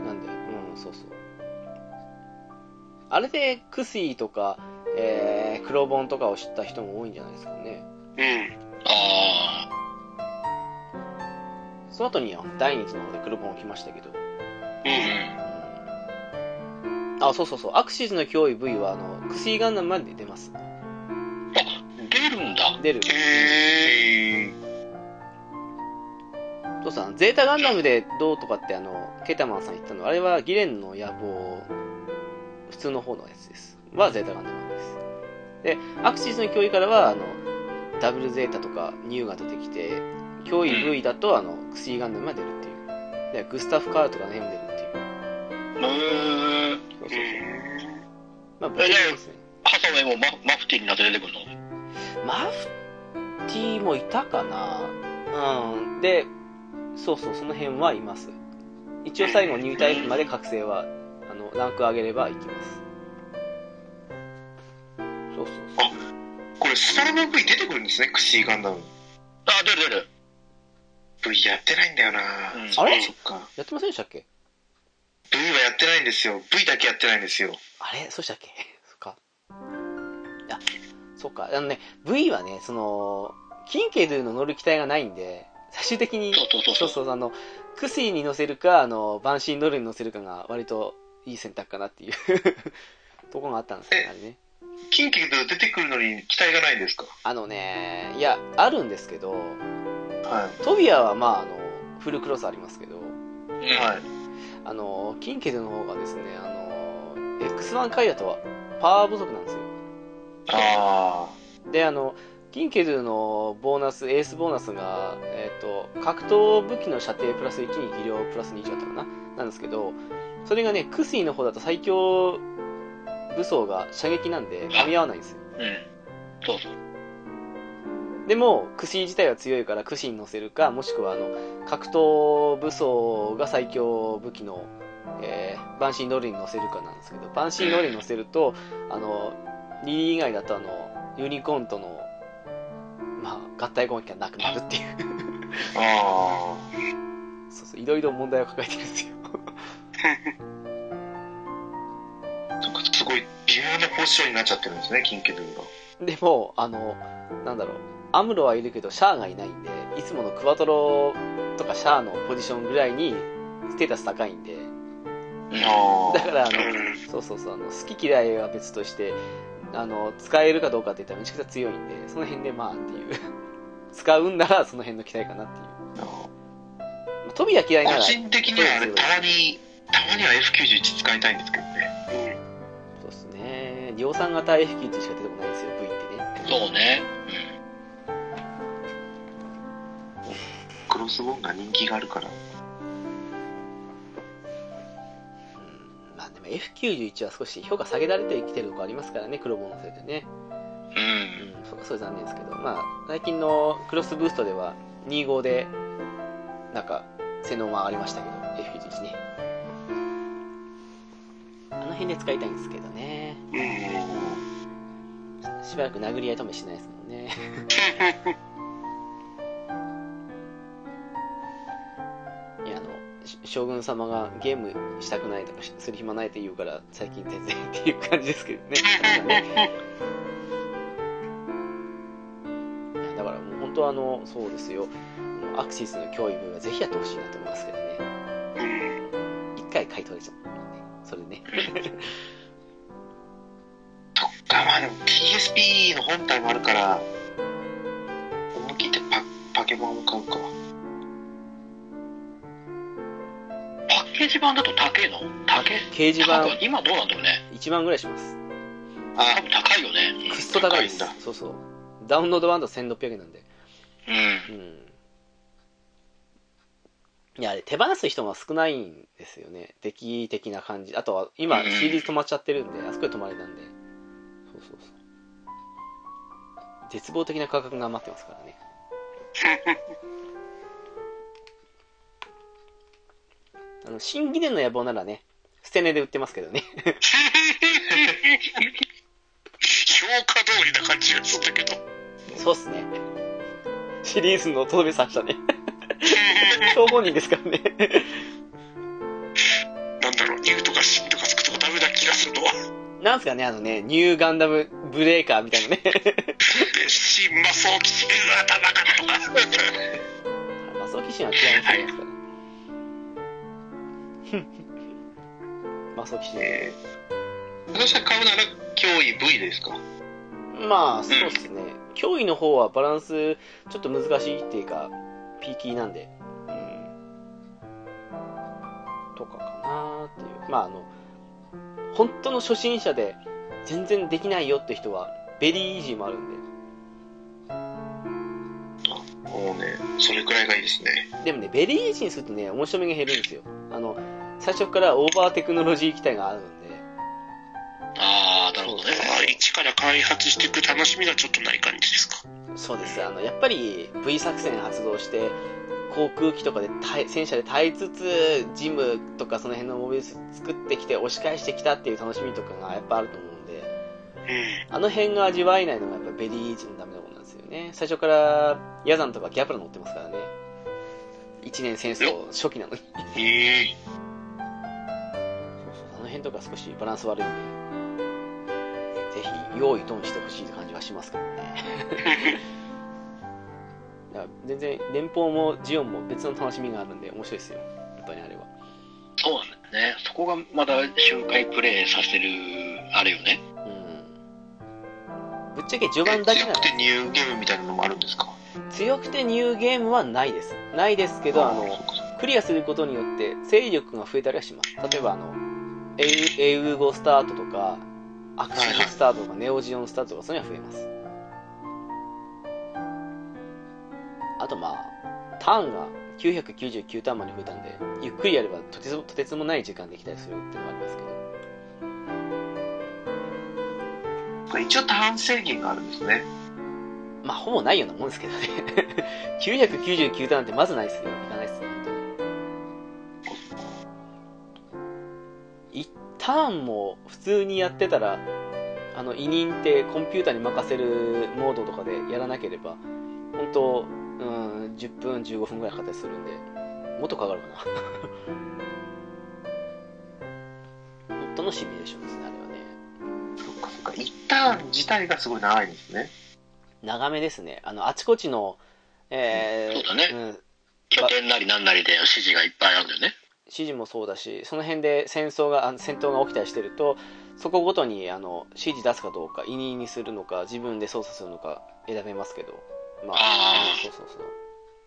ん。なんで、うん、そうそう。あれでクスイとか、えー、黒本とかを知った人も多いんじゃないですかね。うん。あその後に第二次の方で黒本来ましたけど。うあ。ん。うん。あ、そうそうそう。アクシズの脅威 V は、あの、クスイガンダムまで出ます。あ、出るんだ。出る。へー。そうさん、ゼータガンダムでどうとかってあの、ケータマンさん言ったの、あれはギレンの野望、普通の方のやつです。はゼータガンダムです。で、アクシズの脅威からは、あの、ダブルゼータとかニューが出てきて、脅威 V だと、あの、クスイガンダムが出るっていう。で、グスタフ・カールとかの辺も出るっていう。へー。そうそうそう。うんまあ、ですね。ハサウェイもママフティーになって出てくるの？マフティーもいたかな？うん。で、そうそう、その辺はいます。一応最後入隊まで覚醒は、あの、ランク上げれば行きます。そうそうそう。これ、ストロボ V 出てくるんですね、クシーガンダム。あ、出る出る。V やってないんだよな、うんあれ？そっか。やってませんでしたっけ？V はやってないんですよ。V だけやってないんですよ。あれ？そうしたっけ？そっか。いや、そっか。あのね、V はね、その、キンケドゥの乗る機体がないんで、最終的に、そうそうそうそうそう、あの、クスイに乗せるか、あの、バンシーノルに乗せるかが割といい選択かなっていう とこがあったんですよね、あれね。キンキと出てくるのに期待がないんですか？あのね、いや、あるんですけど、はトビアはまあ、あの、フルクロスありますけど。はい。あの、キンケドゥの方がですね、あの、X1 回だとパワー不足なんですよ。あで、あの、キンケドゥのボーナス、エースボーナスが、えっ、と、格闘武器の射程プラス1に技量プラス2だったかななんですけど、それがね、クスイの方だと最強武装が射撃なんで噛み合わないんですよ。うん。そうそう。でも、クシー自体は強いからクシーに乗せるか、もしくはあの、格闘武装が最強武器の、えー、バンシーノルに乗せるかなんですけど、バンシーノルに乗せると、あの、リリー以外だとあの、ユニコーンとの、まあ、合体攻撃がなくなるっていう。あそうそう、いろいろ問題を抱えてるんですよ。あ。そっか、すごい微妙なポジションになっちゃってるんですね、キンケルンが。でも、あの、なんだろう、アムロはいるけど、シャアがいないんで、いつものクワトロとかシャアのポジションぐらいにステータス高いんで、あだから、あの、うんそうそうそう、あの、好き嫌いは別として、あの、使えるかどうかって言ったらめちゃくちゃ強いんで、その辺でまあっていう。使うんならその辺の期待かなっていう。あ。まあトビは嫌いなら、個人的にはあれ、たまに、たまには F91 使いたいんですけどね。そうですね。量産型 F91 しか出てこないんですよ、V ってね。そうね。クロスボーンが人気があるから。うんまあでも F91 は少し評価下げられてきてるとこありますからね、黒ボのせいでね。うん。うん。うん、そそれ残念ですけど、まあ、最近のクロスブーストでは25で、なんか、性能は上がりましたけど、F91 ね。あの辺で使いたいんですけどね。うん。しばらく殴り合いともしないですもんね。将軍様がゲームしたくないとかする暇ないって言うから、最近全然っていう感じですけどね。だからもう本当あの、そうですよ。アクシスの教育はぜひやってほしいなと思いますけどね。一回買い取れちゃう、ね。それでね。とか、まあでも PSP の本体もあるから、パッケージ版だと高いの？高い掲示板今どうなんだろうね。1万ぐらいします。あ多、分高いよね。クスト高いです。そうそう。ダウンロード版だと1600円なんで。うん。うん。いや、あれ手放す人が少ないんですよね。出来的な感じ。あとは、今、うんシリーズ止まっちゃってるんで、あそこで止まれたんで。そうそうそう。絶望的な価格が待ってますからね。あの、新ギデンの野望ならね、捨て値で売ってますけどね。評価通りな感じがするんだけど。そうっすね。シリーズのとどめさしたね。張本人ですからね。なんだろう、ニューとかシンとかつくとダメな気がするのは。なんすかね、あのね、ニューガンダムブレーカーみたいなね。で、シンマソーキシン頭がとか。マソキシンは違いますから。マソキシン。えー、私は買うなら脅威 V ですか？まあ、そうっすね。脅威の方はバランス、ちょっと難しいっていうか、ピーキーなんで、うん。とかかなーっていう。まあ、あの、本当の初心者で全然できないよって人は、ベリーイージーもあるんで。もうね、それくらいがいいですね。でもね、ベリーイージーにするとね、面白みが減るんですよ。あの、最初からオーバーテクノロジー機体があるんで、ああ、なるほどね。まあ、一から開発していく楽しみがちょっとない感じですか。そうです。あの、やっぱり V 作戦発動して、航空機とかで戦車で耐えつつ、ジムとかその辺のモビルス作ってきて押し返してきたっていう楽しみとかがやっぱあると思うんで、うん。あの辺が味わえないのがやっぱベリーイージーのダメなことなんですよね。最初からヤザンとかギャプラ乗ってますからね。一年戦争初期なのに。ええそうそうあの辺とか少しバランス悪いんで、ぜひ用意ドンしてほしい感じはしますけどね。だから全然連邦もジオンも別の楽しみがあるんで面白いですよ。やっぱりあれは。そうなんだよね。そこがまだ周回プレイさせる、あれよね。うん。ぶっちゃけ序盤だけなら強くてニューゲームみたいなのもあるんですか？強くてニューゲームはないです。ないですけど、あのクリアすることによって勢力が増えたりはします。例えばあの、エウエウゴスタートとか、アクションスタートとか、ネオジオンスタートとか、そういうのは増えます。あとまあ、ターンが999ターンまで増えたんで、ゆっくりやればとてつもとてつもない時間できたりするっていうのもありますけど。一応ターン制限があるんですね。まあ、ほぼないようなもんですけどね。999ターンってまずないですよ。いかないですターンも普通にやってたら、あの委任ってコンピューターに任せるモードとかでやらなければ本当うん10分15分ぐらいかかったりするんでもっとかかるかな 本当のシミュレーションですねあれはねそっかそっか。一旦自体がすごい長いんですね。長めですねあのあちこちのえーそうだねん、拠点なりなんなりで指示がいっぱいあるんだよね。指示もそうだしその辺で戦争があ戦闘が起きたりしてるとそこごとにあの指示出すかどうか委任にするのか自分で操作するのか選べますけどまあそうそうそう。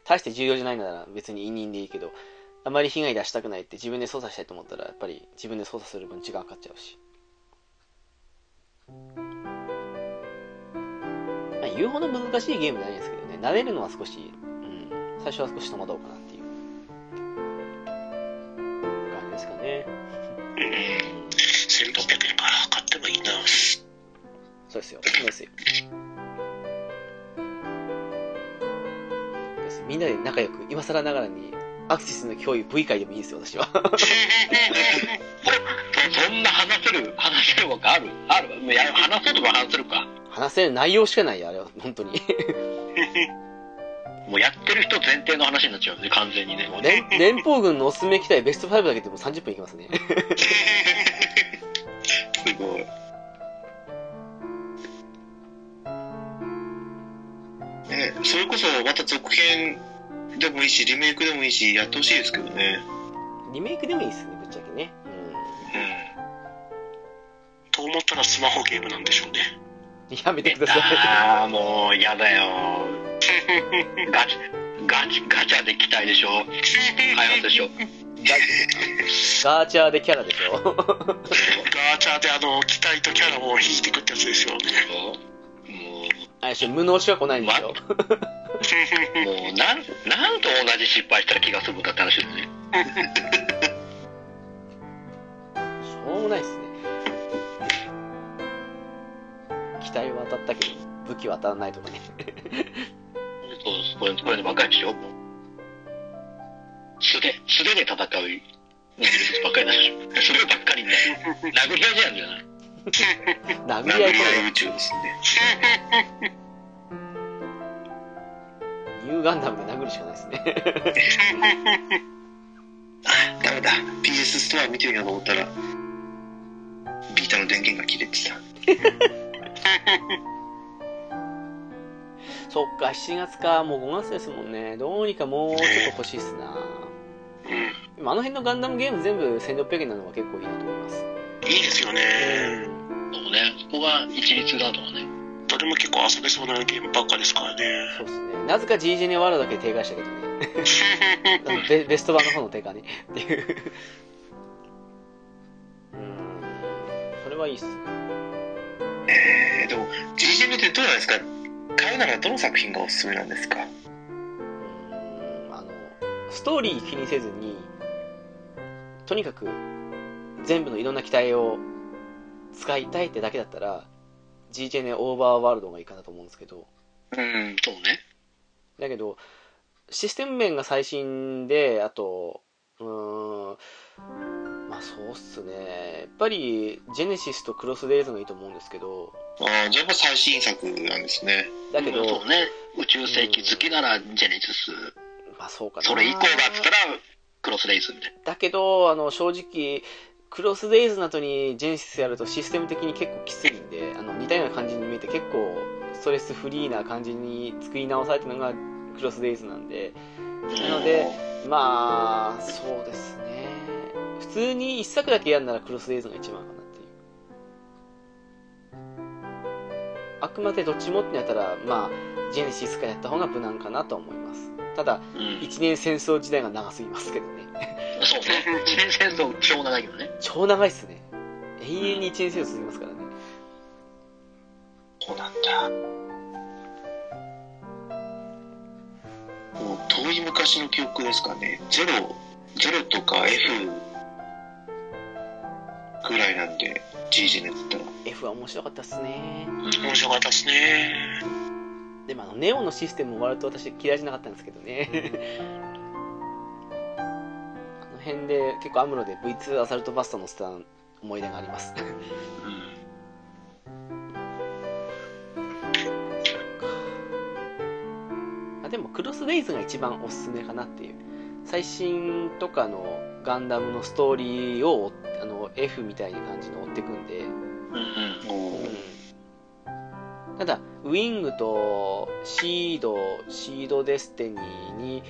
大して重要じゃないなら別に委任でいいけどあまり被害出したくないって自分で操作したいと思ったらやっぱり自分で操作する分時間かかっちゃうし、まあ、言うほど難しいゲームじゃないんですけどね。慣れるのは少し、うん、最初は少し戸惑うかなですかねうん。1600円か。買ってもいいな。そうですよ。そうですよ。みんなで仲良く、今更ながらに、アクシスの共有 V 会でもいいですよ、私は。そんな話せる、話せるわけあるあるいや、話そうとか話せるか。話せる内容しかないよ、あれは、本当に。もうやってる人前提の話になっちゃうね、完全にね。もうね連連邦軍のおすすめ機体ベスト5だけでも30分いきますね。すごい。ね、それこそまた続編でもいいし、リメイクでもいいし、やってほしいですけどね。リメイクでもいいですね、ぶっちゃけね。うん。と思ったらスマホゲームなんでしょうね。うん。やめてくださああ、もう、やだよ。ガチ、ガチ、ガチャで期待でしょ。開発でしょ。い。ガーチャーでキャラでしょ。ガーチャーであの、機体とキャラを引いていくってやつですよね。もう、あれでしょ、無能しか来ないんですよ。もう、なん、なんと同じ失敗したら気が済むんだって話ですね。しょうもないっすね。機体は当たったけど、武器は当たらないとかね。そう、これ、これでばっかりでしょ？素手、素手で戦う、ね、ばっかりだしょ？そればっかりね。殴り合いじゃんじゃない？殴り合い宇宙ですね。ニューガンダムで殴るしかないですね。あ、ダメだ。PS ストア見てみようと思ったら、ビータの電源が切れてた。そっか、7月か、もう5月ですもんね。どうにかもうちょっと欲しいっすな。でもあの辺のガンダムゲーム全部1600円なのは結構いいなと思います。いいですよね。そうね。そこが一律だとはね。どれも結構遊べそうなゲームばっかですからね。そうですね。なぜか G ジェネワールドだけ低下したけどね。ベベスト版の方の低下ね。っていう。うん。それはいいっす。えー、でも、GGM ってどうなんですか？買うならどの作品がおすすめなんですか？うんあの、ストーリー気にせずに、とにかく全部のいろんな機体を使いたいってだけだったら、G ジェネオーバーワールドがいいかなと思うんですけど、うん、そうね。だけど、システム面が最新で、あと、うーん、まあそうっすね。やっぱり、ジェネシスとクロスデイズがいいと思うんですけど、ああ、じゃあ最新作なんですね。だけど、そうね。宇宙世紀好きならジェネシス。まあそうかな。それ以降だっつったら、クロスレイズみたいだけど、あの、正直、クロスデイズの後にジェネシスやるとシステム的に結構きついんで、あの、似たような感じに見えて結構ストレスフリーな感じに作り直されたのがクロスデイズなんで、なので、まあ、そうですね。普通に一作だけやるならクロスデイズが一番かなあくまでどっちもってなったら、まあ、ジェネシスからやった方が無難かなと思います。ただ、な。うん。一年戦争時代が長すぎますけどね。そうね。一年戦争超長いけどね。超長いっすね。永遠に一年戦争続きますからね。そうなんだ。もう遠い昔の記憶ですかね。ゼロ、ゼロとか F ぐらいなんで、GG のやつったら。F は面白かったっすね。面白かったっすね。でもあのネオのシステムも割と私嫌いじゃなかったんですけどね。あの辺で結構アムロで V2 アサルトバスター乗せた思い出があります。うん、あでもクロスレイズが一番おすすめかなっていう。最新とかのガンダムのストーリーをあの F みたいな感じの追っていくんで。うん。ただウィングとシードシードデスティニーに、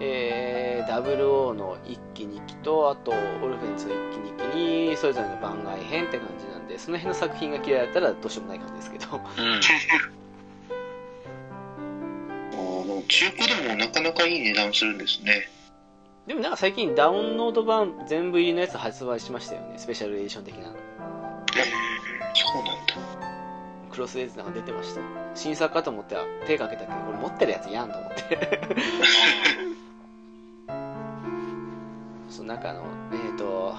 えー、WO の1期2期とあとオルフェンズの1期2期にそれぞれの番外編って感じなんでその辺の作品が嫌いだったらどうしようもない感じですけど。うん。あーでも中古でもなかなかいい値段するんですね。でもなんか最近ダウンロード版全部入りのやつ発売しましたよね。スペシャルエディション的なそうなんだ。クロスレイズなんか出てました。新作かと思って手かけたけどこれ持ってるやつやんと思って。そうなんかあのえっ、と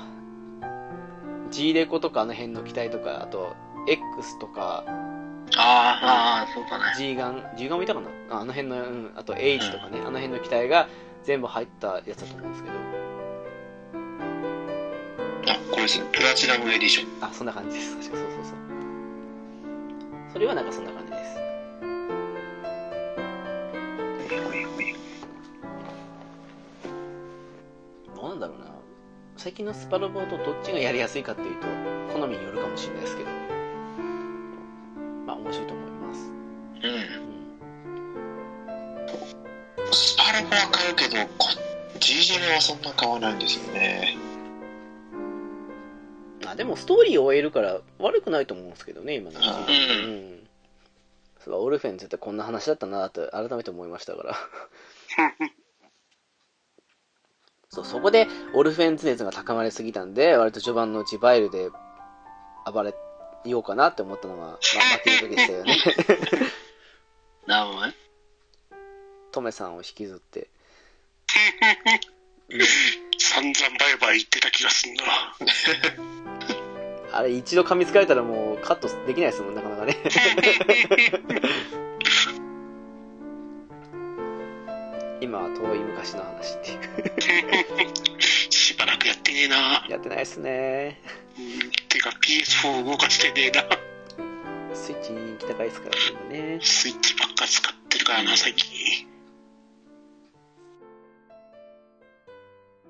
G レコとかあの辺の機体とかあと X とかああ、そうだね。G ガン G ガンもいたかな？ああの辺の、うん、あと H とかね、あの辺の機体が全部入ったやつだと思うんですけどあ、これですね。プラチナムエディション。あそんな感じです確かそうそうそうそれはなんかそんな感じですなんだろうな最近のスパロボとどっちがやりやすいかっていうと好みによるかもしれないですけどまあ面白いと思いますうん。うんスパルボは買うけど、こ G ジェネはそんな買わないんですよね。あでもストーリーを終えるから悪くないと思うんですけどね今のうちうん。うん。そうだオルフェンズってこんな話だったなと改めて思いましたから。そうそこでオルフェンズ熱が高まりすぎたんで割と序盤のうちバイルで暴れようかなって思ったのが、まあ、負ける時でしたよね。なるほどね。トメさんを引きずって、散々バイバイ言ってた気がすんな。あれ一度噛みつかれたらもうカットできないですもんなかなかね 今は遠い昔の話っていうしばらくやってねえな。やってないですねうんてか PS4 動かしてねえな。スイッチ人気高いですからねスイッチばっか使ってるからな、最近。